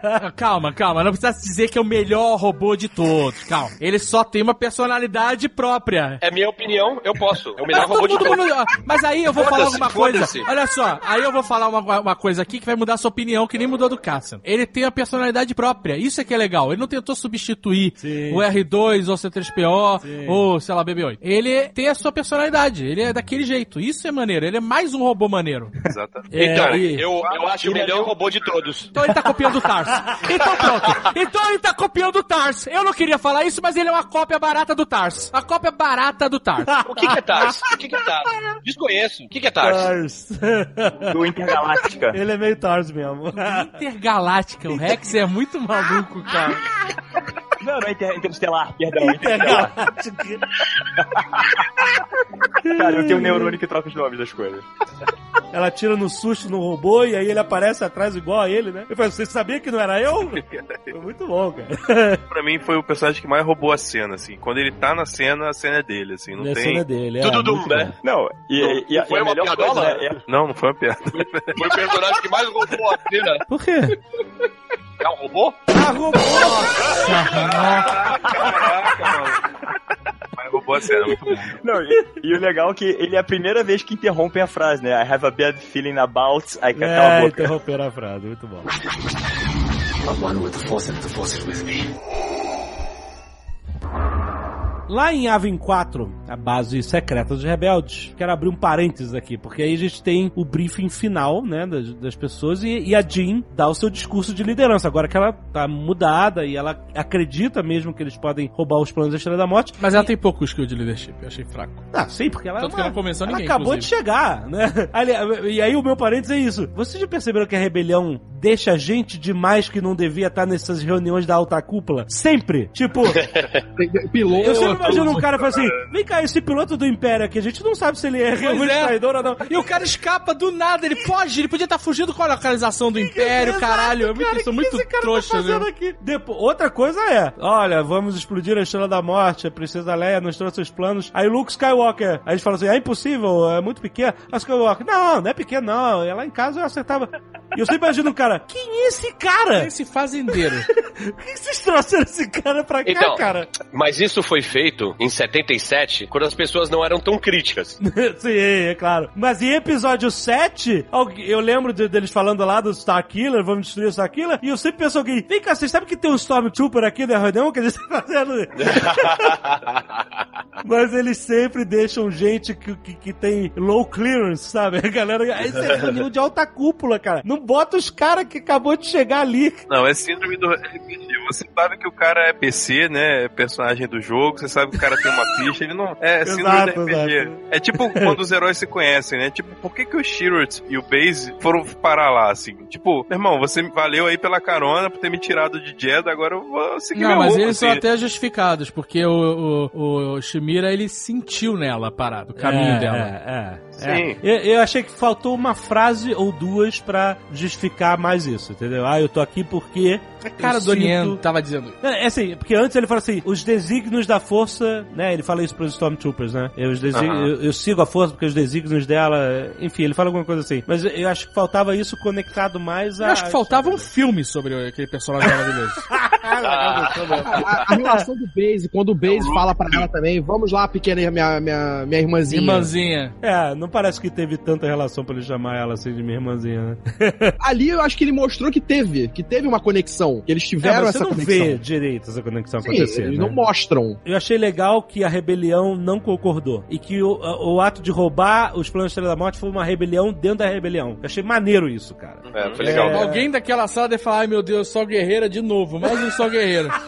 Ah, Calma, calma. Não precisa dizer que é o melhor robô de todos. Calma. Ele só tem uma personalidade própria. É minha opinião, eu posso. É o melhor Ah, robô de todos. mundo- Mas aí eu vou falar alguma coisa. Olha só, aí eu vou falar uma, uma coisa aqui que vai mudar a sua opinião, que nem mudou do Cassian. Ele tem a personalidade própria. Isso é que é legal. Ele não tentou substituir Sim. o R2 ou o C3PO Sim. ou, sei lá, BB-8. Ele tem a sua personalidade. Ele é daquele jeito. Isso é maneiro. Ele é mais um robô maneiro. Exatamente. É, Então, e- eu, eu acho o melhor robô de todos. Então ele tá copiando o Tars. Então pronto. Então ele tá copiando o Tars. Eu não queria falar isso, mas ele é uma cópia barata do Tars. A cópia barata do Tars. O que, que é Tars? O que, que é Tars? Desconheço. O que, que é Tars? Tars. Do Intergaláctica. Ele é meio Tars mesmo. Intergaláctica. O Rex é muito maluco, cara. Não, não é inter interestelar, perdão. Intergaláctica. Cara, eu tenho um neurônio que troca os nomes das coisas. Ela tira no susto no robô e aí ele aparece atrás igual a ele, né? Eu falei, você sabia que não era eu? Foi muito bom, cara. Pra mim foi o personagem que mais roubou a cena, assim. Quando ele tá na cena, a cena é dele, assim. Não a tem. cena dele, é. Tudo dum, né? Não, e, e, a- Foi e a uma melhor piadola? coisa, né, é- Não, não foi uma piada. Foi o personagem que mais roubou a cena. Por quê? É um robô? Ah, robô! Caraca, mano. Mas roubou a cena, muito bom. Não, e, e o legal é que ele é a primeira vez que interrompem a frase, né? I have a bad feeling about. Aí cala a É, boca. interromperam a frase, muito bom. Lá em Avin 4, a base secreta dos rebeldes, quero abrir um parênteses aqui, porque aí a gente tem o briefing final, né, das, das pessoas e, e a Jean dá o seu discurso de liderança. Agora que ela tá mudada e ela acredita mesmo que eles podem roubar os planos da Estrela da Morte. Mas ela tem pouco skill de leadership. Eu achei fraco. Ah, sim, porque ela, Tanto é que uma- não convenceu ela ninguém, acabou inclusive. de chegar, né? Ali- E aí o meu parênteses é isso. Vocês já perceberam que a rebelião deixa gente demais que não devia estar nessas reuniões da alta cúpula? Sempre. Tipo, Piloto. eu sempre imagino um cara e fala assim: vem cá, esse piloto do Império aqui, a gente não sabe se ele é realmente é. traidor ou não. E o cara escapa do nada, ele foge, ele podia estar fugindo com a localização do Império, Exato, caralho. É muito, cara, é que muito esse cara trouxa, tá fazendo né? aqui? Depois, outra coisa é, olha, vamos explodir a Estrela da Morte, a Princesa Leia nos trouxe seus planos. Aí Luke Skywalker, aí a gente fala assim, é impossível, é muito pequeno. Aí Skywalker, não, não é pequeno não, é lá em casa eu acertava. E eu sempre imagino um cara, quem é esse cara? Esse fazendeiro. Por que vocês trouxeram esse cara pra cá, Então, cara? Mas isso foi feito em 77, quando as pessoas não eram tão críticas. Sim, é claro. Mas em episódio 7, alguém- eu lembro de- deles falando lá do Starkiller, vamos destruir o Starkiller, e eu sempre penso alguém, vem cá, vocês sabem que tem um Stormtrooper aqui na reunião que eles estão fazendo? Mas eles sempre deixam gente que, que, que tem low clearance, sabe? A galera, isso é reunião de alta cúpula, cara. Não bota os caras que acabou de chegar ali. Não, é síndrome do RPG. Você sabe que o cara é PC, né? É personagem do jogo, você sabe que o cara tem uma ficha, ele não. É síndrome Exato, do RPG. exato. É tipo quando os heróis se conhecem, né? Tipo, por que, que o Shirot e o Base foram parar lá, assim? Tipo, meu irmão, você valeu aí pela carona por ter me tirado de Jeddah, agora eu vou seguir Não, meu mas rumo, eles são assim. até justificados, porque o, o, o Shimira, ele sentiu nela a parada, o caminho É, dela. É, é. Sim. É. Eu, eu achei que faltou uma frase ou duas pra justificar mais isso, entendeu? Ah, eu tô aqui porque. A cara do Oriente sinto- tava dizendo. É, é assim, porque antes ele fala assim, os desígnios da força, né? Ele fala isso pros Stormtroopers, né? Eu, os desig- Aham. eu, eu sigo a força porque os desígnios dela. Enfim, ele fala alguma coisa assim. Mas eu acho que faltava isso conectado mais a. Eu acho que faltava um filme sobre aquele personagem maravilhoso. A, a relação do Base, quando o Base fala pra ela também, vamos lá, pequena minha, minha, minha irmãzinha. Irmãzinha. É, não parece que teve tanta relação pra ele chamar ela assim de minha irmãzinha, né? Ali eu acho que ele mostrou que teve, que teve uma conexão, que eles É, tiveram mas você essa não conexão. vê direito essa conexão Sim, acontecer. eles né? não mostram. Eu achei legal que a rebelião não concordou. E que o, o ato de roubar os planos da Estrela da Morte foi uma rebelião dentro da rebelião. Eu achei maneiro isso, cara. É, foi legal. É. Alguém daquela sala deve falar, ai meu Deus, só guerreira de novo, mais um só guerreiro.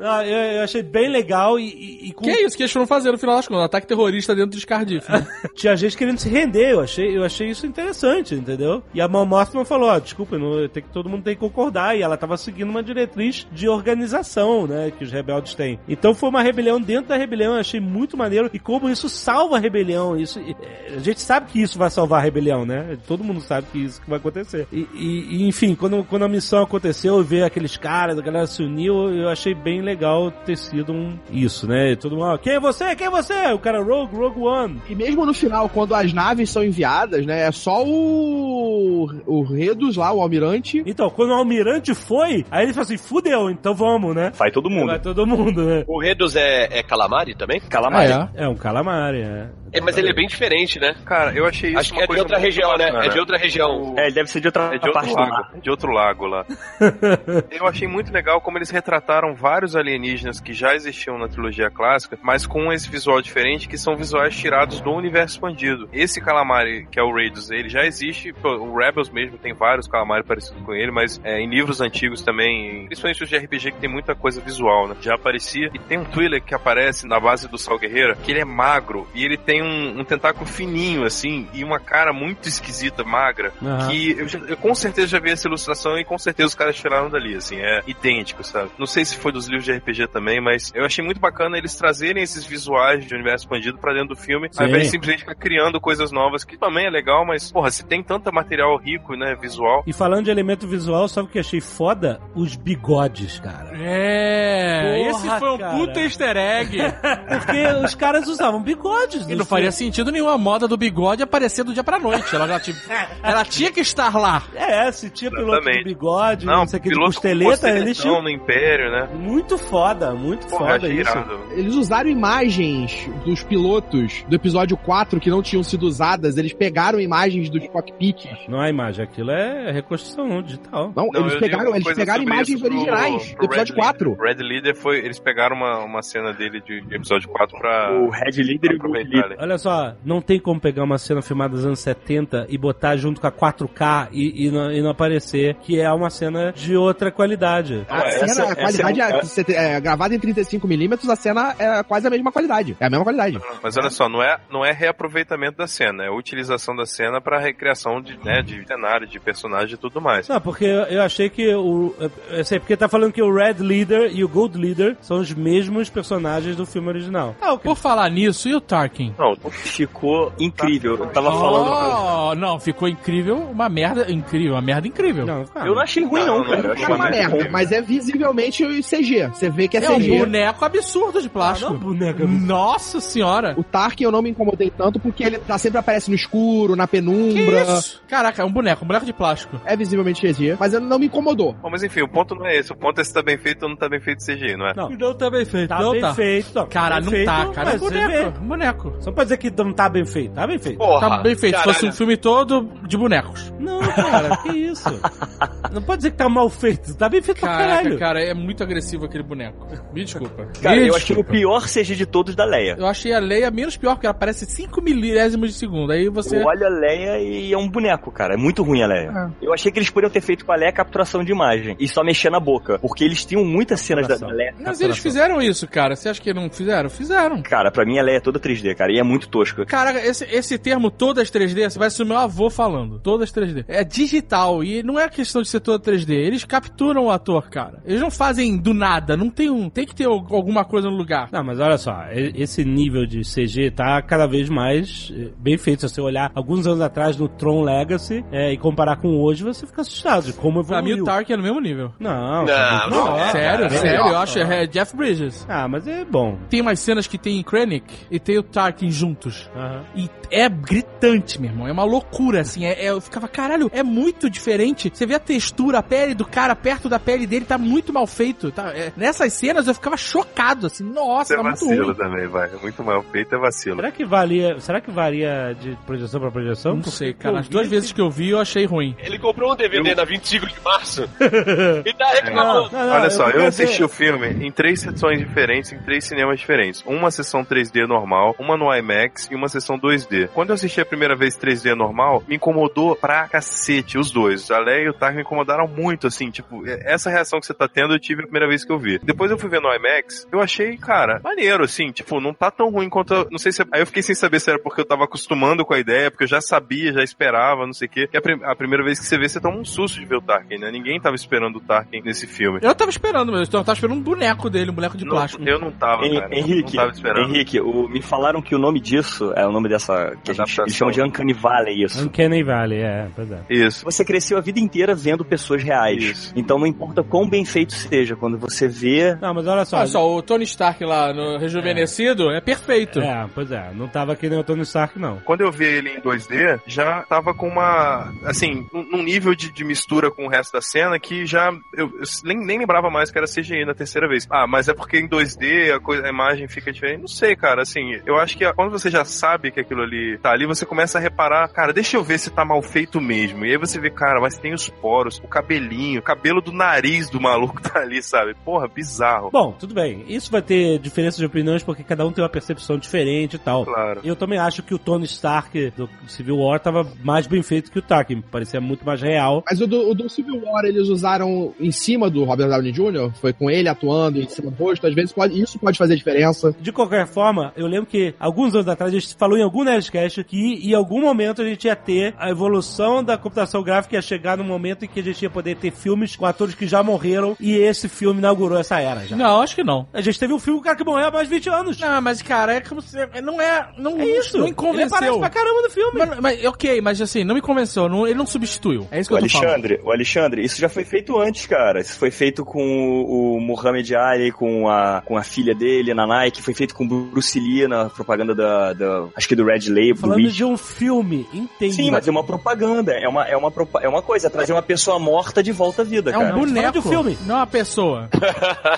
Ah, eu, eu achei bem legal e, e, e com- que é isso que eles foram fazer no final das contas? Ataque terrorista dentro dos Cardiff. Tinha gente querendo se render. Eu achei, eu achei isso interessante, entendeu? E a Mothman falou: ó, desculpa, não, tem que, todo mundo tem que concordar. E ela tava seguindo uma diretriz de organização, né? Que os rebeldes têm. Então foi uma rebelião dentro da rebelião. Eu achei muito maneiro. E como isso salva a rebelião. Isso, é, a gente sabe que isso vai salvar a rebelião, né? Todo mundo sabe que isso vai acontecer. E, e- e, enfim, quando, quando a missão aconteceu, ver aqueles caras, a galera se uniu, eu achei bem legal ter sido um, isso, né? Todo mundo, ó, quem é você? Quem é você? O cara Rogue, Rogue One. E mesmo no final, quando as naves são enviadas, né, é só o o Redus lá, o almirante. Então, quando o almirante foi, aí ele falou assim, fudeu, então vamos, né? Vai todo mundo. Vai todo mundo, né? O Redus é, é Calamari também? Calamari. Ah, É um calamari, é. É, mas ele é bem diferente, né? Cara, eu achei isso Acho que uma é de coisa outra muito região, né? bacana. É de outra região. É, ele deve ser de outra É de parte outro do mar. lago, de outro lago lá. Eu achei muito legal como eles retrataram vários alienígenas que já existiam na trilogia clássica, mas com esse visual diferente, que são visuais tirados do universo expandido. Esse calamari, que é o Raiders, ele já existe, o Rebels mesmo tem vários calamari parecidos com ele, mas é, em livros antigos também, principalmente os de RPG que tem muita coisa visual, né? Já aparecia. E tem um Twi'lek que aparece na base do Sal Guerreira, que ele é magro e ele tem um, um tentáculo fininho, assim, e uma cara muito esquisita, magra, Aham. que eu, já- eu com certeza já vi essa ilustração e com certeza os caras tiraram dali, assim, é idêntico, sabe? Não sei se foi dos livros de RPG também, mas eu achei muito bacana eles trazerem esses visuais de universo expandido pra dentro do filme, Sim. ao invés de simplesmente ficar criando coisas novas, que também é legal, mas, porra, se tem tanto material rico, né, visual, E falando de elemento visual, sabe o que eu achei foda? Os bigodes, cara. É, Porra, esse foi um cara. puta easter egg. Porque os caras usavam bigodes. E não faria sentido nenhum a moda do bigode aparecer do dia pra noite. Ela, já, tipo, ela tinha que estar lá. É, se tinha piloto Exatamente. de bigode, não, não, sei o que, de costeleta, eles tinham... no Império, né? Muito foda, muito Porra, foda achei isso. irado. Eles usaram imagens dos pilotos do episódio 4 que não tinham sido usadas. Eles pegaram imagens dos cockpits. Não é imagem, aquilo é reconstrução digital. Não, Não, eles pegaram, eles pegaram imagens pro- originais pro do episódio Red 4. Leader. Red Leader foi. Eles pegaram uma, uma cena dele de, de episódio 4 pra. O Red Leader e o Leader. Olha só, não tem como pegar uma cena filmada dos anos 70 e botar junto com a 4K e, e não, e não aparecer que é uma cena de outra qualidade. A essa- cena, a essa qualidade é um- é, te- é, gravada em 35mm, a cena é quase a mesma qualidade. É a mesma qualidade. Mas olha só, não é, não é reaproveitamento da cena, é utilização da cena pra recriação de, né, de cenário, de personagem e tudo mais. Não, porque eu achei que o. Eu sei, porque tá falando que o Red Leader e o Gold Leader são os mesmos personagens do filme original. Ah. Por falar nisso, e o Tarkin? Não, Ficou incrível. Eu tava falando. Oh, não, ficou incrível, uma merda incrível, uma merda incrível. Não, cara. Eu não achei ruim, não, Não, cara. Eu não, achei É uma merda, mas é visivelmente CG. Você vê que é, É um CG. boneco absurdo de plástico. Ah, não, boneco absurdo. Nossa senhora. O Tarkin eu não me incomodei tanto porque ele tá, sempre aparece no escuro, na Que penumbra. isso? Caraca, é um boneco, um boneco de plástico. É visivelmente CG, mas ele não me incomodou. Bom, mas enfim, o ponto não é esse. O ponto é se tá bem feito ou não tá bem feito CGI, não é? Não. Não tá bem feito. Tá não bem tá. feito. Não, Cara, não feito, tá, cara. É um boneco, um boneco. Só pra dizer que não tá bem feito. Tá bem feito. Porra, Tá bem feito. Se caralho. fosse um filme todo de bonecos. Não, cara, que isso? Não pode dizer que tá mal feito. Tá bem feito pra Caraca, caralho. cara, é muito agressivo aquele boneco. Me desculpa. Cara, Me eu achei o desculpa. pior CG de todos da Leia. Eu achei a Leia menos pior, porque ela parece 5 milésimos de segundo. Aí você. Olha a Leia e é um boneco, cara. É muito ruim a Leia. Eu achei que eles poderiam ter feito com a Leia capturação de imagem e só mexer na boca. Porque eles tinham muitas cenas da, da Leia. Mas eles fizeram isso, cara. Você acha que não fizeram? Fizeram. Cara, pra mim a Leia é toda 3D, cara. E é muito tosca. Caraca, esse, esse termo todas 3D, você vai ser o meu avô falando. Todas 3D. É digital e não é questão de ser toda 3D. Eles capturam o ator, cara. Eles não fazem do nada. Não tem um. Tem que ter al- alguma coisa no lugar. Não, mas olha só, esse nível de CG tá cada vez mais eh, bem feito. Se você olhar alguns anos atrás no Tron Legacy eh, e comparar com hoje, você fica assustado de como Pra mim, evoluiu. o Tark é no mesmo nível. Não, Não, tá não é. sério, cara, sério. Eu acho é Jeff Bridges. Ah, mas é bom. Tem umas cenas que tem Krennic e tem o Tarkin juntos. Aham. E é gritante, meu irmão. É uma loucura, assim. É, é- eu ficava, caralho, é muito diferente. Você vê a textura, a pele do cara perto da pele dele, tá muito mal feito. Tá? É, nessas cenas eu ficava chocado, assim. Nossa, Isso é tá muito vacilo ruim. também, vai. É muito mal feito, é vacilo. Será que valia, será que varia de projeção pra projeção? Não sei, cara. Eu As vi duas esse- vezes que eu vi, eu achei ruim. Ele comprou um DVD na 25 de março e tá reclamando. Não, não, Olha só, eu dizer- assisti o filme em três sessões diferentes, em três cinemas diferentes. Uma sessão 3D normal, uma no IMAX e uma sessão 2D. Quando eu assisti a primeira vez 3D normal, me incomodou pra cacete os dois. A Leia e o Tark me incomodaram muito, assim, tipo, essa reação que você tá tendo eu tive a primeira vez que eu vi. Depois eu fui ver no IMAX, eu achei, cara, maneiro, assim, tipo, não tá tão ruim quanto. eu- Não sei se. Aí eu fiquei sem saber se era porque eu tava acostumando com a ideia, porque eu já sabia, já esperava, não sei o quê. E a, prim- a primeira vez que você vê, você toma um susto de ver o Tarkin, né? Ninguém tava esperando o Tarkin nesse filme. Eu tava esperando, mas eu tava esperando um boneco dele, um boneco de Não, plástico. eu não tava, cara. Henrique, não tava esperando. Henrique, o- me falaram que o nome disso é o nome dessa que a gente eles chamam de Uncanny Valley isso. Uncanny Valley, é, pois é. Isso. Você cresceu a vida inteira vendo pessoas reais. Isso. Então não importa quão bem feito seja, quando você vê. Não, mas olha só. Olha só, o Tony Stark lá no Rejuvenescido é, perfeito. É, pois é, não tava aqui nem o Tony Stark, não. Quando eu vi ele em 2D, já tava com uma. Assim, num num nível de, de mistura com o resto da cena que já. Eu, eu nem, nem lembrava mais que era CGI na terceira vez. Ah, mas é porque em 2D a, coisa, a imagem fica diferente. Não sei, cara. Assim, eu acho que a, quando você já sabe que aquilo ali tá ali, você começa a reparar, cara, deixa eu ver se tá mal feito mesmo. E aí você vê, cara, mas tem os poros, o cabelinho, o cabelo do nariz do maluco tá ali, sabe? Porra, bizarro. Bom, tudo bem. Isso vai ter diferença de opiniões porque cada um tem uma percepção diferente e tal. Claro. Eu também acho que o Tony Stark do Civil War tava mais bem feito que o Tarkin. Parecia muito mais real. Mas o do, o do Civil War eles usaram em cima do Robert Downey Jr., foi com ele atuando em cima do rosto, às vezes pode, isso pode fazer diferença. De qualquer forma, eu lembro que alguns anos atrás a gente falou em algum Nerdcast que em algum momento a gente ia ter a evolução da computação gráfica ia chegar no momento em que a gente ia poder ter filmes com atores que já morreram e esse filme inaugurou essa era já. Não, acho que não. A gente teve um filme com o cara que morreu há mais de 20 anos. Não, mas cara, é como se. Não é. Não, É isso. Não me Ele convenceu. aparece pra caramba no filme. Mas, mas, ok, mas assim, não me convenceu. não- ele não substituiu. É isso que O eu tô falando. Alexandre, o Alexandre, isso já foi feito antes, cara. Isso foi feito com o, o Muhammad Ali, com a, com a filha dele na Nike, foi feito com o Bruce Lee na propaganda da, da- acho que do Red Label, do Falando Wish. de um filme, entende? Sim, mas é uma propaganda, é uma, é uma, é uma coisa, é trazer uma pessoa morta de volta à vida, É um cara. boneco. de um filme. Não é uma pessoa.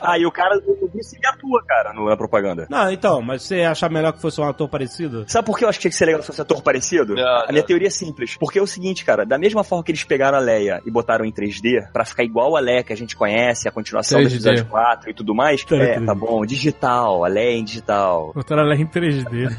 Ah, e o cara, o Bruce Lee atua, cara, no- na propaganda. Não, então, mas você achar melhor que fosse um ator parecido? Sabe por que eu acho que tinha que ser legal se fosse ator parecido? Não, a minha não. teoria é simples. Porque é o seguinte, cara, da mesma forma que eles pegaram a Leia e botaram em 3D, pra ficar igual a Leia que a gente conhece, a continuação do 3D. episódio 4 e tudo mais, Tá, é, tá. bom, digital, a Leia em digital. Botaram ela em 3D.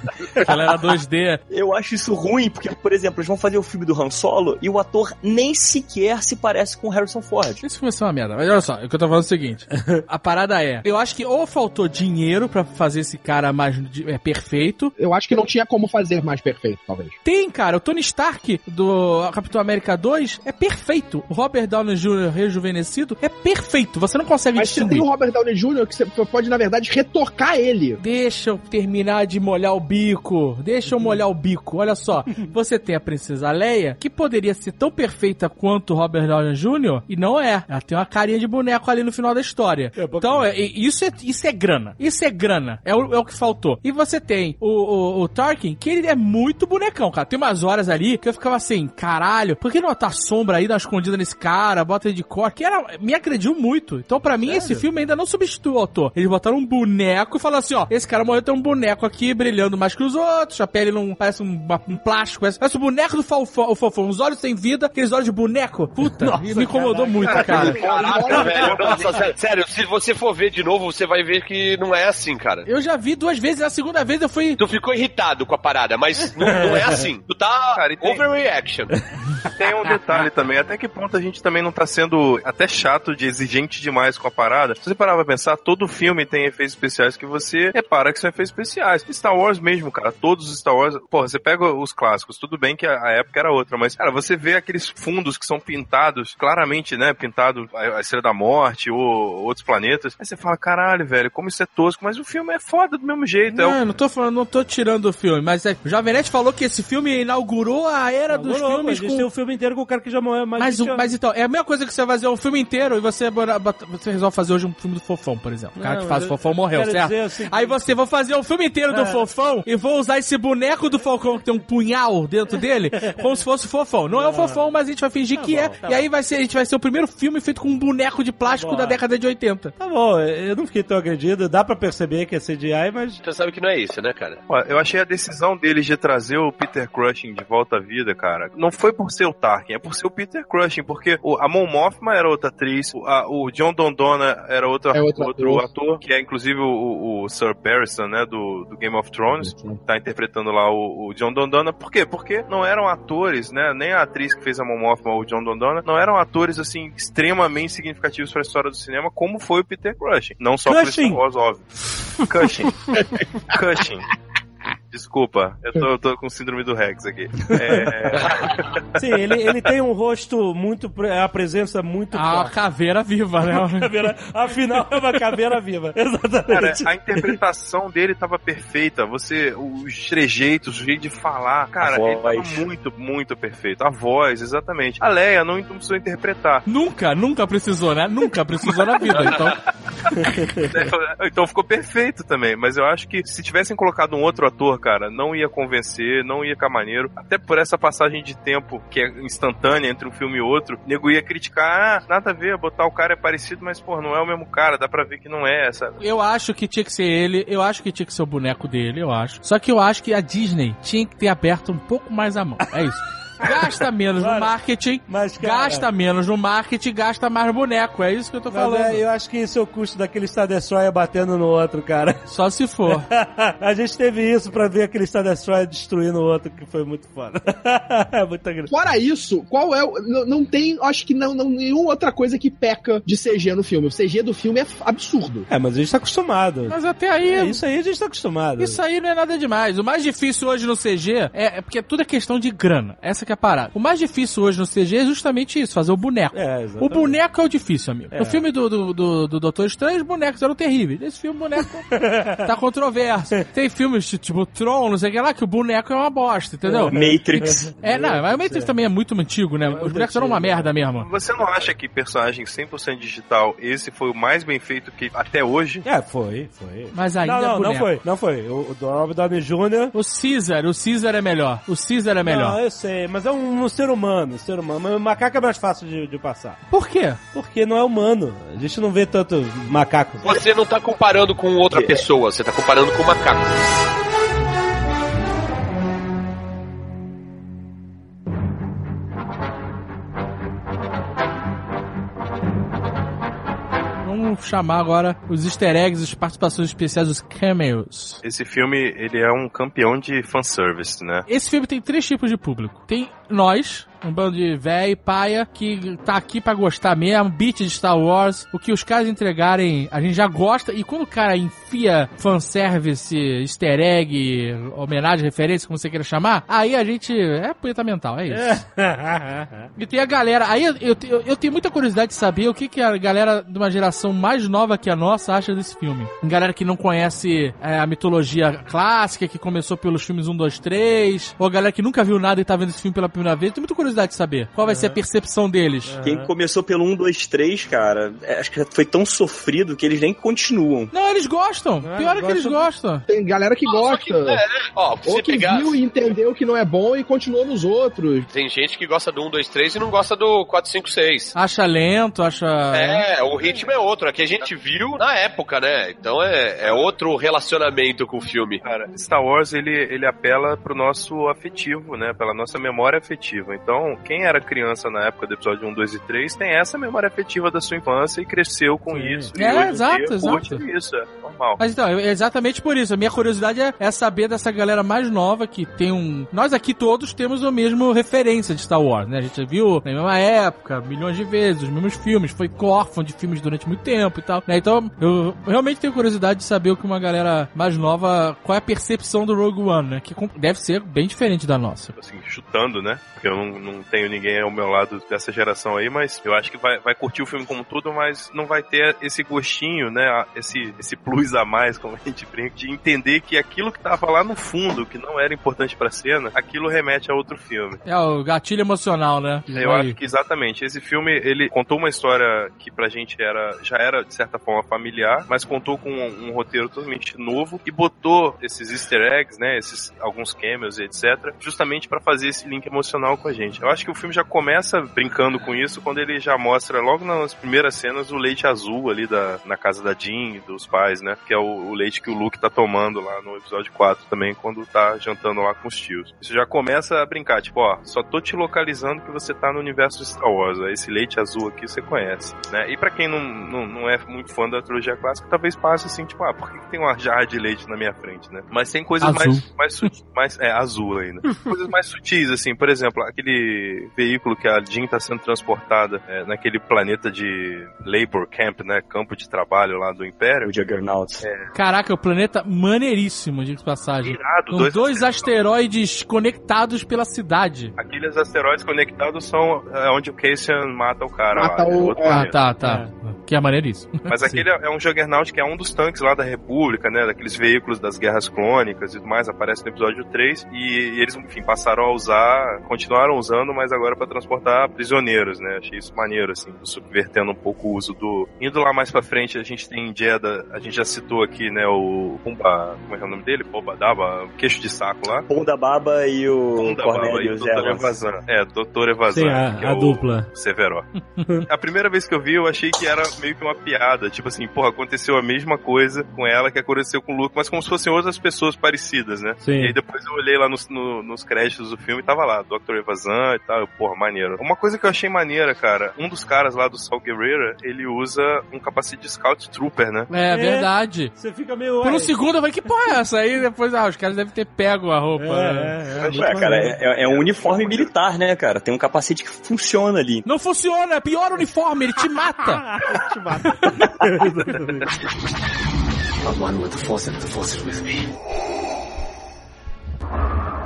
Ela era 2D. Eu acho isso ruim, porque, por exemplo, eles vão fazer o filme do Han Solo e o ator nem sequer se parece com o Harrison Ford. Isso começou uma merda. Mas olha só, o que eu tô falando é o seguinte. A parada é, eu acho que ou faltou dinheiro pra fazer esse cara mais é, perfeito. Eu acho que não tinha como fazer mais perfeito, talvez. Tem, cara, o Tony Stark do Capitão América 2 é perfeito. O Robert Downey Jr. rejuvenescido é perfeito. Você não consegue Mas você tem distinguir. o Robert Downey Jr. que você pode, na verdade, retocar ele. Deixa eu terminar de molhar o bico. Deixa eu molhar o bico. Olha só. Você tem a Princesa Leia, que poderia ser tão perfeita quanto o Robert Downey Jr. e não é. Ela tem uma carinha de boneco ali no final da história. então, é, isso, é, isso é grana. Isso é grana. É o, é o que faltou. E você tem o, o, o Tarkin, que ele é muito bonecão, cara. Tem umas horas ali que eu ficava assim, caralho, por que não botar sombra aí, dar uma escondida nesse cara, bota ele de cor? Que era, me agrediu muito. Então, pra mim, esse filme ainda não substitui o autor. Eles botaram um boneco e falaram assim, ó, esse cara morreu, tem um boneco aqui brilhando mais que os outros, a pele não parece um, um plástico, parece, parece o boneco do fofão. Os olhos sem vida, aqueles olhos de boneco. Puta, me incomodou muito, cara. Caraca, velho. Nossa, sério, sério, se você for ver de novo, você vai ver que não é assim, cara. Eu já vi duas vezes, na segunda vez eu fui... Tu ficou irritado com a parada, mas não, não é assim. Tu tá Cara, tem- overreaction. Tem um detalhe também, até que ponto a gente também não tá sendo até chato de exigente demais com a parada. Se você parar pra pensar, todo filme tem efeitos especiais que você repara que são efeitos especiais. Star Wars mesmo, cara, todos os Star Wars, porra, você pega os clássicos, tudo bem que a, época era outra, mas, cara, você vê aqueles fundos que são pintados, claramente, né, pintado a, Estrela da Morte ou outros planetas, aí você fala, caralho, velho, como isso é tosco, mas o filme é foda do mesmo jeito. é Não, o- eu não tô falando, não tô tirando o filme, mas é, o Jovem Nerd falou que esse filme inaugurou a era dos Agora, filmes com tem um filme inteiro com o cara que já morreu mais Mas, de o- 20 mas então, é a mesma coisa que você fazer um filme inteiro e você, você resolve fazer hoje um filme do Fofão, por exemplo. O cara Não, que faz o Fofão eu morreu, certo? o seguinte- Aí você vai fazer um filme inteiro do É. Fofão e vou usar esse boneco do Falcão que tem um punhal dentro dele, como se fosse o Fofão. Não é o Fofão, mas a gente vai fingir que bom, é. tá e aí vai ser, a gente vai ser o primeiro filme feito com um boneco de plástico Bom, da é. década de 80. Tá bom, eu não fiquei tão agredido. Dá pra perceber que é CGI, mas. Você sabe que não é isso, né, cara? Eu achei a decisão deles de trazer o Peter Cushing de volta à vida, cara. Não foi por ser o Tarkin, é por ser o Peter Cushing, porque o, a Mon Mothma era outra atriz, o, a- o John Dondona era outro, É outro outro ator. ator. que é inclusive o, o- Sir Barristan, né, do, do Game of Thrones, tá interpretando lá o, o John Dondona. Por quê? Porque não eram atores, né, nem a atriz que fez a Mon Mothma ou o John Dondona, não eram atores, assim, extremamente significativos para a história do cinema, como foi o Peter Cushing. Não só por Cushing. Star Wars, óbvio. Cushing. Cushing. Desculpa, eu tô, eu tô com síndrome do Rex aqui. É, Sim, ele, ele tem um rosto muito. pre- A presença muito. Uma forte. caveira viva, né? Caveira- Afinal, é uma caveira viva. cara, Exatamente. a interpretação dele tava perfeita. Você, os trejeitos, o jeito de falar, cara, A ele tava muito, muito perfeito. A voz, exatamente. A Leia não, não precisou interpretar. Nunca, nunca precisou, né? Nunca precisou na vida. Então, então ficou perfeito também. Mas eu acho que se tivessem colocado um outro ator cara, não ia convencer, não ia ficar maneiro. Até por essa passagem de tempo que é instantânea entre um filme e outro, o nego ia criticar, ah, nada a ver, botar o cara é parecido, mas, pô, não é o mesmo cara, dá pra ver que não é, sabe? Eu acho que tinha que ser ele, eu acho que tinha que ser o boneco dele, eu acho. Só que eu acho que a Disney tinha que ter aberto um pouco mais a mão. É isso. Gasta menos no marketing, mas, cara- gasta menos no marketing, gasta mais boneco. É isso que eu tô Mas falando. é, eu acho que esse é o custo daquele Star Destroyer batendo no outro, cara. Só se for. a gente teve isso pra ver aquele Star Destroyer destruindo o outro, que foi muito foda. é muita grande. Fora isso, qual é o. Não, não tem, acho que não, não nenhuma outra coisa que peca de CG no filme. O CG do filme é absurdo. É, mas a gente tá acostumado. Mas até aí. É, isso aí a gente tá acostumado. Isso aí não é nada demais. O mais difícil hoje no CG é, é porque tudo é questão de grana. Essa que é a parada. O mais difícil hoje no CG é justamente isso, fazer o boneco. É, o boneco é o difícil, amigo. É. No filme do, do, do, do Doutor Estranho, os bonecos eram terríveis. Nesse filme, o boneco tá controverso. Tem filmes tipo Tron, não sei o que lá, que o boneco é uma bosta, entendeu? Matrix. É, não, mas o Matrix também é muito antigo, né? Os bonecos eram uma merda mesmo. Você não acha que personagem 100% digital, esse foi o mais bem feito que até hoje? É, foi, foi. Mas ainda não, é não, não boneco. foi, não foi. O, o Robert Downey Jr. O Caesar, o Caesar é melhor. O Caesar é melhor. Não, eu sei, mas é um, um ser humano, um ser humano. Mas o macaco é mais fácil de, de passar. Por quê? Porque não é humano. A gente não vê tanto macaco. Você não tá comparando com outra pessoa, você tá comparando com o macaco. Vamos chamar agora os easter eggs, as participações especiais, os cameos. Esse filme, ele é um campeão de fanservice, né? Esse filme tem três tipos de público. Tem nós, um bando de véi, paia, que tá aqui pra gostar mesmo, beat de Star Wars, o que os caras entregarem, a gente já gosta, e quando o cara enfia fanservice, easter egg, homenagem, referência, como você queira chamar, aí a gente é punheta mental, é isso. E tem a galera, aí eu, eu, eu- tenho muita curiosidade de saber o que, que a galera de uma geração mais nova que a nossa acha desse filme. Galera que não conhece é, a mitologia clássica, que começou pelos filmes 1, 2, 3, ou a galera que nunca viu nada e tá vendo esse filme pela primeira vez. Tenho muita curiosidade de saber qual vai ser a percepção deles. Quem começou pelo 1, 2, 3, cara, é, acho que foi tão sofrido que eles nem continuam. Não, eles gostam. Pior é que eles gostam. Tem galera que gosta. Ó, Ou você que pegar. viu e entendeu que não é bom e continuou nos outros. Tem gente que gosta do 1, 2, 3 e não gosta do 4, 5, 6. Acha lento, acha. É, o ritmo é outro. Aqui a gente viu na época, né? Então é, é outro relacionamento com o filme. Cara, Star Wars, ele, ele apela pro nosso afetivo, né? Pela nossa memória afetiva. Então, quem era criança na época do episódio 1, 2 e 3 tem essa memória afetiva da sua infância e cresceu com isso. E É, exato, dia curte exato. isso, é normal. Mas então, é exatamente por isso. A minha curiosidade é, é saber dessa galera mais nova que tem um. Nós aqui todos temos o mesmo referência de Star Wars, né? A gente viu na mesma época, milhões de vezes, os mesmos filmes, foi órfão de filmes durante muito tempo e tal. né? Então, eu realmente tenho curiosidade de saber o que uma galera mais nova, qual é a percepção do Rogue One, né? Que deve ser bem diferente da nossa. Assim, chutando, né? Porque eu não, não tenho ninguém ao meu lado dessa geração aí, mas eu acho que vai, vai curtir o filme como tudo, mas não vai ter esse gostinho, né? Esse, esse plus a mais, como a gente brinca, de entender que aquilo que tava lá no fundo, que não era importante pra cena, aquilo remete a outro filme. É o gatilho emocional, né? Eu acho que exatamente. Esse filme, ele contou uma história que pra gente era, já era, de certa forma, familiar, mas contou com um, um roteiro totalmente novo e botou esses easter eggs, né, esses alguns cameos e etc, justamente pra fazer esse link emocional com a gente. Eu acho que o filme já começa brincando com isso quando ele já mostra logo nas primeiras cenas o leite azul ali da, na casa da Jean e dos pais, né, que é o, o leite que o Luke tá tomando lá no episódio 4 também, quando tá jantando lá com os tios. Isso já começa a brincar, tipo, ó, só tô te localizando que você tá no universo de Star Wars, ó, esse leite azul aqui você conhece, né? E pra quem não, não, não é muito fã da trilogia clássica, talvez passe assim, tipo, ah, por que, que tem uma jarra de leite na minha frente, né? Mas tem coisas Azul. mais, mais sutis, mais, é, azul ainda. coisas mais sutis, assim, por exemplo, aquele veículo que a Jean tá sendo transportada é, naquele planeta de Labor Camp, né? Campo de trabalho lá do Império. O Juggernaut. Caraca, o planeta maneiríssimo, de passagem. Irado, dois dois asteroides conectados pela cidade. Aqueles asteroides conectados são é, onde o Cassian mata o cara Mata lá. é o- é. Ah, tá, tá. Que é maneiríssimo. Mas aquele é um Juggernaut que é um dos tanques lá da República, né? Daqueles veículos das guerras clônicas e tudo mais, aparece no episódio 3. E, e eles, enfim, passaram a usar, continuaram usando, mas agora para transportar prisioneiros, né? Achei isso maneiro, assim, subvertendo um pouco o uso do. Indo lá mais pra frente, a gente tem em Jeddah, a gente já citou aqui, né? O Pumba. Como é que é o nome dele? Pumba Daba, queixo de saco lá. Ponda Baba e o Punda Baba e o Dr. Evazan. É, Dr. Evazan. Sim, a- que é a o dupla. Severo. a primeira vez que eu vi, eu achei que era meio que uma piada. Tipo assim, porra, aconteceu a mesma coisa com ela que aconteceu com o Luke, mas como se fossem outras pessoas parecidas, né? Sim. E aí depois eu olhei lá nos, no- nos créditos do filme e tava lá, Dr. Evazan e tal. Eu, porra, maneiro. Uma coisa que eu achei maneira, cara, um dos caras lá do Saul Guerrera, ele usa um capacete de Scout Trooper, né? É, É. verdade. Você fica meio. Por um segundo eu falei, que porra é essa? Aí depois, ah, os caras devem ter pego a roupa. É, né? é, é, Ué, cara, maneiro. é, é um uniforme militar, né, cara? Tem um capacete que funciona ali. Não funciona, é pior uniforme, ele te mata. Te mata. Em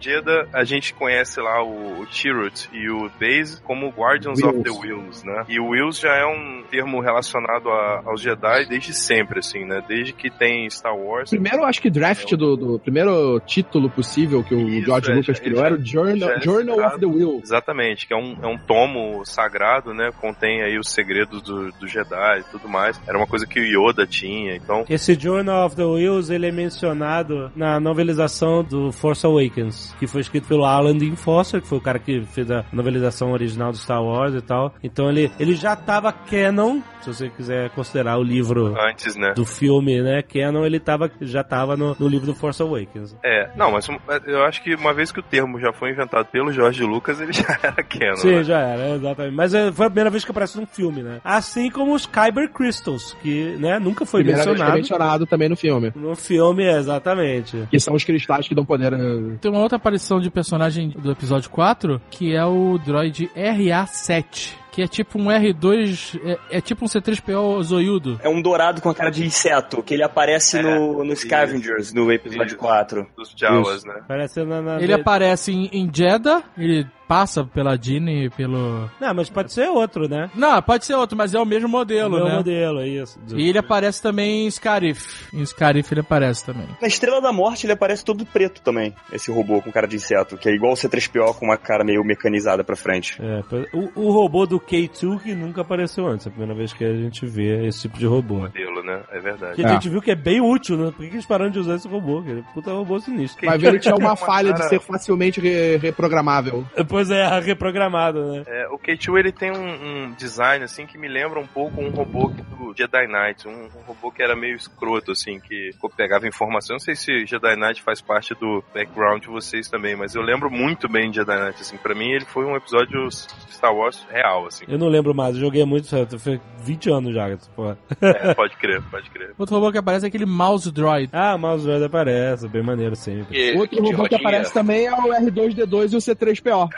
Jeddah, a gente conhece lá o, o Chirrut e o Daze como Guardians of the Wills, né? E o Wills já é um termo relacionado a- aos Jedi desde sempre, assim, né? Desde que tem Star Wars. Primeiro, acho que draft do, do primeiro título possível que o Isso, George é, Lucas já- criou já- era o Journal, é Journal of the Will. Exatamente, que é um, é um tomo sagrado, né? Contém aí os segredos do, do Jedi e tudo mais. Era uma coisa que o Yoda tinha, então. Esse Journal of the Wheels, ele é mencionado na novelização do Force Awakens, que foi escrito pelo Alan Dean Foster, que foi o cara que fez a novelização original do Star Wars e tal. Então ele, ele já tava canon, se você quiser considerar o livro Antes, né? do filme, né, canon, ele tava, já tava no, no livro do Force Awakens. É, não, mas eu acho que uma vez que o termo já foi inventado pelo George Lucas, ele já era canon. Sim, né? já era, exatamente. Mas é, foi a primeira vez que aparece num filme, né? Assim como os Kyber Crystals, que, né, nunca foi Primeira vez que é mencionado. mencionado também no filme. No filme, exatamente. Que são os cristais que dão poder. eh, Tem uma outra aparição de personagem do episódio 4, que é o droid RA7. Que é tipo um R2. É, é tipo um C3PO zoiudo. É um dourado com a cara de inseto, que ele aparece É, no, no isso. Scavengers, no episódio Isso. 4. Dos Jawas, né? Na, na Ele aparece em, em Jeddah, ele passa pela Dini e pelo. Não, mas pode ser outro, né? Não, pode ser outro, mas é o mesmo modelo, Meu né? modelo, é isso. E ele aparece também em Scarif. Em Scarif ele aparece também. Na Estrela da Morte ele aparece todo preto também, esse robô com cara de inseto, que é igual o C3PO com uma cara meio mecanizada pra frente. É, o, o robô do K2 que nunca apareceu antes. É a primeira vez que a gente vê esse tipo de robô. Modelo, né? É verdade. Que a gente viu que é bem útil, né? Por que eles pararam de usar esse robô? É puta robô sinistro. Vai ver, ele tinha uma falha de cara- ser facilmente re- reprogramável. Pois é, reprogramado, né? É, o K2 ele tem um, um design assim que me lembra um pouco um robô do Jedi Knight, um, um robô que era meio escroto assim, que pegava informação. Não sei se Jedi Knight faz parte do background de vocês também, mas eu lembro muito bem de Jedi Knight assim. Para mim ele foi um episódio Star Wars real assim. Eu não lembro mais, eu joguei muito, foi 20 anos já, porra. É, pode crer, pode crer. Outro robô que aparece é aquele Mouse Droid. Ah, o Mouse Droid aparece, bem maneiro sempre. E- Outro robô que aparece também é o R2D2 e o C3PO.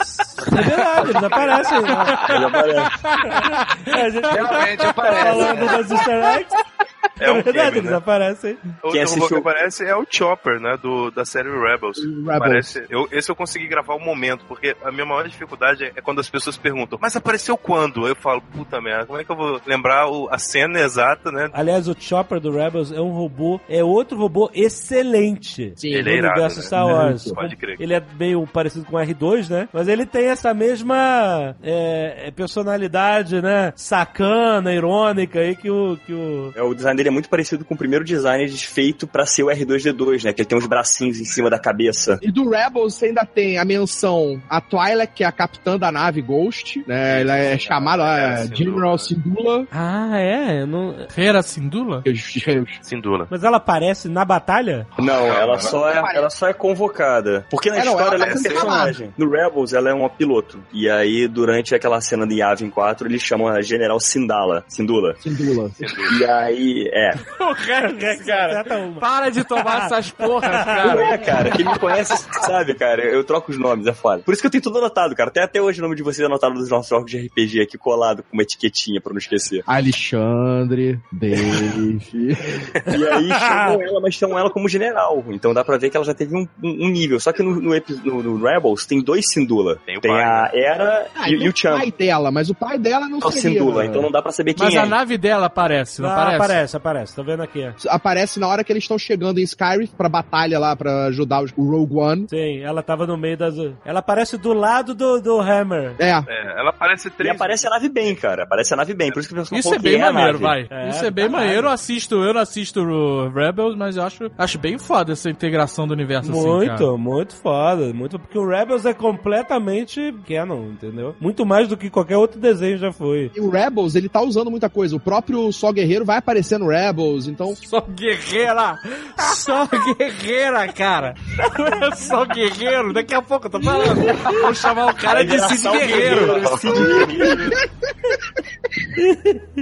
É verdade, eles aparecem. Né? Ele aparece. Gente Realmente tá aparece. falando das easter eggs. É um verdade, game, eles né? aparecem. Outro robô que assistiu- aparece é o Chopper, né? Do, da série Rebels. Rebels. Parece, eu, esse eu consegui gravar o momento, porque a minha maior dificuldade é, é quando as pessoas perguntam, mas apareceu quando? Eu falo, puta merda, como é que eu vou lembrar o- a cena exata, né? Aliás, o Chopper do Rebels é um robô, é outro robô excelente. Sim, Ele é irado, universo né? Star Wars. Pode crer. Ele é meio parecido com o R2, né? Mas ele tem essa mesma é, é, personalidade, né? Sacana, irônica aí que o. Que o... É, o design dele é muito parecido com o primeiro design feito pra ser o R2D2, né? Que ele tem uns bracinhos em cima da cabeça. E do Rebels você ainda tem a menção a Twi'lek, que é a capitã da nave Ghost, né? Ela é chamada É, é, Syndulla. General Syndulla. Ah, é? Eu não... Hera Syndulla? Sindula. Mas ela aparece na batalha? Não, ela ela só, é, ela só é convocada. Porque na É, não, história ela ela é um aparece personagem. No Rebels ela é uma piloto. E aí, durante aquela cena de Yavin 4, eles chamam a General Sindala. Sindula. Syndulla. E aí, É. O Rex, cara. Para de tomar essas porras, Não cara. é, cara. Quem me conhece sabe, cara. Eu troco os nomes, é foda. Por isso que eu tenho tudo anotado, cara. Até, até hoje o nome de vocês é anotado nos nossos jogos de RPG aqui, colado com uma etiquetinha pra não esquecer. Alexandre, Dave. E aí chamam ela, mas chamam ela como general. Então dá pra ver que ela já teve um, um- nível. Só que no, no, no- no Rebels tem dois Sindula. Tem o Tem pai, a Era Ah, e, então e o Chan. pai dela, mas o pai dela não É o seria. Sindula, então não dá pra saber quem Mas é. a nave dela aparece, não Ah, aparece? Aparece, aparece. Tô vendo aqui. Aparece na hora que eles estão chegando em Skyrim pra batalha lá, pra ajudar os- o Rogue One. Sim, ela tava no meio das. Ela aparece do lado do, do Hammer. É, É, ela aparece E três. aparece a nave bem, cara. Aparece a nave bem. Por isso que o pessoal Isso é bem a maneiro, vai. É, Isso é bem caralho. maneiro. Eu assisto, eu não assisto o Rebels, mas eu acho, acho bem foda essa integração do universo assim, Muito, muito foda. Muito, porque o Rebels é completamente canon, entendeu? Muito mais do que qualquer outro desenho já foi. e o Rebels, ele tá usando muita coisa. O próprio Só Guerreiro vai aparecer Rebels, então... Só guerreira! Só guerreira, cara! Só guerreiro, daqui a pouco eu tô falando. Vou chamar o cara de Cid Guerreiro. Cid Guerreiro.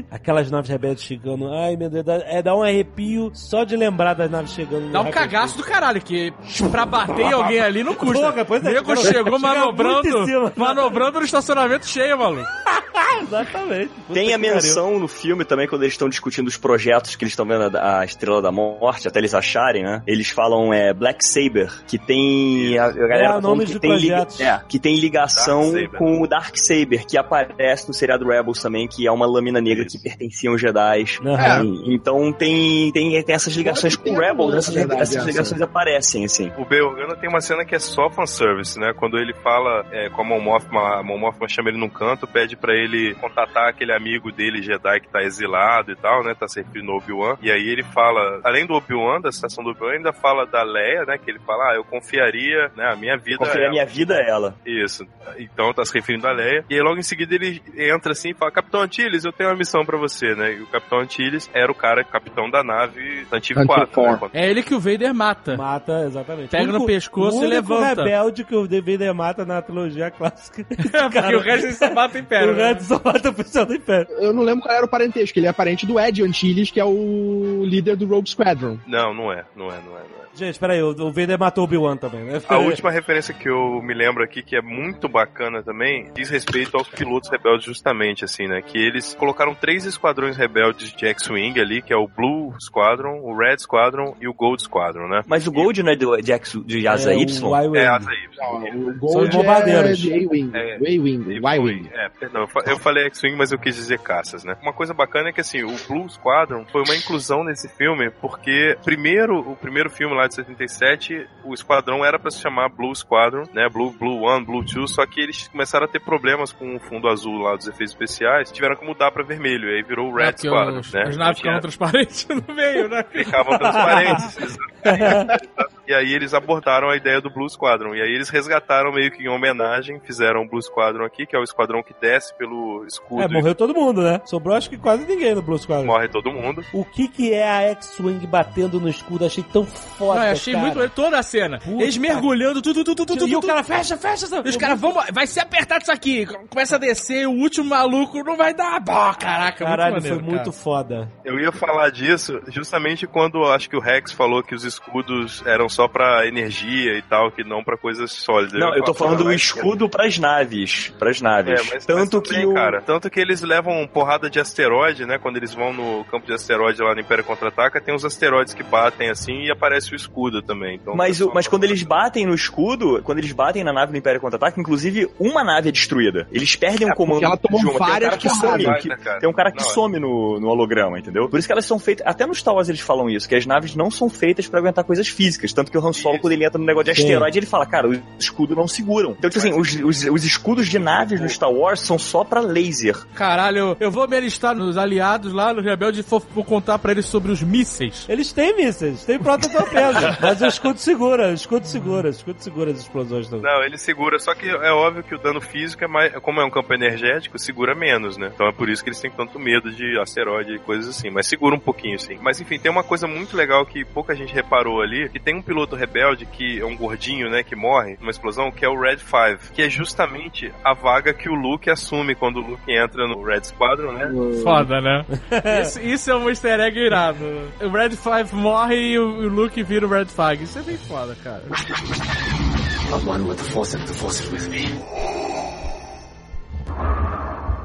Aquelas naves rebeldes chegando. Ai, meu Deus, dá- é dar um arrepio só de lembrar das naves chegando. no Dá um Hyperspace. cagaço do caralho, que pra bater em alguém ali não custa. Porra, pois é, Nego cara, chegou manobrando, manobrando no estacionamento cheio, maluco. Exatamente. Puta Tem a menção no filme também, quando eles estão discutindo os projetos que eles estão vendo a, a Estrela da Morte, até eles acharem, né? Eles falam é, Black Saber, que tem. A, a galera É, tá nomes que de tem, liga- projetos. é, que tem ligação com o Dark Saber, que aparece no seriado Rebels também, que é uma lâmina negra que pertencia aos Jedi. E- Então tem, tem, tem essas ligações com Rebels, essas, verdade, essas essa. ligações aparecem, assim. O B Organa tem uma cena que é só fanservice, né? Quando ele fala é, com a Mon Mothma, a Mon Mothma chama ele num canto, pede pra ele contatar aquele amigo dele, Jedi, que tá exilado e tal, né? Tá se referindo ao Obi-Wan. E aí ele fala, além do Obi-Wan, da citação do Obi-Wan, ainda fala da Leia, né? Que ele fala, ah, eu confiaria, né? A minha vida Conferir a a minha vida a ela. Isso. Então tá se referindo a Leia. E aí logo em seguida ele entra assim e fala: Capitão Antilles, eu tenho uma missão pra você, né? E o Capitão Antilles era o cara, capitão da nave Tantive 4. Né? É ele que o Vader mata. Mata, exatamente. Pega O no único- pescoço o e único levanta. rebelde que o Vader mata na trilogia clássica. Porque o resto só mata em pé. o né? resto só mata o pessoal do Império. Eu não lembro qual era o parentesco. Ele é parente do Ed Antilles, que é o líder do Rogue Squadron. Não, não é, não é, não é, não é. Gente, peraí, o, o Vader matou o Obi-Wan também, né? A última referência que eu me lembro aqui, que é muito bacana também, diz respeito aos pilotos rebeldes justamente, assim, né? Que eles colocaram três esquadrões rebeldes de X-Wing ali, que é o Blue Squadron, o Red Squadron e o Gold Squadron, né? Mas o Gold não é de, de, X- de asa É, Y? o. É, asa Y. O São Gold bombardeiros. é de A-Wing. É. A-Wing. Y-Wing. É, perdão, eu falei X-Wing, mas eu quis dizer caças, né? Uma coisa bacana é que, assim, o Blue Squadron foi uma inclusão nesse filme, porque primeiro, o primeiro filme lá de 77, o esquadrão era pra se chamar Blue Squadron, né? Blue, Blue One, Blue Two, só que eles começaram a ter problemas com o fundo azul lá dos efeitos especiais, tiveram que mudar pra vermelho, e aí virou o É, Red porque Squadron, os, né? as naves ficavam transparentes no meio, né? ficavam transparentes. e aí eles abordaram a ideia do Blue Squadron. E aí eles resgataram meio que em homenagem, fizeram o Blue Squadron aqui, que é o esquadrão que desce pelo escudo É, e morreu todo mundo, né? Sobrou acho que quase ninguém no Blue Squadron. morre todo mundo. O que que é a X-Wing batendo no escudo? Achei tão foda, Não, eu achei cara. muito toda a cena. Puta. Eles mergulhando, tudo, tudo, tudo, tudo. E o cara, fecha, fecha. E os caras, vamos, vai ser apertado isso aqui. Começa a descer, o último maluco não vai dar. Pô, caraca, Caralho, muito maneiro, foi muito cara. foda. Eu ia falar disso justamente quando acho que o Rex falou que os escudos eram só pra energia e tal, que não pra coisas sólidas. Não, eu tô falando do mas- escudo pras naves. Pras naves. É, mas, Tanto mas que também, o... cara, tanto que eles levam porrada de asteroide, né? Quando eles vão no campo de asteroide lá no Império Contra-Ataca, tem uns asteroides que batem assim e aparece o escudo também. Então, Mas, o- pessoal- mas quando eles batem no escudo, quando eles batem na nave do Império Contra-Ataque, inclusive uma nave é destruída. Eles perdem o comando ela tomou de uma. Tem um várias cara que some. que- né, tem um cara que Não, é. some no, no holograma, entendeu? Por isso que elas são feitas. Até nos Star Wars eles falam isso, que as naves não são feitas pra aguentar coisas físicas. Tanto que o Han Solo, quando ele entra no negócio de Sim. asteroide, ele fala, cara, os escudos não seguram. Então, tipo assim, os, os, os escudos de naves no Star Wars são só pra laser. Caralho, eu, eu vou me alistar nos aliados lá, nos rebeldes, e vou, vou contar pra eles sobre os mísseis. Eles têm mísseis, têm prototorpedo, mas o escudo segura, o escudo segura, o escudo segura as explosões também. Não, ele segura, só que é óbvio que o dano físico é mais. Como é um campo energético, segura menos, né? Então é por isso que eles têm tanto medo de asteroide e coisas assim. Mas segura um pouquinho, sim. Mas enfim, tem uma coisa muito legal que pouca gente reparou ali: que tem um piloto rebelde, que é um gordinho, né, que morre numa explosão, que é o Red Five, que é justamente a vaga que o Luke assume quando o Luke entra no Red Squadron, né? Foda, né? isso, isso é um easter egg irado. O Red Five morre e o, o Luke vira o Red Five. Isso é bem foda, cara.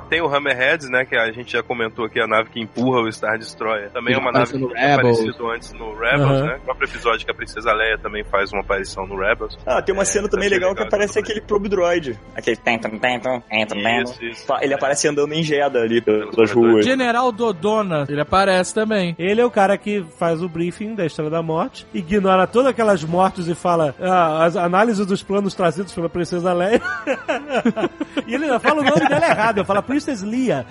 Tem o Hammerheads, né, que a gente já comentou aqui, a nave que empurra o Star Destroyer. Também é uma nave que tinha aparecido antes no Rebels, Aham. né? O próprio episódio que a Princesa Leia também faz uma aparição no Rebels. Ah, tem uma É, cena também legal que aparece também. aquele Probe Droid. Aquele tentam, tentam, tentam, Isso, isso. Ele aparece andando em Jeddah ali pelas Pelos ruas. General Dodona, ele aparece também. Ele é o cara que faz o briefing da Estrela da Morte, ignora todas aquelas mortes e fala ah, as análises dos planos trazidos pela Princesa Leia. e ele ainda fala o nome dela errado, fala Princess Leia.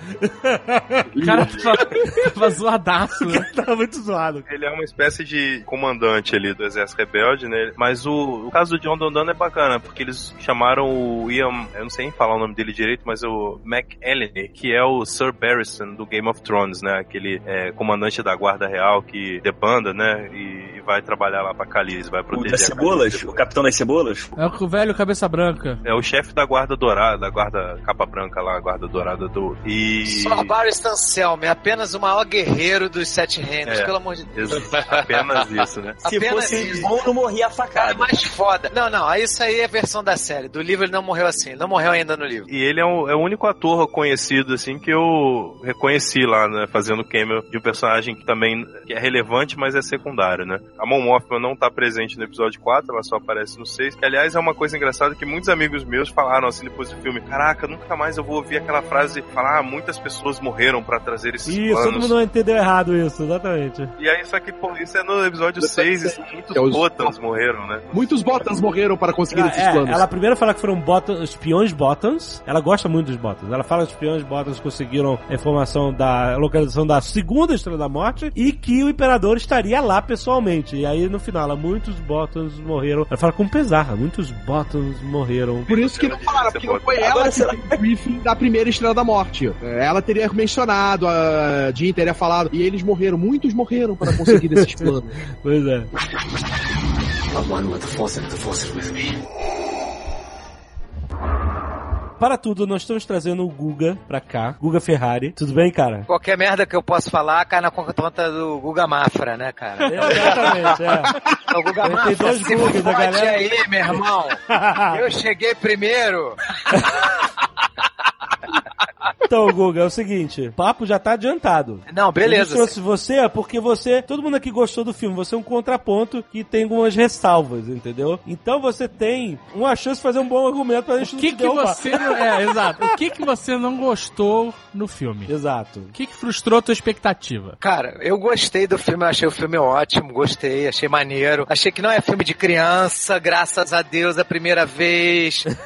O cara tava, tava zoadaço, né? Tava muito zoado. Ele é uma espécie de comandante ali do exército rebelde, né? Mas o, o caso do John Dondon é bacana, porque eles chamaram o Ian, eu não sei nem falar o nome dele direito, mas o McElhenney, que é o Sir Barristan do Game of Thrones, né? Aquele é, comandante da guarda real que debanda, né? E, e vai trabalhar lá pra Khaleesi, vai O proteger das a cebolas, o capitão das cebolas. É o velho cabeça branca. É o chefe da guarda dourada, da guarda capa branca lá, a guarda dourada do... E... Só Barristan Selmy, é apenas o maior guerreiro dos Sete Reinos, É. pelo amor de Deus. Apenas isso, né? Se Apenas fosse isso. bom, não morria a Cara, facada. mais foda. Não, não, isso aí é a versão da série. Do livro ele não morreu assim, não morreu ainda no livro. E ele é o, é o único ator conhecido, assim, que eu reconheci lá, né? Fazendo cameo de um personagem que também que é relevante, mas é secundário, né? A Mon Mothma não tá presente no episódio 4, ela só aparece no 6. Que, aliás, é uma coisa engraçada que muitos amigos meus falaram, assim, depois do filme. Caraca, nunca mais eu vou ouvir aquela frase falar, ah, muitas pessoas morreram pra trazer esses Isso, todo planos. mundo entendeu errado isso, exatamente. E aí, só que, pô, isso é no episódio 6, e muitos Que é os- botans morreram, né? Muitos Botans morreram para conseguir Ah, esses é, planos. ela primeiro fala que foram bottom, espiões Bottoms. Ela gosta muito dos Bottoms. Ela fala que os espiões Bottoms conseguiram a informação da localização da segunda Estrela da Morte e que o Imperador estaria lá pessoalmente. E aí no final, ela, muitos Bottoms morreram. Ela fala com pesar, muitos Bottoms morreram. Por isso que não falaram, porque não foi ela Agora, que será- o briefing da primeira Estrela da Morte. Ela teria mencionado, a Jean teria falado, e eles morreram, muitos morreram para conseguir esses planos. Pois é. Para tudo, nós estamos trazendo o Guga pra cá. Guga Ferrari. Tudo bem, cara? Qualquer merda que eu possa falar cai na conta do Guga Mafra, né, cara? Exatamente, é. O Guga Tem Mafra, dois se Gugas, galera- aí, meu irmão. Eu cheguei primeiro. Então, Guga, é o seguinte: o papo já tá adiantado. Não, Eu beleza. trouxe você é porque você, todo mundo aqui gostou do filme, você é um contraponto que tem algumas ressalvas, entendeu? Então você tem uma chance de fazer um bom argumento pra gente O não que te que derrubar. você não... É, exato. O que que você não gostou no filme? Exato. O que que frustrou a tua expectativa? Cara, eu gostei do filme, eu achei o filme ótimo, gostei, achei maneiro. Achei que não é filme de criança, graças a Deus, a primeira vez.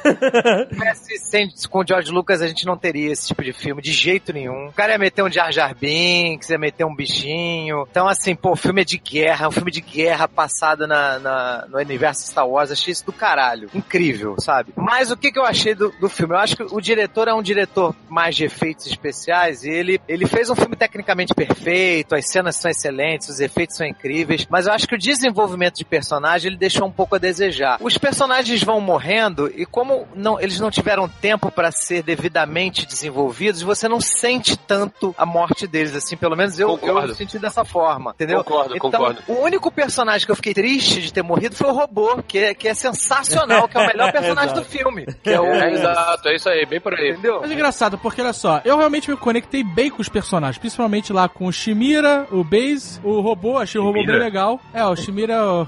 Se com o George Lucas, a gente não teria esse tipo de filme, de jeito nenhum. O cara ia meter um Jar Jar Binks, ia meter um bichinho. Então, assim, pô, o filme é de guerra, um filme de guerra passado na, na- no universo Star Wars. Achei isso do caralho. Incrível, sabe? Mas o que, que eu achei do, do filme? Eu acho que o diretor é um diretor mais de efeitos especiais e ele, ele fez um filme tecnicamente perfeito, as cenas são excelentes, os efeitos são incríveis, mas eu acho que o desenvolvimento de personagem ele deixou um pouco a desejar. Os personagens vão morrendo e como não, eles não tiveram tempo para ser devidamente desenvolvidos, você não sente tanto a morte deles, assim, pelo menos eu, Concordo. eu senti dessa forma, entendeu? Concordo, então, concordo. o único personagem que eu fiquei triste de ter morrido foi o robô, que é, que é sensacional, que é o melhor personagem do filme. Que é o. É, exato, é isso aí, bem por aí. Entendeu? Mas é engraçado, porque olha só, eu realmente me conectei bem com os personagens, principalmente lá com o Shimira, o Base, o robô, achei o robô bem Shimira? legal. É, o Shimira é o...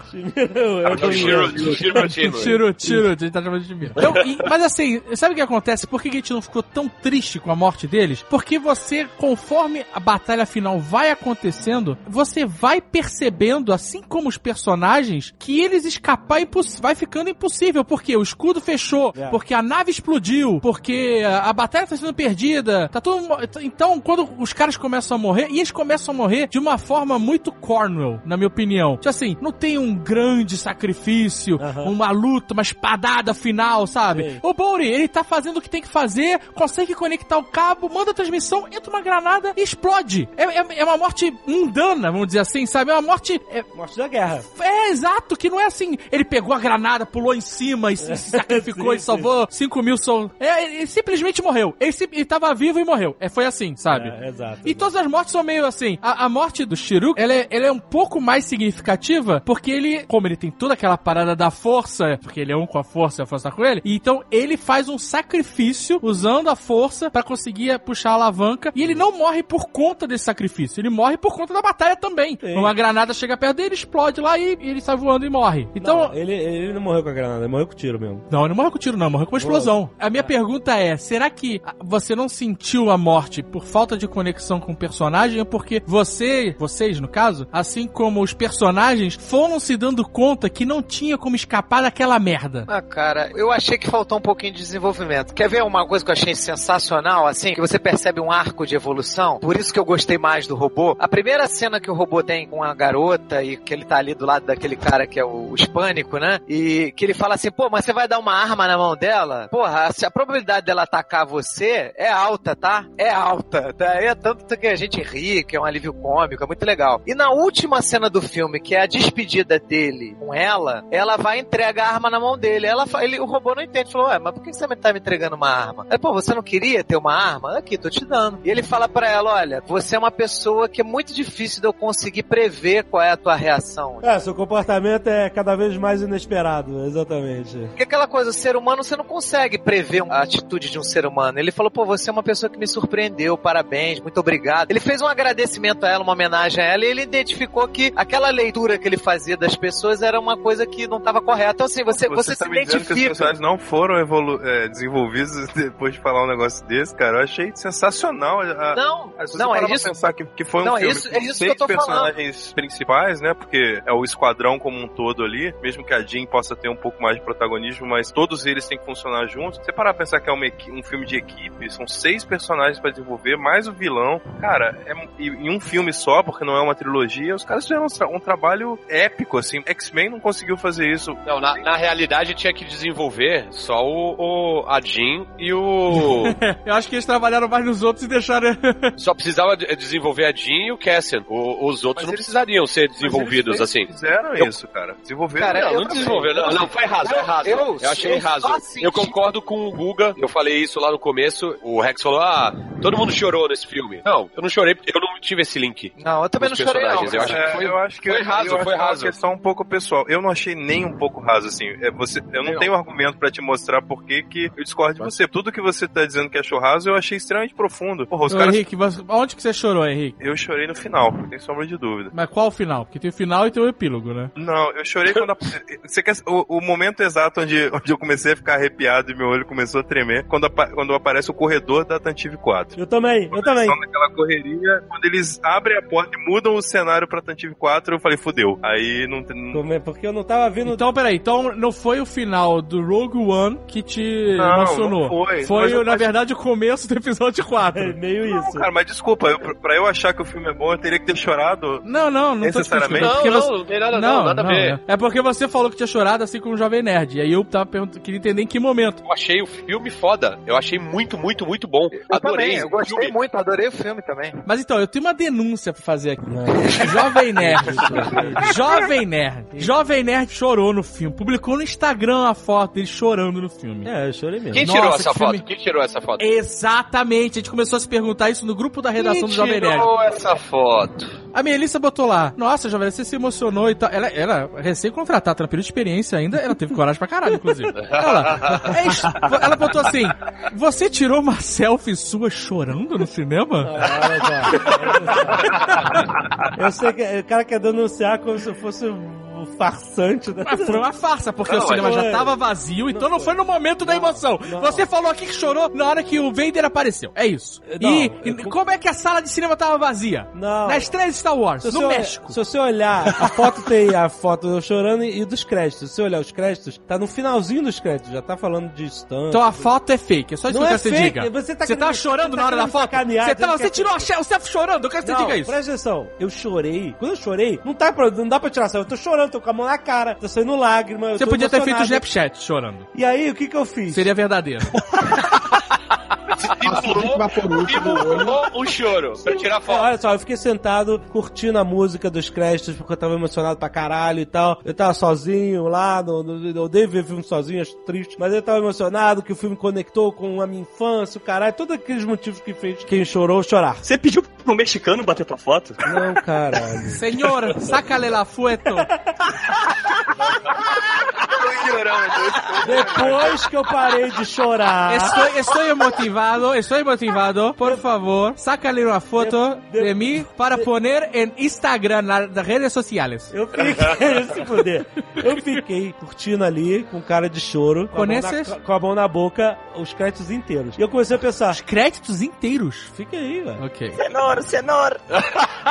Eu- É o Shiro, Shiro gente tá chamando de Shimira. Então, e- mas assim, sabe o que acontece? Por que a gente não ficou tão triste com a morte deles? Porque você, conforme a batalha final vai acontecendo, você vai percebendo, assim como os personagens, que eles escapar imposs- vai ficando impossível. Porque o escudo fechou, É. porque a nave explodiu, porque a a batalha tá sendo perdida. Tá todo mo- Então, quando os caras começam a morrer, e eles começam a morrer de uma forma muito Cornwell, na minha opinião. Tipo assim, não tem um grande sacrifício, Aham. uma luta, uma espadada final, sabe? Sim. O Bouri, ele tá fazendo o que tem que fazer, consegue conectar o cabo, manda a transmissão, entra uma granada e explode. É, é, é uma morte mundana, vamos dizer assim, sabe? É uma morte. É, Morte da guerra. é, exato, que não é assim. Ele pegou a granada, pulou em cima e se, se sacrificou Sim, e salvou 5 mil sol. É, ele simplesmente morreu. Ele, ele tava vivo e morreu. É, foi assim, sabe? É, exato. E todas as mortes são meio assim. A, a morte do Shiru, ela é, ela é um pouco mais significativa, porque ele, como ele tem toda aquela parada da força, porque ele é um com a força e a força tá com ele, então ele faz um sacrifício usando a força pra conseguir puxar a alavanca, e ele não morre por conta desse sacrifício, ele morre por conta da batalha também. Sim. Uma granada chega perto dele, explode lá e, e ele sai voando e morre. Então, Não, ele, ele não morreu com a granada, ele morreu com tiro mesmo. não, ele não morreu com tiro, não, morreu com uma explosão. A minha pergunta é: será que você não sentiu a morte por falta de conexão com o personagem? Ou porque você, vocês no caso, assim como os personagens, foram se dando conta que não tinha como escapar daquela merda? Ah, cara, eu achei que faltou um pouquinho de desenvolvimento. Quer ver uma coisa que eu achei sensacional, assim? Que você percebe um arco de evolução. Por isso que eu gostei mais do robô. A primeira cena que o robô tem com a garota e que ele tá ali do lado daquele cara que é o, hispânico, né? E que ele fala assim, pô, mas você vai dar uma arma na mão dela? Porra, a, a probabilidade dela atacar você é alta, tá? É alta. Tá? É tanto que a gente ri, que é um alívio cômico, é muito legal. E na última cena do filme, que é a despedida dele com ela, ela vai entregar a arma na mão dele. Ela, ele, o robô não entende. Falou, ué, mas por que você tá me entregando uma arma? Aí, pô, você não queria ter uma arma? Aqui, tô te dando. E ele fala pra ela, olha, você é uma pessoa que é muito difícil de eu conseguir prever qual é a tua reação. É, seu comportamento é cada vez mais inesperado, exatamente. Porque aquela coisa, o ser humano, você não consegue prever a atitude de um ser humano. Ele falou, pô, você é uma pessoa que me surpreendeu, parabéns, muito obrigado. Ele fez um agradecimento a ela, uma homenagem a ela, e ele identificou que aquela leitura que ele fazia das pessoas era uma coisa que não estava correta. Então, assim, você, você, tá se me dizendo que os identifica. personagens não foram evolu é, desenvolvidos depois de falar um negócio desse, cara. Eu achei sensacional. A, Não, a- se não, é parar pra isso. pensar que, que foi um Não, é filme isso- com é isso que seis eu tô falando. personagens principais, né? Porque é o esquadrão como um todo ali. Mesmo que a Jean possa ter um pouco mais de protagonismo, mas todos eles têm que funcionar juntos. Se você parar pra pensar que é uma um filme de equipe, são seis personagens pra desenvolver, mais o vilão. Cara, é, e- em um filme só, porque não é uma trilogia, os caras fizeram um, tra- um trabalho épico, assim. X-Men não conseguiu fazer isso. Não, na, na realidade tinha que desenvolver só o, o a Jean e o. Eu acho que eles trabalharam mais nos outros e deixaram. só precisava de- desenvolver a Jean e o Cassian. O- os outros Mas não eles- precisariam ser Mas desenvolvidos eles assim. Fizeram Eu- isso, cara. Desenvolveram. Cara, Não, não desenvolveu. Não, não, foi raso, foi raso. Eu- Eu, achei eu raso. só Eu concordo com o Guga. Eu falei isso lá no começo. O Rex falou: ah, todo mundo chorou nesse filme. Não, eu não chorei porque eu não tive esse link. Não, eu também não chorei, não. eu acho que foi- eu acho que foi raso, eu foi é uma raso. questão um pouco pessoal. Eu não achei nem um pouco raso assim. É você, eu não Não. tenho argumento pra te mostrar por que que eu discordo de você. Tudo que você tá dizendo que achou raso, eu achei extremamente profundo. Porra, os Ô, caras Henrique, você- onde que você chorou, Henrique? eu chorei no final, sem sombra de dúvida. Mas qual o final? Porque tem o final e tem o epílogo, né? Não, eu chorei quando. a- Você quer o, o momento exato onde, onde eu comecei a ficar arrepiado e meu olho começou a tremer? Quando, apa- quando aparece o corredor da Tantive 4. Eu também, eu também. Naquela correria, quando eles abrem a porta e mudam o cenário pra Tantive 4, eu falei, fudeu. Aí não tem. Porque eu não tava vindo. Então, peraí, então não foi o final do Rogue One que te Não, emocionou. não foi. Foi, Mas eu na acho- verdade, o começo do episódio 4. É meio Não, isso. cara, mas desculpa, eu, pra- eu achar que o filme é bom, eu teria que ter chorado. Não, não, não Necessariamente? Não, não, você- não tem nada, não, nada a ver. É porque você falou que tinha chorado assim como um Jovem Nerd. E aí eu tava perguntando, queria entender em que momento. Eu achei o filme foda. Eu achei muito, muito, muito bom. Eu Adorei também, eu o gostei filme. muito, adorei o filme também. Mas então, eu tenho uma denúncia pra fazer aqui. Jovem Nerd. Jovem Nerd. Jovem Nerd chorou no filme. Publicou no Instagram a foto dele chorando no filme. É, eu chorei mesmo. Quem Nossa, tirou essa que filme- foto? Quem tirou essa foto? Exatamente. A gente começou a se perguntar isso no grupo da redação Quem do Jovem Nerd. tirou essa foto? A Melissa botou lá, nossa, Jovem, você se emocionou e tal. Ela era recém-contratada, tá na período de experiência ainda, ela teve coragem pra caralho, inclusive. Ela, é ela botou assim, você tirou uma selfie sua chorando no cinema? Ah. Eu sei que o cara quer denunciar como se eu fosse farsante da. Mas foi uma farsa, porque Não, o cinema já foi. tava vazio, então não foi no momento da emoção. não. Você falou aqui que chorou na hora que o Vader apareceu. É isso. Não, e, eu- como é que a sala de cinema tava vazia? Não. Na estreia de Star Wars, Se no você, México. se você olhar, a foto tem a foto eu chorando e, e dos créditos. Se você olhar os créditos, tá no finalzinho dos créditos, já tá falando de stand. Então a foto é fake, é só isso Não que eu é quero você fake, diga. você tá tava querendo- chorando você na tá hora da querendo foto? sacanear, Você, que você é tirou a selfie chorando, eu quero que você Não, diga isso. presta atenção. Eu chorei. Quando eu chorei, não, tá pra, não dá pra tirar selfie. Eu tô chorando, tô com a mão na cara, tô saindo lágrima. Você podia ter feito o emocionado. Snapchat chorando. E aí, o que que eu fiz? Seria verdadeiro. Simulou, um choro pra tirar foto. Olha só, eu fiquei sentado curtindo a música dos créditos porque eu tava emocionado pra caralho e tal. Eu tava sozinho lá, no, no, eu odeio ver filme sozinho, acho triste. Mas eu tava emocionado que o filme conectou com a minha infância, o caralho. Todos aqueles motivos que fez quem chorou chorar. Você pediu pro mexicano bater tua foto? Não, caralho. Senhor, sácale la fueto. Depois que eu parei de chorar. Estou, estou emotivado, estou emotivado. Por favor, sácale una foto de mí para poner en Instagram, na- nas redes sociales. Eu fiquei, se fuder. Eu fiquei curtindo ali, com cara de choro, com a, mão na, com a mão na boca, os créditos inteiros. E eu comecei a pensar, Créditos inteiros. fica aí, velho. Ok.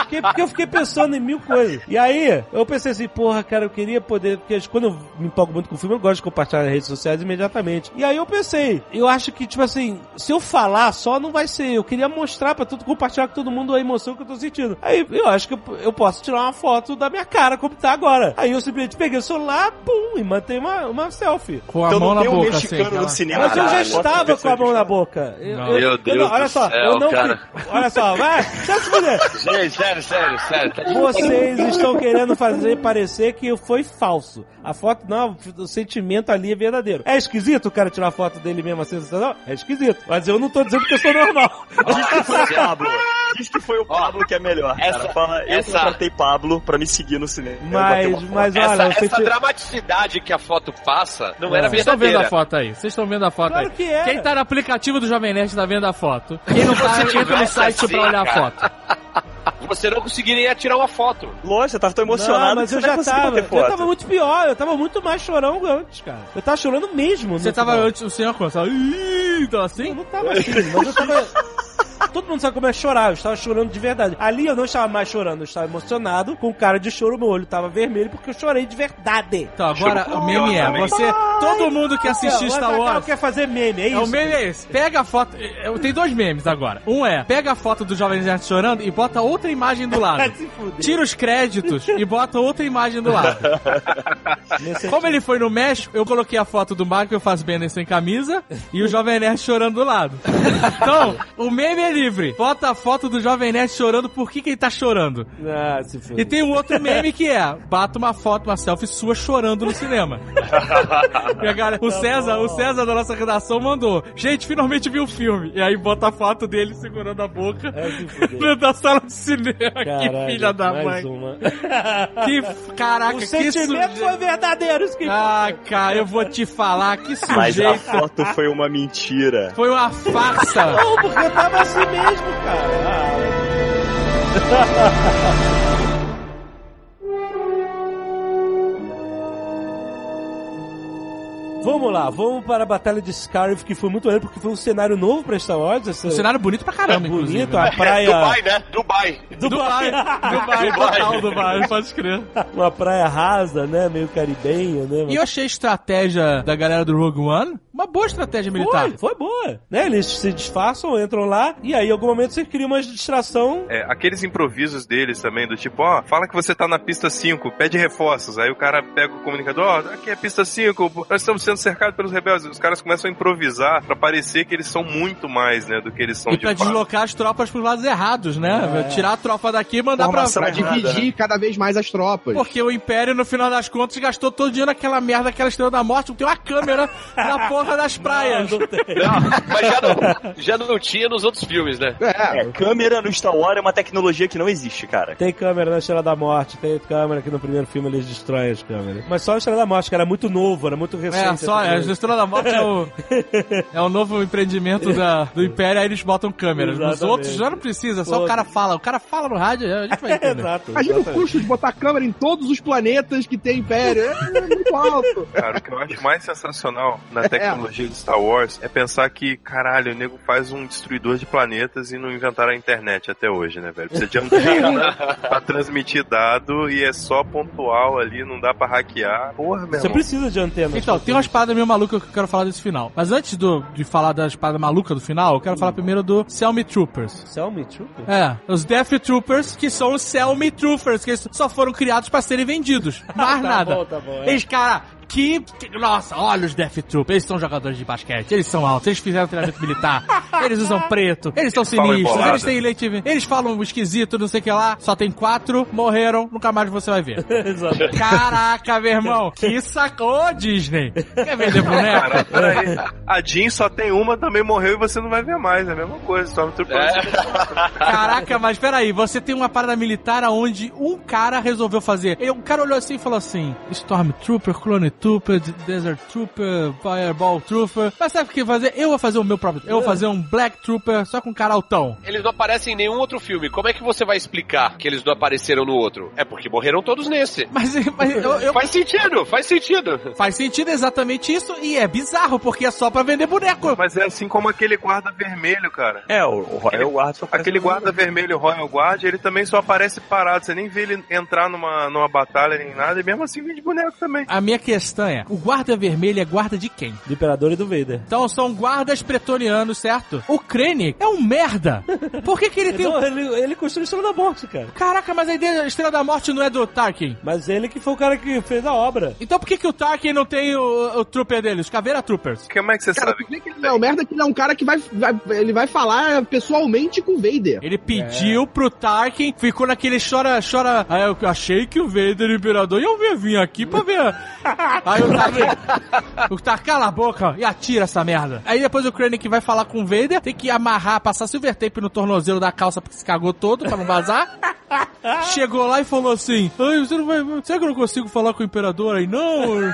Fiquei- porque eu fiquei pensando em mil coisas. E aí, eu pensei assim, porra, cara, eu queria poder. Porque quando eu me empolgo muito com filme, eu gosto de compartilhar nas redes sociais imediatamente. E aí eu pensei, eu acho que, tipo assim, se eu falar só, não vai ser. Eu queria mostrar pra todo, compartilhar com todo mundo a emoção que eu tô sentindo. Aí eu acho que eu, eu posso tirar uma foto da minha cara, como tá agora. Aí eu simplesmente peguei o celular, pum, e mantei uma, uma selfie. Com a Então mão não na boca, mexicano assim. no cinema. Mas eu já estava com a mão na boca. Eu- eu- Meu eu Deus não- olha do só, céu, eu não. cara. Olha só, vai, deixa eu se fuder. Gente, sério, sério, sério. Tá Vocês estão querendo fazer parecer que foi falso. A foto, não, o sentimento ali é verdadeiro. É esquisito o cara tirar foto dele mesmo assim, não? É esquisito. Mas eu não tô dizendo que eu sou normal. Diz que foi o Pablo. Diz que foi o Pablo que é melhor. essa- cara. Fala, eu essa- contratei Pablo pra me seguir no cinema. Mas, mas olha, Essa, essa senti... dramaticidade que a foto passa não É. era Vocês estão vendo a verdadeira. foto aí? Vocês estão vendo a foto Claro aí? que é. Quem tá no aplicativo do Jovem Nerd tá vendo a foto. Quem não tá, entra no tivesse site assim, pra olhar a cara. foto. Você não conseguiria tirar uma foto. Lógico, você tava tão emocionado Não, mas eu já tava, eu tava muito pior, eu tava muito mais chorão antes, cara. Eu tava chorando mesmo. Você tava antes, o senhor começava. Ih, então Eu assim? não tava assim, mas eu tava. Todo mundo sabe como é chorar, eu estava chorando de verdade. Ali eu não estava mais chorando, eu estava emocionado, com cara de choro, meu olho tava vermelho porque eu chorei de verdade. Então, agora o meme é: você. Todo mundo que assistiu Star o Wars. quer fazer meme, é É, o isso? meme é esse. Pega a foto. Eu tenho dois memes agora. Um é: pega a foto do Jovem Nerd chorando e bota outra imagem do lado. Tira os créditos e bota outra imagem do lado. Como ele foi no México, eu coloquei a foto do Michael Fassbender sem camisa e o Jovem Nerd chorando do lado. Então, o meme é livre. Bota a foto do Jovem Nerd chorando, por que, que ele tá chorando? Ah, se E tem um outro meme que é: bata uma foto, uma selfie sua chorando no cinema. E a galera- o César, o César da nossa redação mandou: Gente, finalmente vi o filme. E aí bota a foto dele segurando a boca É, da sala de cinema. Caralho, que filha da mais mãe. uma. Que caraca, O que sentimento sujeito. foi verdadeiro, isso que Ah, cara, eu vou te falar que Mas a sujeito. foto foi uma mentira. Foi uma farsa. Não, porque tava assim mesmo, cara. Vamos lá, vamos para a Batalha de Scarif, que foi muito maneiro, porque foi um cenário novo pra Star Wars. Esse Um cenário bonito pra caramba, inclusive. bonito, a praia... Dubai, né? Dubai. Dubai, Dubai, total Dubai, pode crer. Uma praia rasa, né? Meio caribenha, né? E eu achei a estratégia da galera do Rogue One uma boa estratégia militar. Foi, foi boa. Né? Eles se disfarçam, entram lá, e aí em algum momento você cria uma distração. É, aqueles improvisos deles também, do tipo, ó, fala que você tá na pista 5, pede reforços. Aí o cara pega o comunicador, ó, aqui é pista 5, nós estamos sendo cercados pelos rebeldes. Os caras começam a improvisar pra parecer que eles são muito mais, né, do que eles são E de pra fato. deslocar as tropas pros lados errados, né? Tirar a tropa daqui e mandar pra... Formação Pra errada, dividir cada vez mais as tropas. Porque o Império, no final das contas, gastou todo o dinheiro naquela merda, aquela estrela da morte, tem uma câmera na porra das praias. Não tem. Não, mas já não, já não tinha nos outros filmes, né? É, É, câmera no Star Wars é uma tecnologia que não existe, cara. Tem câmera na Estrela da Morte, tem câmera que no primeiro filme eles destroem as câmeras. Mas só a Estrela da Morte, que era muito novo, era muito recente. É, só, é, a Estrela da Morte é o, é o novo empreendimento da, do Império, aí eles botam câmeras. Nos Exatamente. outros já não precisa, só Pô. o cara fala. O cara fala no rádio, a gente vai entender. Exato. imagina o custo de botar câmera em todos os planetas que tem Império. É muito alto. Cara, o que eu acho mais sensacional na tecnologia de Star Wars é pensar que, caralho, o nego faz um destruidor de planetas e não inventaram a internet até hoje, né, velho? Precisa de antena pra transmitir dado e é só pontual ali, não dá pra hackear. Porra, meu Você irmão. precisa de antena. Então, tem umas paradas meio malucas que eu quero falar desse final. Mas antes do, de falar das paradas malucas do final, eu quero falar primeiro do Selmy Troopers. Selmy Trooper? É, os Death Troopers, que são os Selmy Troopers, que só foram criados pra serem vendidos. Mais Tá nada. bom, tá bom, é. Eles, cara, que, que- Nossa, olha os Death Troopers, eles são jogadores de basquete, eles são altos, eles fizeram treinamento militar. Eles usam preto, eles são sinistros, eles têm leite, eles falam esquisito, não sei o que lá. Só tem quatro, morreram, nunca mais você vai ver. Exato. Caraca, meu irmão, que sacou, Disney. Quer vender boneco? Cara, peraí. A Jean só tem uma, também morreu e você não vai ver mais. É a mesma coisa. Stormtrooper. Caraca, mas peraí, você tem uma parada militar onde um cara resolveu fazer. E o cara olhou assim e falou assim: Stormtrooper, Clone Trooper, Desert Trooper, Fireball Trooper. Mas sabe o que fazer? Eu vou fazer o meu próprio. Eu vou fazer um Black Trooper só com cara altão. Eles não aparecem em nenhum outro filme. Como é que você vai explicar que eles não apareceram no outro? É porque morreram todos nesse. Mas, mas eu, eu- Faz sentido, faz sentido. faz sentido exatamente isso e é bizarro porque é só pra vender boneco. Mas é assim como aquele guarda vermelho, cara. É, o, o Royal Guard só Aquele guarda vermelho Royal Guard, ele também só aparece parado. Você nem vê ele entrar numa, numa batalha nem nada, e mesmo assim vende boneco também. A minha questão é: o guarda vermelho é guarda de quem? Do Imperador e do Vader. Então são guardas pretonianos, certo? O Krennic é um merda. Por que, que ele tem. Não, ele, ele construiu a Estrela da Morte, cara. Caraca, mas a ideia da Estrela da Morte não é do Tarkin. Mas ele que foi o cara que fez a obra. Então por que, que o Tarkin não tem o, o trooper dele, os Caveira Troopers? Como é que você Cara, sabe? por que que ele não? Merda que ele é um cara que vai, vai- ele vai falar pessoalmente com o Vader. Ele pediu pro Tarkin, ficou naquele chora, chora. Aí eu achei que o Vader o Imperador vir, vir aqui pra ver. Aí o Tarkin, o Tarkin, cala a boca e atira essa merda. Aí depois o Krennic vai falar com o Vader, tem que amarrar, passar silver tape no tornozelo da calça porque se cagou todo pra não vazar. Chegou lá e falou assim: Ai, você não vai. Será que eu não consigo falar com o Imperador aí? Não.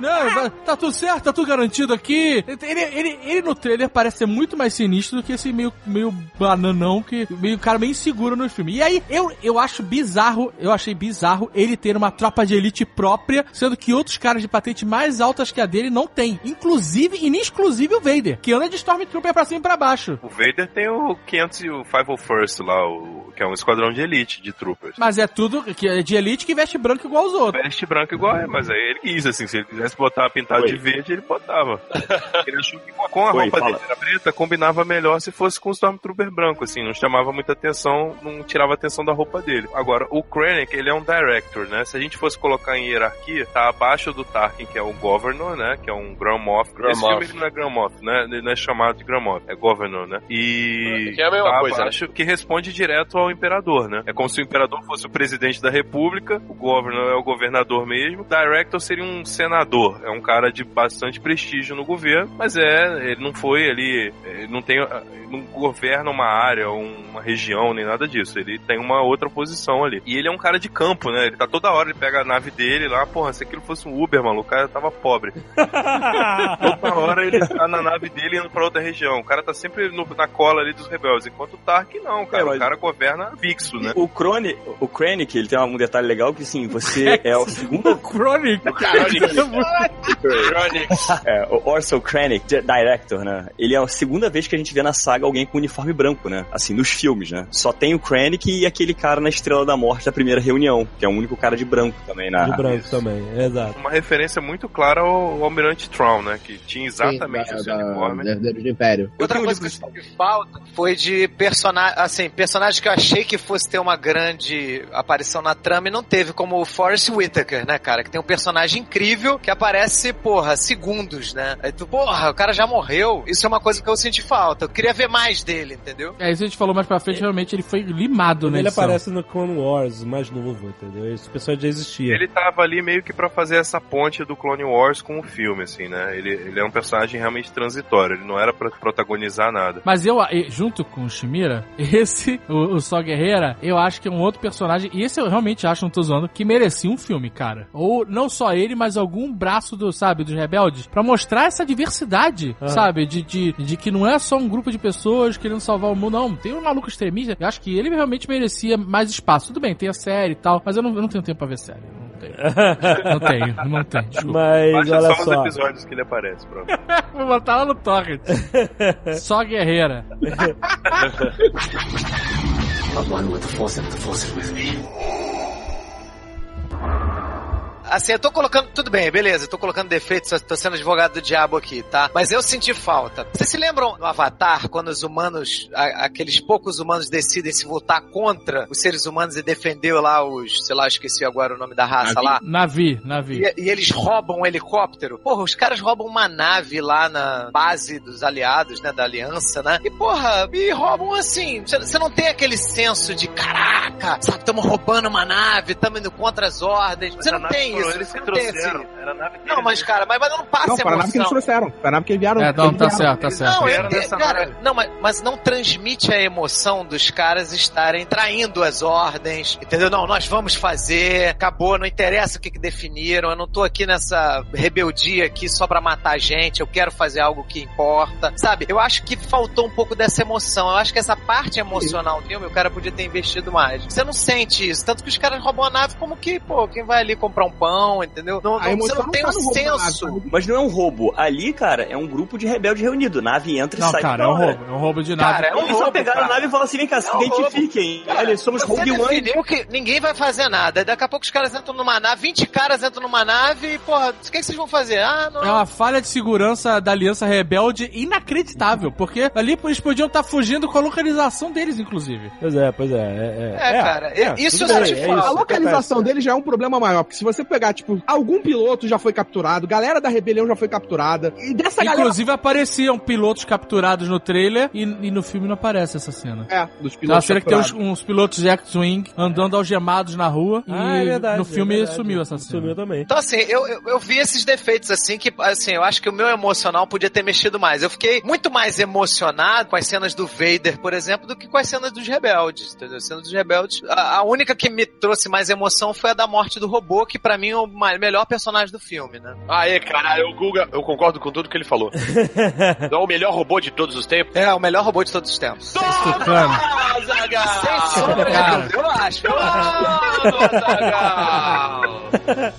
Não, vai- tá tudo certo, tá tudo garantido aqui. Ele, ele, ele no trailer parece ser muito mais sinistro do que esse meio, meio bananão, que meio cara meio inseguro no filme. E aí, eu, eu acho bizarro, eu achei bizarro ele ter uma tropa de elite própria, sendo que outros caras de patente mais altas que a dele não tem. Inclusive, e nem exclusive o Vader, que anda de Stormtrooper pra cima e pra baixo. O Vader tem o 500 e o 501st lá, o, que é um esquadrão de elite de troopers. Mas é tudo que é de elite que veste branco igual os outros. Veste branco igual é, mas aí ele quis, assim, se ele quisesse botar pintado Oi. de verde, ele botava. ele achou que com a Oi, roupa fala. dele era preta, combinava melhor se fosse com o Stormtrooper branco, assim, não chamava muita atenção, não tirava atenção da roupa dele. Agora, o Krennic, ele é um director, né? Se a gente fosse colocar em hierarquia, tá abaixo do Tarkin, que é o Governor, né? Que é um Grand Moff. Grand Esse Moff. filme ele não é Grand Moff, né? Ele não é chamado de Grand Moff, é Governor, né? E... Que é a mesma tá coisa, né? abaixo, que responde direto ao Imperador, né? É como se o Imperador fosse o presidente da República, o Governor é o governador mesmo, Director seria um senador, é um cara de bastante prestígio no governo, mas é, ele não foi ali, ele não tem, ele não governa uma área, uma região, nem nada disso, ele tem uma outra posição ali. E ele é um cara de campo, né? Ele tá toda hora, ele pega a nave dele lá, porra, se aquilo fosse um Uber, maluco, o cara tava pobre. Toda hora ele tá na nave dele indo pra outra região. O cara tá sempre no- na cola ali dos rebeldes. Enquanto o Tark não, cara. É, mas- O cara governa fixo, né? O Crone, o Krennic, ele tem um detalhe legal que sim, você é o segundo O Chronic. Chronix. É, o Orson Krennic, di- director, né? Ele é a segunda vez que a gente vê na saga alguém com uniforme branco, né? Assim, nos filmes, né? Só tem o Krennic e aquele cara na Estrela da Morte da primeira reunião, que é o único cara de branco também na... De branco também, exato. Uma referência muito clara ao, Almirante Traum, né? Que tinha exatamente Sim, o seu da- uniforme. da- Herdeiros do Império. Outra coisa que eu senti falta foi de personagem, assim, personagem que eu achei que fosse ter uma grande aparição na trama e não teve, como o Forrest Whitaker, né, cara? Que tem um personagem incrível que aparece, porra, segundos, né? Aí tu, porra, o cara já morreu. Isso é uma coisa que eu senti falta. Eu queria ver mais dele, entendeu? É, isso a gente falou mais pra frente, realmente ele foi limado, né? Ele aparece no Clone Wars, mais novo, entendeu? Esse pessoal já existia. Ele tava ali meio que pra fazer essa ponte do Clone Wars com o filme, assim, né? Ele, ele é um personagem realmente transitório, ele não era pra protagonizar nada. Mas eu, junto com o Shimira, esse, o, o Só Guerreira, eu acho que é um outro personagem, e esse eu realmente acho, não tô zoando, que merecia um filme, cara. Ou não só ele, mas algum braço do, sabe, dos rebeldes, pra mostrar essa diversidade, Ah. sabe? De, de, de que não é só um grupo de pessoas querendo salvar o mundo, não. Tem um maluco extremista. Eu acho que ele realmente merecia mais espaço. Tudo bem, tem a série e tal, mas eu não, eu não tenho tempo pra ver série. Não tenho. Não tenho. Desculpa. Mas Baixa olha só os só. episódios que ele aparece, pronto. Vou botar lá no torrent. Só guerreira. Assim, eu tô colocando. Tudo bem, beleza, eu tô colocando defeitos, tô sendo advogado do diabo aqui, tá? Mas eu senti falta. Vocês se lembram do Avatar, quando os humanos, a- aqueles poucos humanos decidem se voltar contra os seres humanos e defender lá os, sei lá, esqueci agora o nome da raça lá? Navi, Navi. E, e eles roubam um helicóptero. Porra, os caras roubam uma nave lá na base dos aliados, né? Da aliança, né? E, porra, e roubam assim. Você não tem aquele senso de caraca, sabe? Estamos roubando uma nave, estamos indo contra as ordens. Você A não tem foram isso. Eles não tem trouxeram. assim. Era a nave Não, mas, cara, mas, mas não passa Não, foi a nave que eles emoção. trouxeram. Foi a nave que eles vieram. É, não, tá certo, tá certo. Não, Vieram eu- nessa cara, nave. não mas, mas não transmite a emoção dos caras estarem traindo as ordens, entendeu? Não, nós vamos fazer, acabou, não interessa o que, que definiram, eu não tô aqui nessa rebeldia aqui só pra matar gente, eu quero fazer algo que importa, sabe? Eu acho que faltou um pouco dessa emoção, eu acho que essa parte emocional do filme o cara podia ter investido mais. Você não sente isso, tanto que os caras roubam a nave como que, pô, quem vai ali comprar um pão, entendeu? Não, A não- você emoção não não tem tá um nave, senso. tá Mas não é um roubo. Ali, cara, é um grupo de rebelde reunido. Nave entra e Não, sai. cara, é na um hora. roubo. É um roubo de nave. Cara, é um Eles só roubo, pegaram cara. a nave e falaram assim: vem cá, se É um identifiquem. Olha, somos Você Rogue One. que ninguém vai fazer nada. Daqui a pouco os caras entram numa nave, 20 caras entram numa nave e, porra, o que, que vocês vão fazer? Ah, não. É uma falha de segurança da Aliança Rebelde inacreditável, porque ali eles podiam estar fugindo com a localização deles, inclusive. Pois é, pois é. É, É, cara, isso tudo eu bem, senti é isso A localização dele já é um problema maior, porque se você pegar, tipo, algum piloto já foi capturado, galera da rebelião já foi capturada, e dessa galera... Inclusive apareciam pilotos capturados no trailer e, e no filme não aparece essa cena. É, dos Então, a pilotos cena que tem uns, uns pilotos de X-Wing andando algemados na rua Ah, é e verdade, no filme é verdade. sumiu essa cena. Sumiu também. Então, assim, eu, eu, eu vi esses defeitos, assim, que, assim, eu acho que o meu emocional podia ter mexido mais. Eu fiquei muito mais emocionado com as cenas do Vader, por exemplo, do que com as cenas dos rebeldes, entendeu? As cenas dos rebeldes. A, a única que me trouxe mais emoção foi a da morte do robô, que pra mim é o melhor personagem do filme, né? Aê, caralho, o Guga, eu concordo com tudo que ele falou. É o melhor robô de todos os tempos? É, o melhor robô de todos os tempos. Tucano. Sem sombra Cara. eu acho. Eu acho.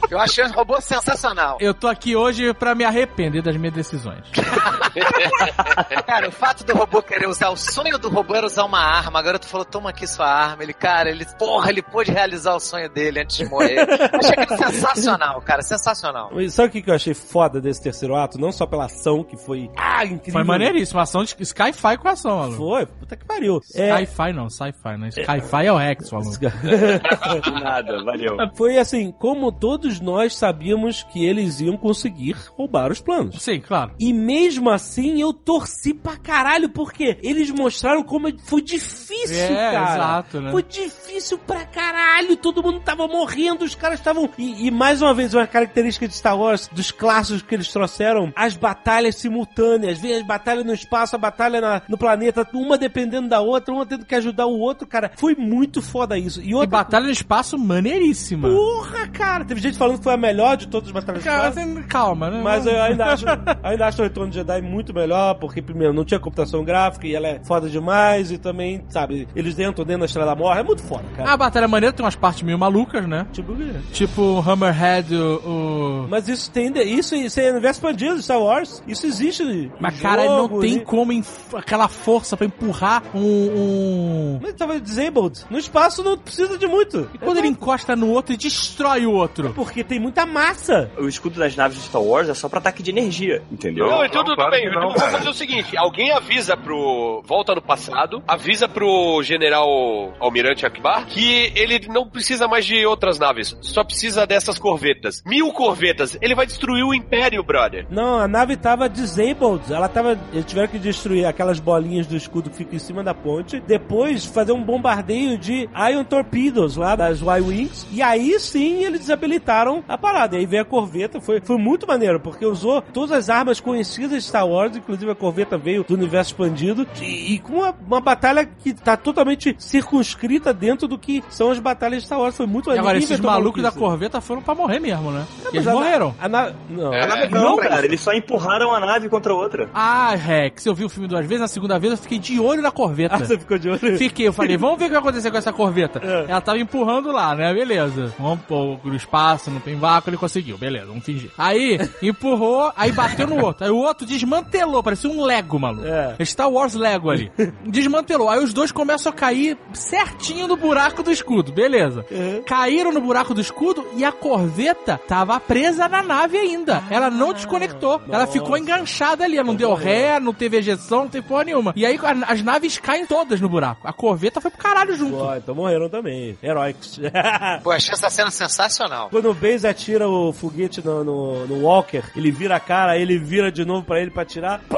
Eu achei um robô sensacional. Eu tô aqui hoje pra me arrepender das minhas decisões. Cara, o fato do robô querer usar, o sonho do robô era usar uma arma. Agora tu falou, toma aqui sua arma. Ele, cara, ele, porra, ele pôde realizar o sonho dele antes de morrer. Achei aquilo sensacional, cara, sensacional. E Sabe o que eu achei foda desse terceiro ato? Não só pela ação, que foi ah, incrível. Foi maneiríssimo. Ação de Sky-Fi com ação, maluco. Foi, puta que pariu. É, Sci-Fi não, sci-fi, né? Sci-fi é o Rex, maluco. Nada, valeu. Foi assim, como todos nós sabíamos que eles iam conseguir roubar os planos. Sim, claro. E mesmo assim eu torci pra caralho, porque eles mostraram como foi difícil, É, cara. exato, né? Foi difícil pra caralho, todo mundo tava morrendo, os caras estavam. E, e mais uma vez, uma característica de Star Wars, dos clássicos que eles trouxeram, as batalhas simultâneas. Vem as batalhas no espaço, a batalha na- no planeta, uma dependendo da outra, uma tendo que ajudar o outro, cara. Foi muito foda isso. E E outra. batalha no espaço maneiríssima. Porra, cara! Teve gente falando que foi a melhor de todas as batalhas Cara, espaço. tem- calma, né? Mas eu ainda acho, ainda acho o Retorno de Jedi muito melhor, porque primeiro não tinha computação gráfica e ela é foda demais, e também, sabe, eles entram dentro da Estrela da Morte, é muito foda, cara. A batalha maneira tem umas partes meio malucas, né? Tipo, o quê? Tipo Hammerhead, o... o- mas isso tem, isso, isso é universo expandido Star Wars, isso existe. Mas, cara, não jogo, tem e- como enf- aquela força pra empurrar um... um- Mas ele tava disabled. No espaço não precisa de muito. E quando ele encosta no outro e destrói o outro? Porque tem muita massa. O escudo das naves de Star Wars é só pra ataque de energia, entendeu? Não, então não, tudo claro bem. Então não, vamos fazer o seguinte: alguém avisa pro. Volta no passado, avisa pro general Almirante Akbar que ele não precisa mais de outras naves, só precisa dessas corvetas. Mil corvetas, ele vai destruir o Império, brother. Não, a nave tava disabled. Ela tava. Eles tiveram que destruir aquelas bolinhas do escudo que ficam em cima da ponte. Depois fazer um bombardeio de Ion Torpedoes lá das Y-Wings. E aí sim eles desabilitaram a parada. E aí veio a corveta. Foi, foi muito maneiro, porque usou todas as armas conhecidas de Star Wars. Inclusive a corveta veio do universo expandido. E, e com uma, uma batalha que tá totalmente circunscrita dentro do que são as batalhas de Star Wars. Foi muito E agora, esses malucos da corveta foram pra morrer mesmo, né? Mas Eles a morreram. A na... Não. É. Não, cara, eles só empurraram a nave contra a outra. Ah, Rex, eu vi o filme duas vezes, na segunda vez eu fiquei de olho na corveta. Ah, você ficou de olho? Fiquei, eu falei, vamos ver o que vai acontecer com essa corveta. É. Ela tava empurrando lá, né? Beleza. Vamos, pô, o no espaço, não tem vácuo, ele conseguiu, beleza, vamos fingir. Aí, empurrou, aí bateu no outro. Aí o outro desmantelou, parecia um Lego, maluco. É. Star Wars Lego ali. Desmantelou. Aí os dois começam a cair certinho no buraco do escudo, beleza. Caíram no buraco do escudo e a corveta tava presa na nave ainda. Ela não desconectou. Ela ficou enganchada ali. Ela não deu ré, não teve ejeção, não teve porra nenhuma. E aí a- as naves caem todas no buraco. A corveta foi pro caralho junto. Pô, então morreram também. Heróicos. Pô, achei essa cena sensacional. Quando o Base atira o foguete no, no, no Walker, ele vira a cara, ele vira de novo pra ele pra atirar. Pô!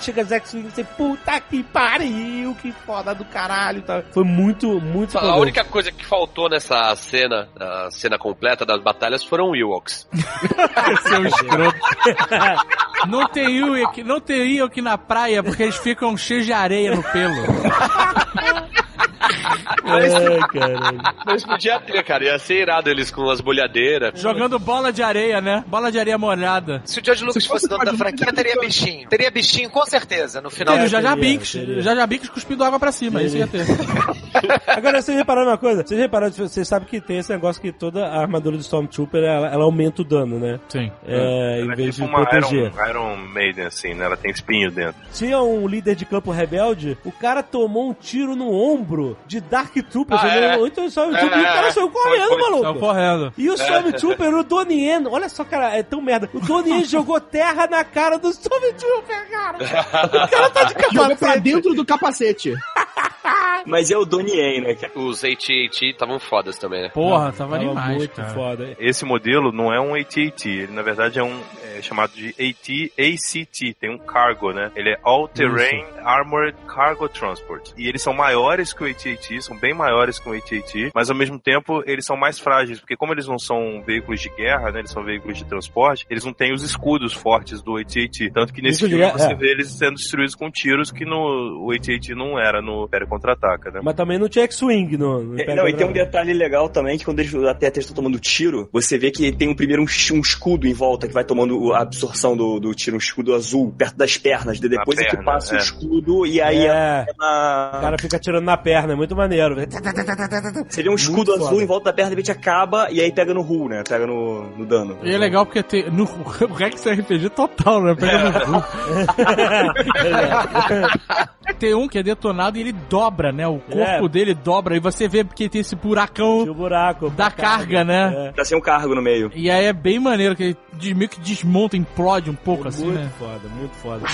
Chega Zack Swing e você, puta que pariu, que foda do caralho. Tá. Foi muito, muito A única coisa que faltou nessa cena, a cena completa das batalhas, foram Ewoks. Seu escroto. Não tem Ewok, não tem Ewok na praia porque eles ficam cheios de areia no pelo. Ai, caralho. Mas podia ter, cara. Ia ser irado eles com as bolhadeiras. Jogando bola de areia, né? Bola de areia molhada. Se o George Lucas Se fosse fosse dono da franquia, teria bichinho. Teria bichinho, com certeza, no final. Tem o Jaja teria, Binks. teria. Jaja Binks cuspindo água pra cima. Isso ia ter. Agora, vocês repararam uma coisa? Vocês repararam, vocês sabem que tem esse negócio que toda a armadura do Stormtrooper, ela, ela aumenta o dano, né? Sim. É, em Ela é vez tipo de uma proteger. Iron, Iron Maiden, assim, né? Ela tem espinho dentro. Tinha um líder de campo rebelde, o cara tomou um tiro no ombro de Dark Trooper. Ah, é. Então o Stormtrooper, e o cara saiu correndo, foi- maluco. Tava correndo. E o Stormtrooper, o Donnie olha só, cara, é tão merda. O Donnie jogou terra na cara do Stormtrooper, cara. O cara tá de Jogou pra capacete. dentro do capacete. Mas é o Donnie Yen, né? cara? Os AT-AT estavam fodas também, né? Porra, tava, Tava demais, muito cara. foda. Esse modelo não é um AT-AT, ele na verdade é um é chamado de AT-ACT, tem um cargo, né? Ele é All Terrain Armored Cargo Transport. E eles são maiores que o AT-AT, são bem maiores que o AT-AT, mas ao mesmo tempo eles são mais frágeis, porque como eles não são veículos de guerra, né? Eles são veículos de transporte, eles não têm os escudos fortes do AT-AT. Tanto que nesse de filme guerra, você é. vê eles sendo destruídos com tiros que no o AT-AT não era no Império Contra-Ataca, né? Mas também não tinha X-Wing no, no É, não, e tem um detalhe legal também, que quando eles até estão tomando tiro, você vê que tem um primeiro um, um escudo em volta que vai tomando a absorção do, do tiro, um escudo azul, perto das pernas. de Depois é que perna, passa o é. escudo e aí É, é na- o cara fica atirando na perna, é muito maneiro. Você vê um escudo Muito azul foda. em volta da perna, de repente acaba e aí pega no hull, né? Pega no, no dano. E é legal porque tem, no, o Rex é RPG total, né? Pega no cu. Tem um que é detonado e ele dobra, né? O corpo É. dele dobra e você vê que tem esse buracão o buraco. da carga, né? É. Tá sem um cargo no meio. E aí é bem maneiro, que ele meio que desmonta, implode um pouco, assim, muito né? foda, muito foda.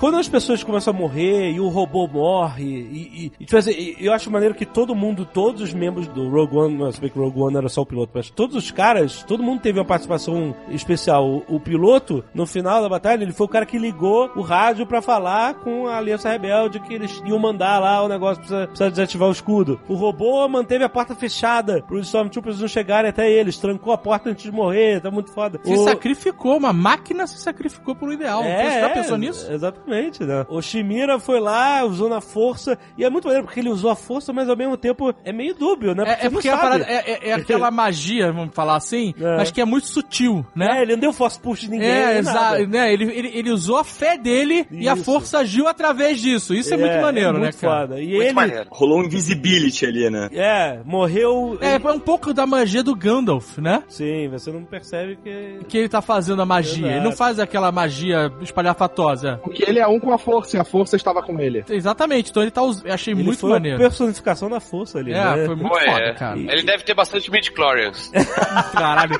Quando as pessoas começam a morrer e o robô morre, e, e- e, tipo assim, eu acho maneiro que todo mundo, todos os membros do Rogue One, não, se bem que o Rogue One era só o piloto, mas todos os caras, todo mundo teve uma participação especial. O, o piloto, no final da batalha, ele foi o cara que ligou o rádio pra falar com a Aliança Rebelde que eles iam mandar lá o negócio, precisa, precisa desativar o escudo. O robô manteve a porta fechada pros Stormtroopers não chegarem até eles, trancou a porta antes de morrer, tá muito foda. Se O- sacrificou, uma máquina se sacrificou pelo ideal. é, Você já é, pensou nisso? Exatamente, né? O Shimira foi lá, usou na força, e é muito maneiro porque ele usou a força, mas ao mesmo tempo é meio dúbio, né? É, é você não porque parada é, é- é aquela magia, vamos falar assim, É. mas que é muito sutil, né? É, ele não deu force push de ninguém. É, exato. Né? Ele, ele, ele usou a fé dele e a Isso. força agiu através disso. Isso é, muito maneiro, muito né, cara? foda. E Muito ele, maneiro. Rolou um invisibility ali, né? é, morreu. É, é um pouco da magia do Gandalf, né? Sim, você não percebe que. Que ele tá fazendo a magia. Ele não Exato. faz aquela magia espalhafatosa. Porque ele é um com a força e a força estava com ele. Exatamente. Então ele tá. us- Eu achei Ele muito foi maneiro. a personificação da força ali, É, né? foi muito Pô, foda, é. cara. Ele deve ter bastante midi-chlorians. Caralho.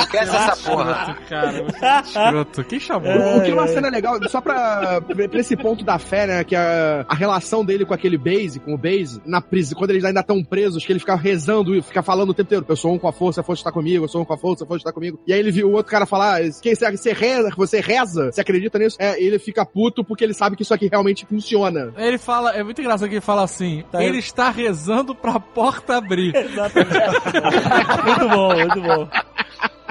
Esquece essa porra. Cara. Você é escroto. Quem chamou? O, o que é uma cena legal, só pra, pra esse ponto da fé, né? Que a, a relação dele com aquele base, com o base, na prisão, quando eles ainda estão presos, que ele fica rezando e fica falando o tempo inteiro: eu sou um com a força, a força está comigo, eu sou um com a força, a força está comigo. E aí ele viu o outro cara falar: quem você, você reza, você reza? Você acredita nisso? É, e ele fica puto porque ele sabe que isso aqui realmente funciona. Ele fala, é muito engraçado que ele fala assim: Tá. ele está rezando pra porta abrir. Exatamente. muito bom, muito bom.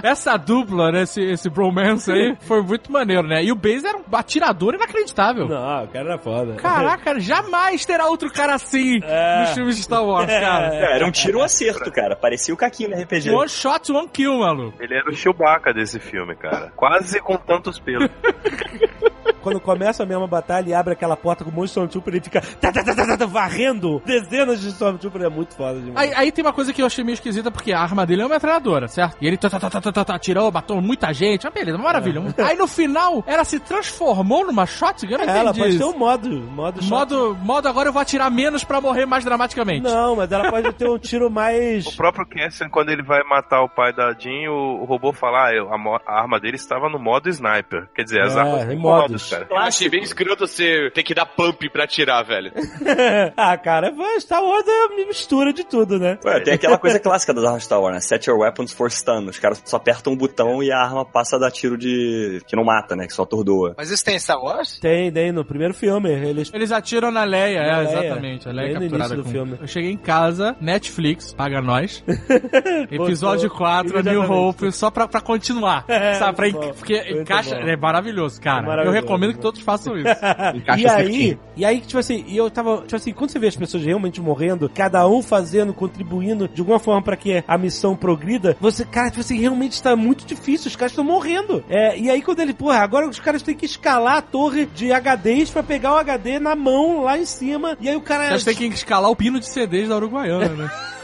Essa dupla, né, esse, esse bromance aí, foi muito maneiro, né? E o Base era um atirador inacreditável. Não, o cara era foda. Caraca, jamais terá outro cara assim É. nos filmes de Star Wars, cara. É, era um tiro um acerto, cara. Parecia o Caquinho no RPG. One shot, one kill, maluco. Ele era o Chewbacca desse filme, cara. Quase com tantos pelos. quando começa a mesma batalha e abre aquela porta com um monte de Stormtrooper, ele fica tá, tá, tá, tá, tá, tá, varrendo dezenas de Stormtrooper, é muito foda demais. Aí, aí tem uma coisa que eu achei meio esquisita, porque a arma dele é uma metralhadora, certo? E ele tá, tá, tá, tá, tá, tá, tá, atirou, matou muita gente. Ah, beleza, maravilha. Aí no final, ela se transformou numa shotgun? Eu não É, ela entendi pode ter um modo, modo, Modo, modo agora eu vou atirar menos pra morrer mais dramaticamente. Não, mas ela pode ter um tiro mais... O próprio Cassian, quando ele vai matar o pai da Jean, o, o robô fala, ah, eu- a, a arma dele estava no modo sniper. Quer dizer, as É, armas em modos, cara. Eu achei bem escroto você ter que dar pump pra atirar, velho. ah, cara, Star Wars é uma mistura de tudo, né? Ué, tem aquela coisa clássica das armas Star Wars, né? Set your weapons for stun. Os caras só apertam um botão e a arma passa a dar tiro de... que não mata, né? Que só atordoa. Mas isso tem em Star Wars? Tem, tem, no primeiro filme, eles... Eles atiram na Leia, Na é, Leia. exatamente. A Leia é no capturada início do com... filme. Eu cheguei em casa, Netflix, paga nós. Episódio Botou 4, A New. Hope, só pra, pra continuar. É, sabe? Pra, porque encaixa. bom. É maravilhoso, cara. É maravilhoso. Eu recomendo que todos façam isso. Encaixa e aí, certinho. e aí, tipo assim, e eu tava, tipo assim, quando você vê as pessoas realmente morrendo, cada um fazendo, contribuindo de alguma forma pra que a missão progrida, você, cara, tipo assim, realmente está muito difícil, os caras estão morrendo. É, e aí quando ele, porra, agora os caras têm que escalar a torre de HDs pra pegar o HD na mão lá em cima, e aí o cara... Eles têm que escalar o pino de CDs da Uruguaiana, né?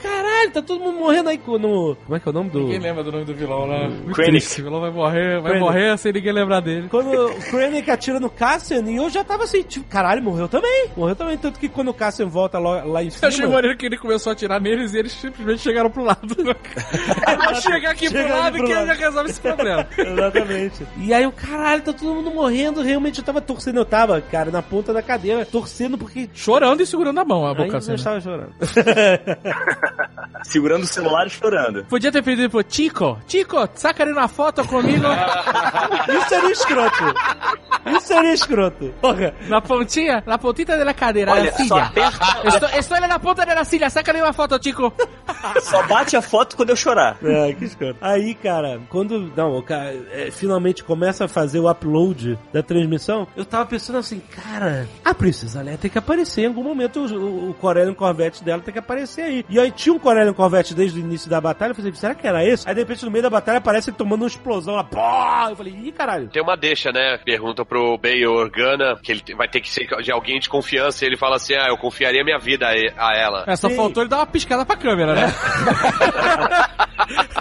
Caralho, tá todo mundo morrendo aí no... Como é que é o nome do... Ninguém lembra do nome do vilão, né? Krennic. O vilão vai morrer, vai Krennic. morrer sem ninguém lembrar dele. Quando o Krennic atira no Cassian, e eu já tava assim, tipo, caralho, morreu também. Morreu também, tanto que quando o Cassian volta lá, lá em Eu achei cima... maneiro que ele começou a atirar neles e eles simplesmente chegaram pro lado. Eu vou chegar aqui Chega pro lado pro que lado. ele já resolve esse problema. Exatamente. E aí o caralho, tá todo mundo morrendo. Realmente eu tava torcendo, eu tava, cara, na ponta da cadeira, torcendo porque. Chorando e segurando a mão, a boca assim. eu estava chorando. Segurando o celular e chorando. Podia ter pedido pro Chico, Chico, saca ali uma foto comigo Isso seria escroto. Isso seria escroto. Porra. na pontinha, na pontita da cadeira, Olha, só silla. Estou, estou na ponta da silla, saca ali uma foto, Chico. só bate a foto quando eu chorar. É, que escroto. Aí, cara, quando não, o cara é, finalmente começa a fazer o upload da transmissão, eu tava pensando assim, cara, a Princesa Leia tem que aparecer em algum momento, o, o Corellian Corvette dela tem que aparecer aí. E aí tinha um Corellian Corvette desde o início da batalha, eu falei, será que era esse? Aí de repente no meio da batalha aparece ele tomando uma explosão lá, pô! Eu falei, ih, caralho. Tem uma deixa, né? Pergunta pro Bay Organa que ele vai ter que ser de alguém de confiança e ele fala assim: ah, eu confiaria minha vida a ela. É, só Sim. faltou ele dar uma piscada pra câmera, né?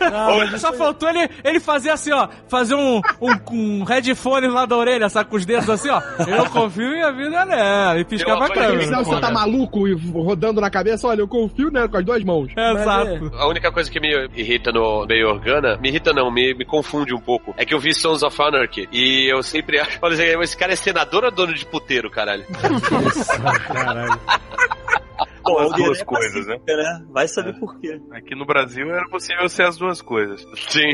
Não, Só faltou ele, ele fazer assim, ó, fazer um, um, um headphone lá da orelha, sabe, com os dedos assim, ó. Eu confio minha vida nela, e piscar pra câmera. Senão você tá maluco e rodando na cabeça, olha, eu confio nela com as duas mãos. É, Exato. A única coisa que me irrita no Bay Organa, me irrita não, me, me confunde um pouco, é que eu vi Sons of Anarchy e eu sempre acho, olha, esse cara é senador ou dono de puteiro, caralho? Caralho. Bom, As duas é coisas, né? pacífica, né? Vai saber por quê. Aqui no Brasil era possível ser as duas coisas. Sim.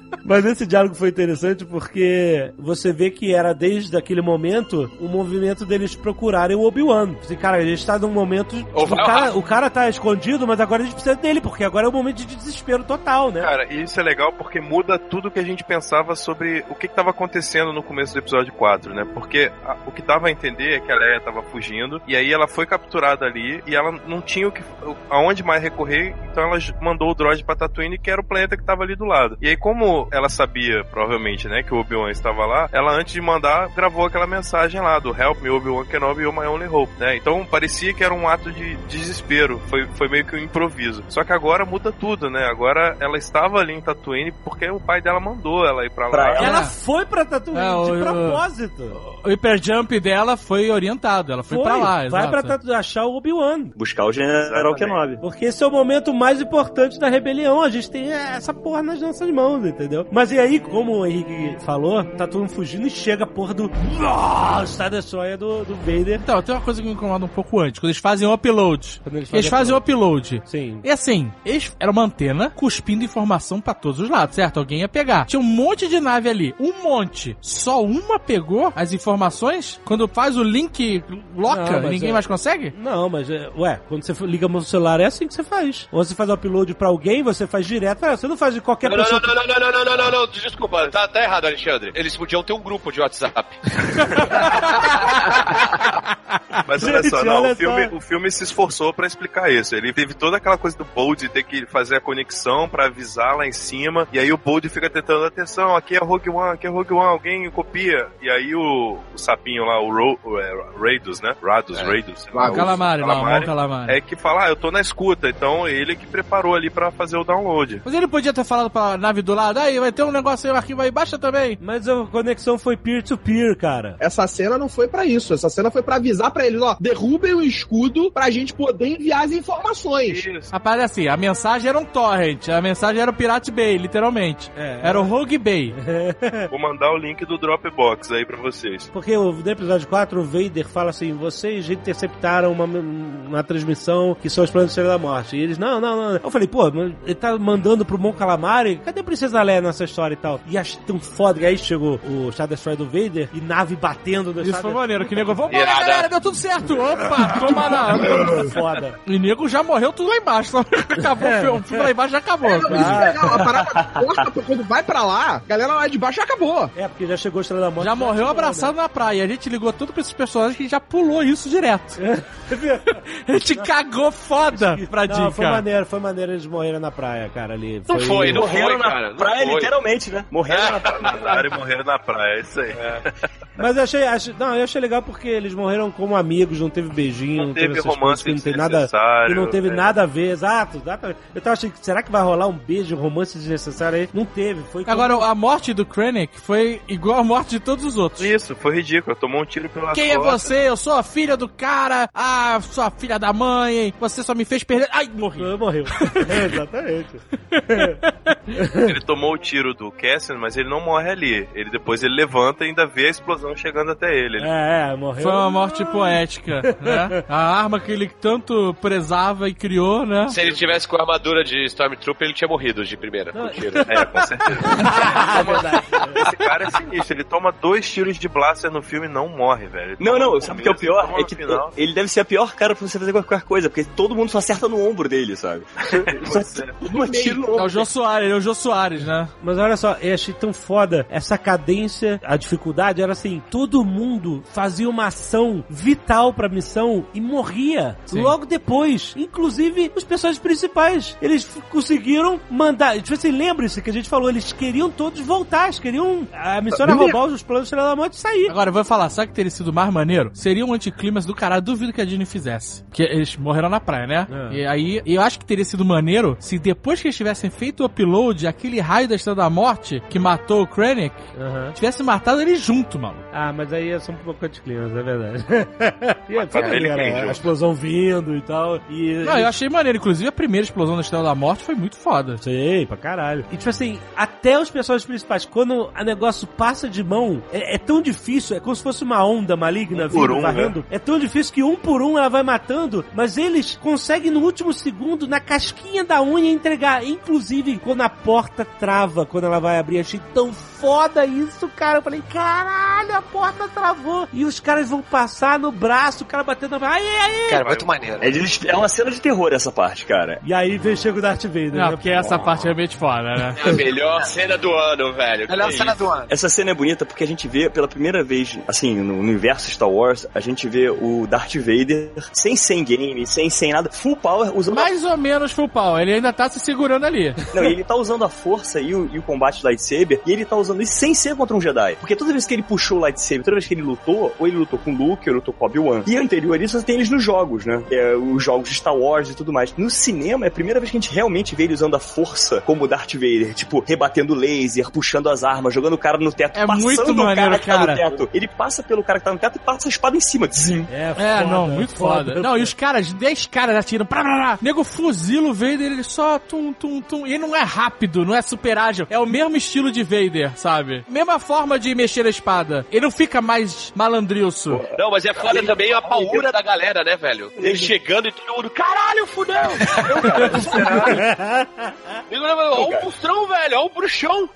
Mas esse diálogo foi interessante porque você vê que era desde aquele momento o movimento deles procurarem o Obi-Wan. Assim, cara, a gente tá num momento. Ô, o, cara, o cara tá escondido, mas agora a gente precisa dele, porque agora é o momento de desespero total, né? Cara, e isso é legal porque muda tudo que a gente pensava sobre o que estava acontecendo no começo do episódio 4, né? Porque a- o que dava a entender é que a Leia tava fugindo e aí ela foi capturada ali e ela não tinha o que aonde mais recorrer, então ela mandou o droid pra Tatooine, que era o planeta que tava ali do lado. E aí como ela sabia, provavelmente, né, que o Obi-Wan estava lá, ela antes de mandar gravou aquela mensagem lá do Help me Obi-Wan Kenobi you're my only hope, né? Então parecia que era um ato de desespero, foi, foi meio que um improviso. Só que agora muda tudo, né? Agora ela estava ali em Tatooine porque o pai dela mandou ela ir pra lá. Pra Ela Ela- foi pra Tatooine É, o- de o- propósito. O hiperjump dela foi orientado, ela foi, pra lá, Vai exato. pra Tatooine achar o Obi-Wan. Buscar o General. Kenobi. Porque esse é o momento mais importante da rebelião. A gente tem essa porra nas nossas mãos, entendeu? Mas e aí, como o Henrique falou, tá todo mundo fugindo e chega a porra do. Nossa, da soia do, do Vader. Então, tem uma coisa que me incomoda um pouco antes, quando eles fazem o upload. Quando eles Eles fazem o upload. Sim. E assim, eles era uma antena cuspindo informação pra todos os lados, certo? Alguém ia pegar. Tinha um monte de nave ali, um monte. Só uma pegou as informações? Quando faz o link loca, Não, ninguém é- mais consegue? Não, mas, é, ué, quando você liga no celular é assim que você faz. Ou você faz o upload pra alguém, você faz direto. Ah, Você não faz de qualquer Não, não, pessoa. não, não, não, não, não, não, não, não, desculpa, tá, tá errado, Alexandre. Eles podiam ter um grupo de WhatsApp. Mas olha Gente, só, não, olha o, filme, só. o filme se esforçou pra explicar isso. Ele teve toda aquela coisa do Bold ter que fazer a conexão pra avisar lá em cima. E aí o Bold fica tentando, atenção, aqui é Rogue One, aqui é Rogue One, alguém copia. E aí o, o sapinho lá, o, Ro, o é, Raidus, né? Radus, É. Raidus. lá, O calamari, lá, o Calamari. calamari. É que fala, ah, eu tô na escuta. Então ele que preparou ali pra fazer o download. Mas ele podia ter falado pra nave do lado, aí vai ter um negócio aí, um arquivo aí, baixa também. Mas a conexão foi peer-to-peer, cara. Essa cena não foi pra isso. Essa cena foi pra avisar pra eles, ó, derrubem o escudo pra gente poder enviar as informações. Isso. Rapaz, é assim, a mensagem era um torrent, a mensagem era o Pirate Bay, literalmente. É. Era o Rogue Bay. Vou mandar o link do Dropbox aí pra vocês. Porque o- no episódio 4, o Vader fala assim: vocês interceptaram uma, uma transmissão que são os planos da Morte. E eles, não, não, não. Eu falei, pô, ele tá mandando pro Mon Calamari? Cadê a Princesa Leia nessa história e tal? E achei tão foda. E aí chegou o Star Destroyer do Vader e nave batendo no Isso Star foi Destroyer. maneiro, que nego, vambora Irada. galera, deu tudo certo. Opa, toma na... Foda. E nego já morreu tudo lá embaixo, só acabou o filme, o filme lá embaixo já acabou. Não, isso é legal. A parada corta quando vai pra lá, a galera lá de baixo já acabou. É, porque já chegou a Estrela da Morte. Já morreu tinha, abraçado na praia. A gente ligou tudo pra esses personagens que já pulou isso direto. né? A gente cagou foda pra Não, foi dica. maneiro, foi maneiro eles morreram na praia, cara, ali. Não foi, não Morreram foi, na cara. Não foi. literalmente, né? Morreram na praia. E morreram na praia, é isso aí. Mas eu achei, achei- não, eu achei legal porque eles morreram como amigos, não teve beijinho, Não não, teve essas romance coisas que não tem nada, desnecessário, que não teve é. nada a ver, exato, exatamente. Eu tava achando, será que vai rolar um beijo, romance desnecessário aí? Não teve, foi Agora, a morte do Krennic foi igual a morte de todos os outros. Isso, foi ridículo. Tomou um tiro pela Quem é você? Eu sou a filha do cara. Ah, sou a filha da mãe. Você só me fez perder. Ai, morri. morreu. É, exatamente. Ele tomou o tiro do Cassian, mas ele não morre ali. Ele depois ele levanta e ainda vê a explosão chegando até ele. Ele- É, é, morreu. Foi uma morte poética, né? A arma que ele tanto prezava e criou, né? Se ele tivesse com a armadura de Stormtrooper, ele tinha morrido de primeira. com tiro. É, com certeza. Esse cara é sinistro. Ele toma dois tiros de blaster no filme e não morre, velho. Não, não, sabe o que é o pior? É que final. ele deve ser a pior cara pra você fazer qualquer coisa, porque todo mundo só acerta no ombro dele, sabe? Pois é. Tiro no É o ombro. Jô Soares, ele é o Jô Soares, né? Mas olha só, eu achei tão foda essa cadência, a dificuldade era assim, todo mundo fazia uma ação vital pra missão e morria Sim. logo depois, inclusive os personagens principais. Eles conseguiram mandar, tipo assim, lembre-se que a gente falou, eles queriam todos voltar, eles queriam a missão era roubar os planos da Estrela Morte e sair. Agora, eu vou falar, sabe que teria sido mais maneiro? Seria um anticlímax do caralho, duvido que a Disney fizesse. Porque eles morreram na praia, né? É. E aí, eu acho que teria sido maneiro se depois que eles tivessem feito o upload, aquele raio da Estrela da Morte que matou o Krennic, Aham. tivesse matado ele junto, mano. Ah, mas aí é só um pouco anticlimax, é verdade. e é, a explosão vindo e tal. E, Não, eu achei maneiro. Inclusive, a primeira explosão da Estrela da Morte foi muito foda. Sei, pra caralho. E tipo assim, até os personagens principais, quando o negócio passa de mão, é, é tão difícil, é como se fosse uma onda maligna Um por vindo, um, varrendo. É tão difícil que um por um ela vai matando, mas eles conseguem no último segundo, na casquinha da unha, entregar. Inclusive, quando a porta trava, quando ela vai abrir, achei tão foda isso, cara. Eu falei, caralho, a porta travou. E os caras vão passar no braço, o cara batendo na. Ai, ai, ai. Cara, muito maneiro. É, de- é uma cena de terror essa parte, cara. E aí vem chega o Darth Vader. Não, né? porque essa parte é realmente foda, né? É a melhor cena do ano, velho. Melhor Que cena isso? do ano. Essa cena é bonita porque a gente vê pela primeira vez, assim, no, universo Star Wars, a gente vê o Darth Vader sem sem game, sem sem nada, full power, usando a... Mais ou menos full power. Ele ainda tá se segurando ali. Não, e ele tá usando a força e o, e o combate lightsaber, e ele tá usando isso sem ser contra um Jedi. Porque toda vez que ele puxou o lightsaber, toda vez que ele lutou, ou ele lutou com Luke, ou lutou com Obi-Wan. E anterior a isso, você tem eles nos jogos, né? É, os jogos de Star Wars e tudo mais. No cinema, é a primeira vez que a gente realmente vê ele usando a força como Darth Vader, tipo, rebatendo laser, puxando as armas, jogando o cara no teto, É passando muito o maneiro, cara que tá no cara. teto. Ele passa pelo cara que tá no teto e passa a espada em cima. Zzum. É, É, foda, não, muito foda. Não, e os caras, 10 caras atiram. Prá, prá, prá. Nego fuzila o Vader, ele só tum, tum, tum. E ele não é rápido, não é super ágil. É o mesmo estilo de Vader, sabe? Mesma forma de mexer a espada. Ele não fica mais malandrilso. Não, mas é foda também a paura da galera, né, velho? Ele chegando e todo mundo, caralho, fudeu! Olha o monstrão, velho, olha o bruxão.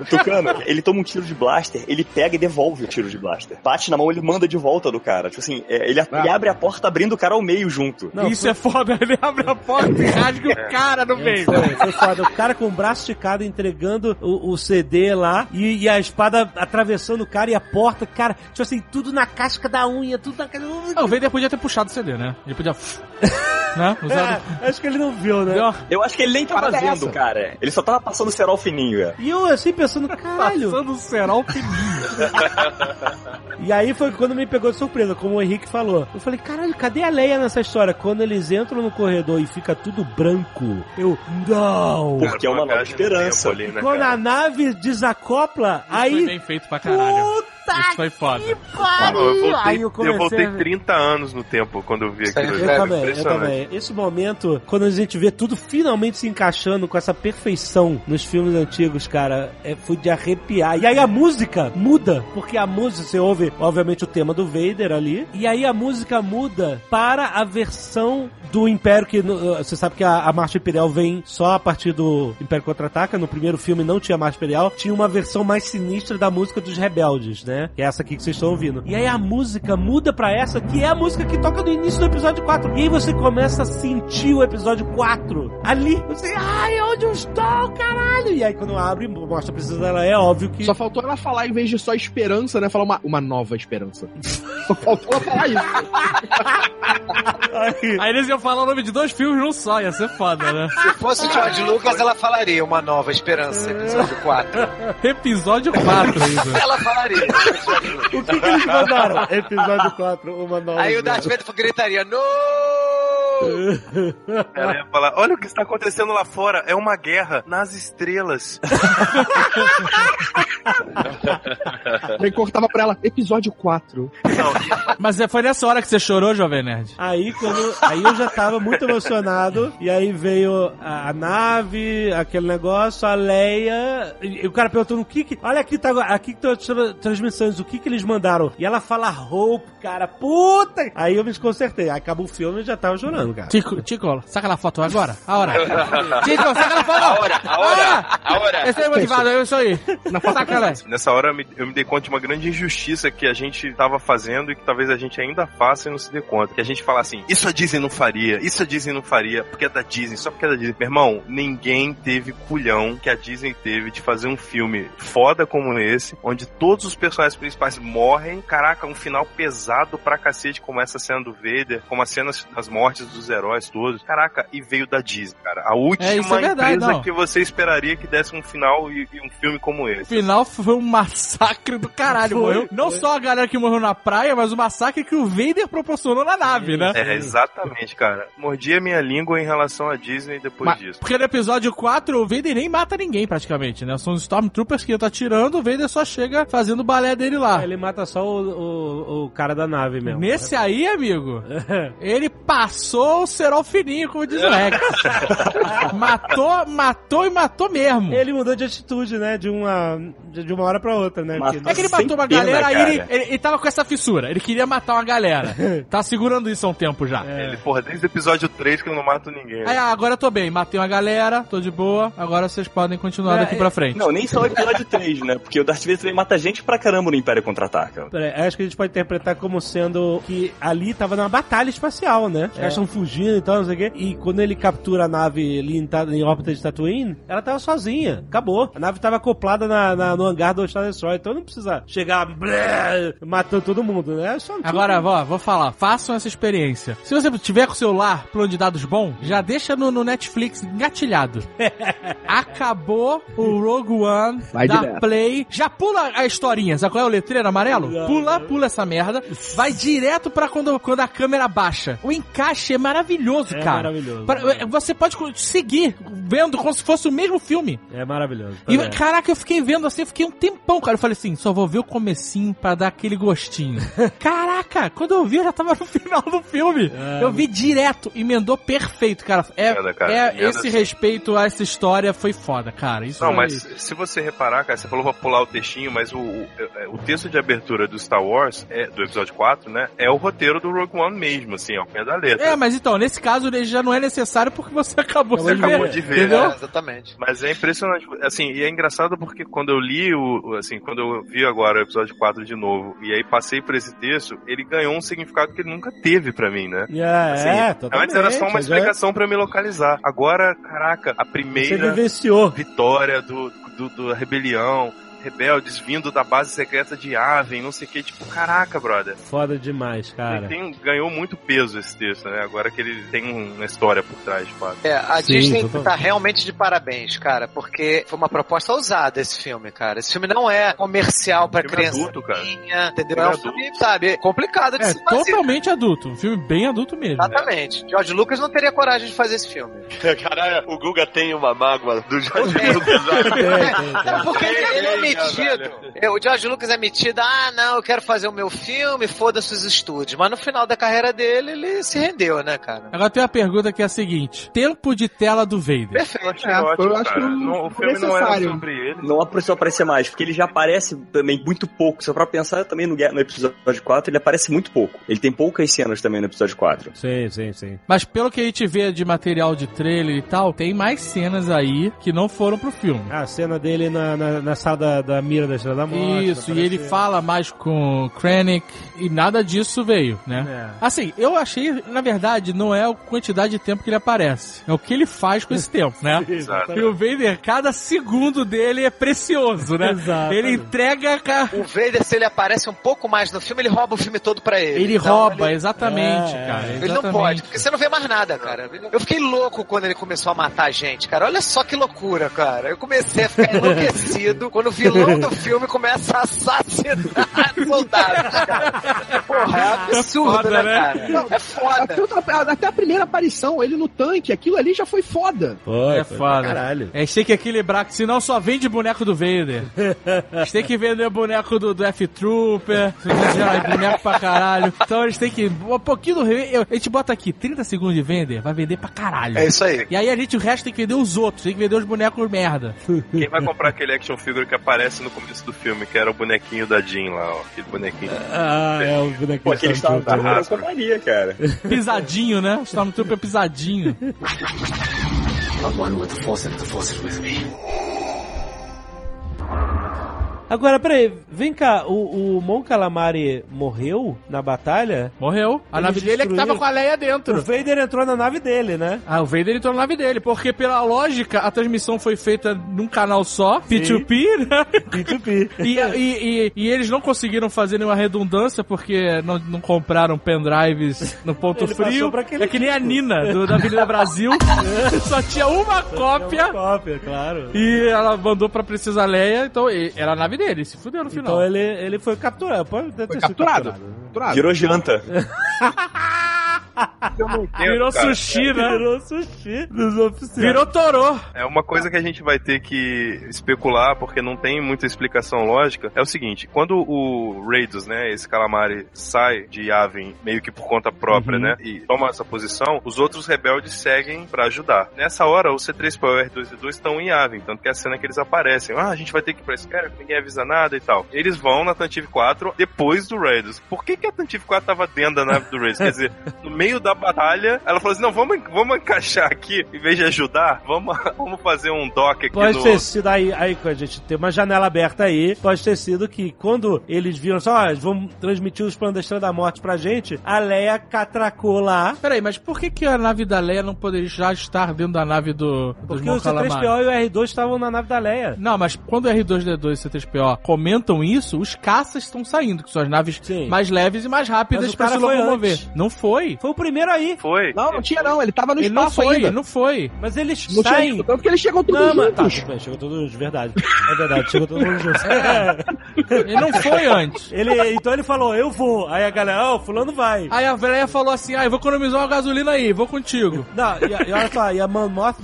O Tucano, ele toma um tiro de blaster, ele pega e devolve o tiro de blaster. Bate na mão, ele manda de volta do cara. Tipo assim, é, ele, ele abre a porta abrindo o cara ao meio junto. Isso é foda, ele abre a porta e rasga o cara no meio. Foi, foi foda. O cara com o braço esticado entregando o, o CD lá e, e a espada atravessando o cara e a porta, cara, tipo assim, tudo na casca da unha, tudo na casca. Ah, o Vader podia ter puxado o CD, né? Ele podia. né? Usado. É, acho que ele não viu, né? Eu acho que ele nem tava Parada é vendo, essa? cara. Ele só tava passando cerol fininho. E eu assim pensando, caralho. Passando o cerol fininho. E aí foi quando me pegou de surpresa, como o Henrique falou. Eu falei, caralho, cadê a Leia nessa história? Quando eles entram no corredor e fica tudo branco, eu, não. Porque é uma nova esperança. ali, né, Quando cara? a nave desacopla, Foi aí. bem feito pra caralho. Puta Isso foi foda. que Pô, eu voltei, Aí eu eu, comecei voltei a ver. 30 anos no tempo quando eu vi Isso aquilo. é Eu também, eu também. Esse momento, quando a gente vê tudo finalmente se encaixando com essa perfeição nos filmes antigos, cara, é, foi de arrepiar. E aí a música muda, porque a música, você ouve, obviamente, o tema do Vader ali, e aí a música muda para a versão do Império, que no- você sabe que a, a Marcha Imperial vem só a partir do Império Contra-Ataca, no primeiro filme não tinha Marcha Imperial, tinha uma versão mais sinistra da música dos Rebeldes, né? Que é essa aqui que vocês estão ouvindo. E aí a música muda pra essa, que é a música que toca no início do episódio 4. E aí você começa a sentir o episódio 4 ali. Você, ai, onde eu estou, caralho? E aí quando abre, mostra a princesa dela, é óbvio que... Só faltou ela falar, em vez de só esperança, né? Falar uma, uma nova esperança. Só faltou falar isso. Aí, Aí eles iam falar o nome de dois filmes num só, ia ser foda, né? Se fosse o George Lucas, ela falaria Uma Nova Esperança, episódio 4. Episódio 4 ainda. Ela falaria. o que que eles mandaram? Episódio 4, uma nova... Aí o Darth Vader gritaria, no! Ela ia falar, olha o que está acontecendo lá fora, é uma guerra nas estrelas. Aí cortava pra ela, episódio 4. Mas é- foi nessa hora que você chorou, Jovem Nerd? Aí quando. Aí eu já tava muito emocionado. E aí veio a, a nave, aquele negócio, a Leia. E, e o cara perguntou o que que. Olha aqui, tá, aqui que estão as transmissões, o que que eles mandaram? E ela fala Hope, cara. Puta! Aí eu me desconcertei. Aí acabou o filme e já tava chorando, cara. Tico, Tico, saca na foto agora. A hora. Tico, saca na foto. A hora, a hora, a hora. Esse é motivado, é isso aí. Saca, velho. Nessa hora eu me, eu me dei conta de uma grande injustiça que a gente estava fazendo e que talvez a gente ainda faça e não se dê conta. Que a gente fala assim, isso a Disney não faria, isso a Disney não faria, porque é da Disney, só porque é da Disney. Meu irmão, ninguém teve culhão que a Disney teve de fazer um filme foda como esse, onde todos os personagens principais morrem. Caraca, um final pesado pra cacete, como essa cena do Vader, como as cenas das mortes dos heróis todos. Caraca, e veio da Disney, cara. A última É, é verdade, empresa não. que você esperaria que desse um final e, e um filme como O esse. final foi um massacre do caralho. Foi, morreu não só a galera que morreu na praia, mas o massacre que o Vader proporcionou na nave, né? É, exatamente, cara. Mordi a minha língua em relação a Disney depois Mas- disso. porque no episódio 4 o Vader nem mata ninguém praticamente, né? São os Stormtroopers que estão atirando, o Vader só chega fazendo o balé dele lá. Ele mata só o, o, o cara da nave mesmo. Nesse aí, amigo, ele passou o cerol fininho, como diz o Rex. matou, matou e matou mesmo. Ele mudou de atitude, né? De uma, de uma hora pra outra, né? Mas- Porque- É que ele matou uma pena, galera, aí cara. Ele, ele, ele tava com essa fissura. Ele queria matar uma galera. tá segurando isso há um tempo já. Ele, porra, desde o episódio 3 que eu não mato ninguém. Aí, ah, agora eu tô bem, matei uma galera, tô de boa, agora vocês podem continuar É, daqui pra frente. Não, nem só o episódio 3, né? Porque o Darth Vader também mata gente pra caramba no Império Contra-Ataca. Peraí, acho que a gente pode interpretar como sendo que ali tava numa batalha espacial, né? Os caras estão fugindo e tal, não sei o quê. E quando ele captura a nave ali em, em órbita de Tatooine, ela tava sozinha. Acabou. A nave tava acoplada na, na- no hangar do Star Destroyer. Então não precisa chegar blé, matando todo mundo, né? Só Agora, vó, vou falar, façam essa experiência. Se você tiver com o celular, plano de dados bom, já deixa no, no Netflix engatilhado. Acabou o Rogue One, Vai dá direto. play, já pula a historinha, sabe qual é o letreiro amarelo? Pula, pula essa merda, vai direto pra quando, quando a câmera baixa. O encaixe é maravilhoso, É cara. maravilhoso. Pra- você pode seguir vendo como se fosse o mesmo filme. É maravilhoso. E, É. caraca, eu fiquei vendo assim, eu fiquei um tempão, cara. Eu falei assim, só vou ver o comecinho pra dar aquele gostinho. caraca, quando eu vi, eu já tava no final do filme. É. Eu vi direto, emendou perfeito, cara. É, Emenda, cara, é esse sim. respeito a essa história foi foda, cara. Isso Não, foi- mas se você reparar, cara, você falou pra pular o textinho, mas o, o, é, o texto de abertura do Star Wars, é, do episódio 4, né, é o roteiro do Rogue One mesmo, assim, ao pé da letra. É, mas Mas então, nesse caso, ele já não é necessário porque você acabou, Você de, acabou ver, de ver, Entendeu? É, exatamente. Mas é impressionante, assim, e é engraçado porque quando eu li o, assim, quando eu vi agora o episódio 4 de novo, e aí passei por esse texto, ele ganhou um significado que ele nunca teve pra mim, né? Yeah, Assim, é, Antes totalmente. era só uma Já- explicação pra me localizar. Agora, caraca, a primeira vitória do, do, do rebelião, rebeldes vindo da base secreta de Aven, não sei o que, tipo, caraca, brother. Foda demais, cara. Tem, ganhou muito peso esse texto, né? Agora que ele tem uma história por trás, de fato. É, a Sim, Disney totalmente. tá realmente de parabéns, cara, porque foi uma proposta ousada esse filme, cara. Esse filme não é comercial pra Filme criança. adulto, cara. Entendeu? Filme É um adulto. filme, sabe, complicado de É se fazer. totalmente adulto. Um filme bem adulto mesmo. Exatamente. George Lucas não teria coragem de fazer esse filme. Caralho, o Guga tem uma mágoa do Jorge Lucas. É porque ele, ele é Tem, metido. É, O George Lucas é metido, ah, não, eu quero fazer o meu filme, foda-se os estúdios. Mas no final da carreira dele, ele se rendeu, né, cara? Agora tem uma pergunta que é a seguinte: tempo de tela do Vader. Perfeito. Eu É, ótimo, eu acho cara. que Não, o filme não era necessário. sobre ele. Não precisou aparecer mais, porque ele já aparece também muito pouco. Só pra pensar também no, no episódio 4, ele aparece muito pouco. Ele tem poucas cenas também no episódio 4. Sim, sim, sim. Mas pelo que a gente vê de material de trailer e tal, tem mais cenas aí que não foram pro filme. Ah, a cena dele na, na, na sala da, da mira da Estrela da Morte. Isso, e ele fala mais com Krennic e nada disso veio, né? É. Assim, eu achei, na verdade, não é a quantidade de tempo que ele aparece. É o que ele faz com esse tempo, né? Exato. E o Vader, cada segundo dele é precioso, né? Exato. Ele entrega. ca- O Vader, se ele aparece um pouco mais no filme, ele rouba o filme todo pra ele. Ele Então, rouba, ele- exatamente, É, cara. Ele não exatamente. pode, porque você não vê mais nada, cara. Eu fiquei louco quando ele começou a matar gente, cara. Olha só que loucura, cara. Eu comecei a ficar enlouquecido quando o vilão do filme começa a assassinar soldados, cara. Porra, é absurdo, foda, né, né? cara? É foda. Até, a primeira aparição, ele no tanque, aquilo ali já foi foda. Foi, É foi foda. Caralho. É, a gente tem que equilibrar, que senão só vende boneco do Vader. A gente tem que vender boneco do, do F-Trooper, boneco pra caralho. Então eles têm que. Um pouquinho do. A gente bota aqui 30 segundos de vender, vai vender pra caralho. É isso aí. E aí a gente, o resto tem que vender os outros, tem que vender os bonecos merda. Quem vai comprar aquele action figure que aparece no começo do filme, que era o bonequinho da Jean lá, ó. Aquele bonequinho. Ah, é o bonequinho Pô, aquele Stormtrooper. Eu compraria, cara. Pisadinho, né? O Stormtrooper pisadinho. Agora, peraí, vem cá, o, o Mon Calamari morreu na batalha? Morreu. A Eles nave dele é que tava com a Leia O dentro. Vader entrou na nave dele, né? Ah, o Vader entrou na nave dele, porque pela lógica, a transmissão foi feita num canal só, P2P, né? P2P. E, e, e, e eles não conseguiram fazer nenhuma redundância porque não, não compraram pendrives no ponto Ele frio. É que nem a Nina do, da Avenida Brasil. Só tinha uma cópia. Cópia, claro. E ela mandou pra Princesa Leia, então era a nave dele, se fudeu no final. Então ele, ele foi capturado. Pode ter Foi sido capturado. capturado. Capturado. Virou janta. Virou Cara, sushi, né? Virou sushi dos oficiais. Virou Torô. É uma coisa que a gente vai ter que especular, porque não tem muita explicação lógica. É o seguinte: quando o Raidus, né, esse calamari, sai de Yavin meio que por conta própria, Uhum. né, e toma essa posição, os outros rebeldes seguem pra ajudar. Nessa hora, o C3PO e o R2D2 estão em Yavin, tanto que é a cena que eles aparecem. Ah, a gente vai ter que ir pra esfera, ninguém avisa nada e tal. Eles vão na Tantive 4 depois do Raidus. Por que, que a Tantive 4 tava dentro da nave do Raidus? Quer dizer, no meio da batalha, ela falou assim: não, vamos, vamos encaixar aqui, em vez de ajudar, vamos, vamos fazer um dock aqui Pode no. ter sido aí, aí a gente tem uma janela aberta aí. Pode ter sido que quando eles viram só, ó, eles vão transmitir os planos da Estrela da Morte pra gente, a Leia catracou lá. Peraí, mas por que, que a nave da Leia não poderia já estar dentro da nave do, Porque o Mon Calamari? C3PO e o R2 estavam na nave da Leia. Não, mas quando o R2D2 e o C3PO comentam isso, os caças estão saindo, que são as naves Sim. mais leves e mais rápidas pra se locomover. Não foi. Foi o primeiro aí. Foi. Não, não tinha não, ele tava no Ele não espaço foi, ainda. não foi. Mas eles Não tinha saem. isso, tanto que eles chegam todos Não, tá, juntos. tudo bem, chegou todos de verdade. É verdade, chegou todo mundo junto. Ele não foi antes. ele, então ele falou, eu vou. Aí a galera, ó, o fulano vai. Aí a Leia falou assim, ah, eu vou economizar uma gasolina aí, vou contigo. Não, e, e olha só, e a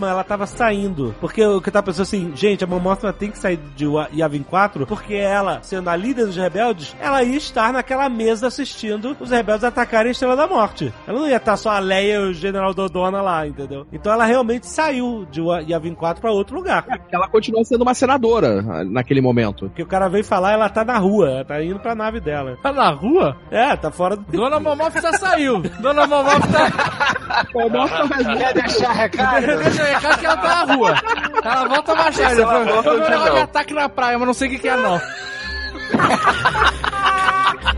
ela tava saindo. Porque o que tá pensando assim, gente, a Mon Mothma tem que sair de Yavin 4, porque ela, sendo a líder dos rebeldes, ela ia estar naquela mesa assistindo os rebeldes atacarem a Estrela da Morte. Ela Ela não ia estar só a Leia e o General Dodona lá, entendeu? Então ela realmente saiu de Yavin 4 pra outro lugar. Porque ela continua sendo uma senadora ah, naquele momento. Porque o cara veio falar, ela tá na rua, ela tá indo pra nave dela. Tá na rua? É, tá fora do. Dona Momoff já saiu. Dona Momoff tá. Quer deixar recado? Deixa recado que ela tá na rua. Ela volta a baixar. Ela volta um de ataque na praia, mas não sei o que, que é, não.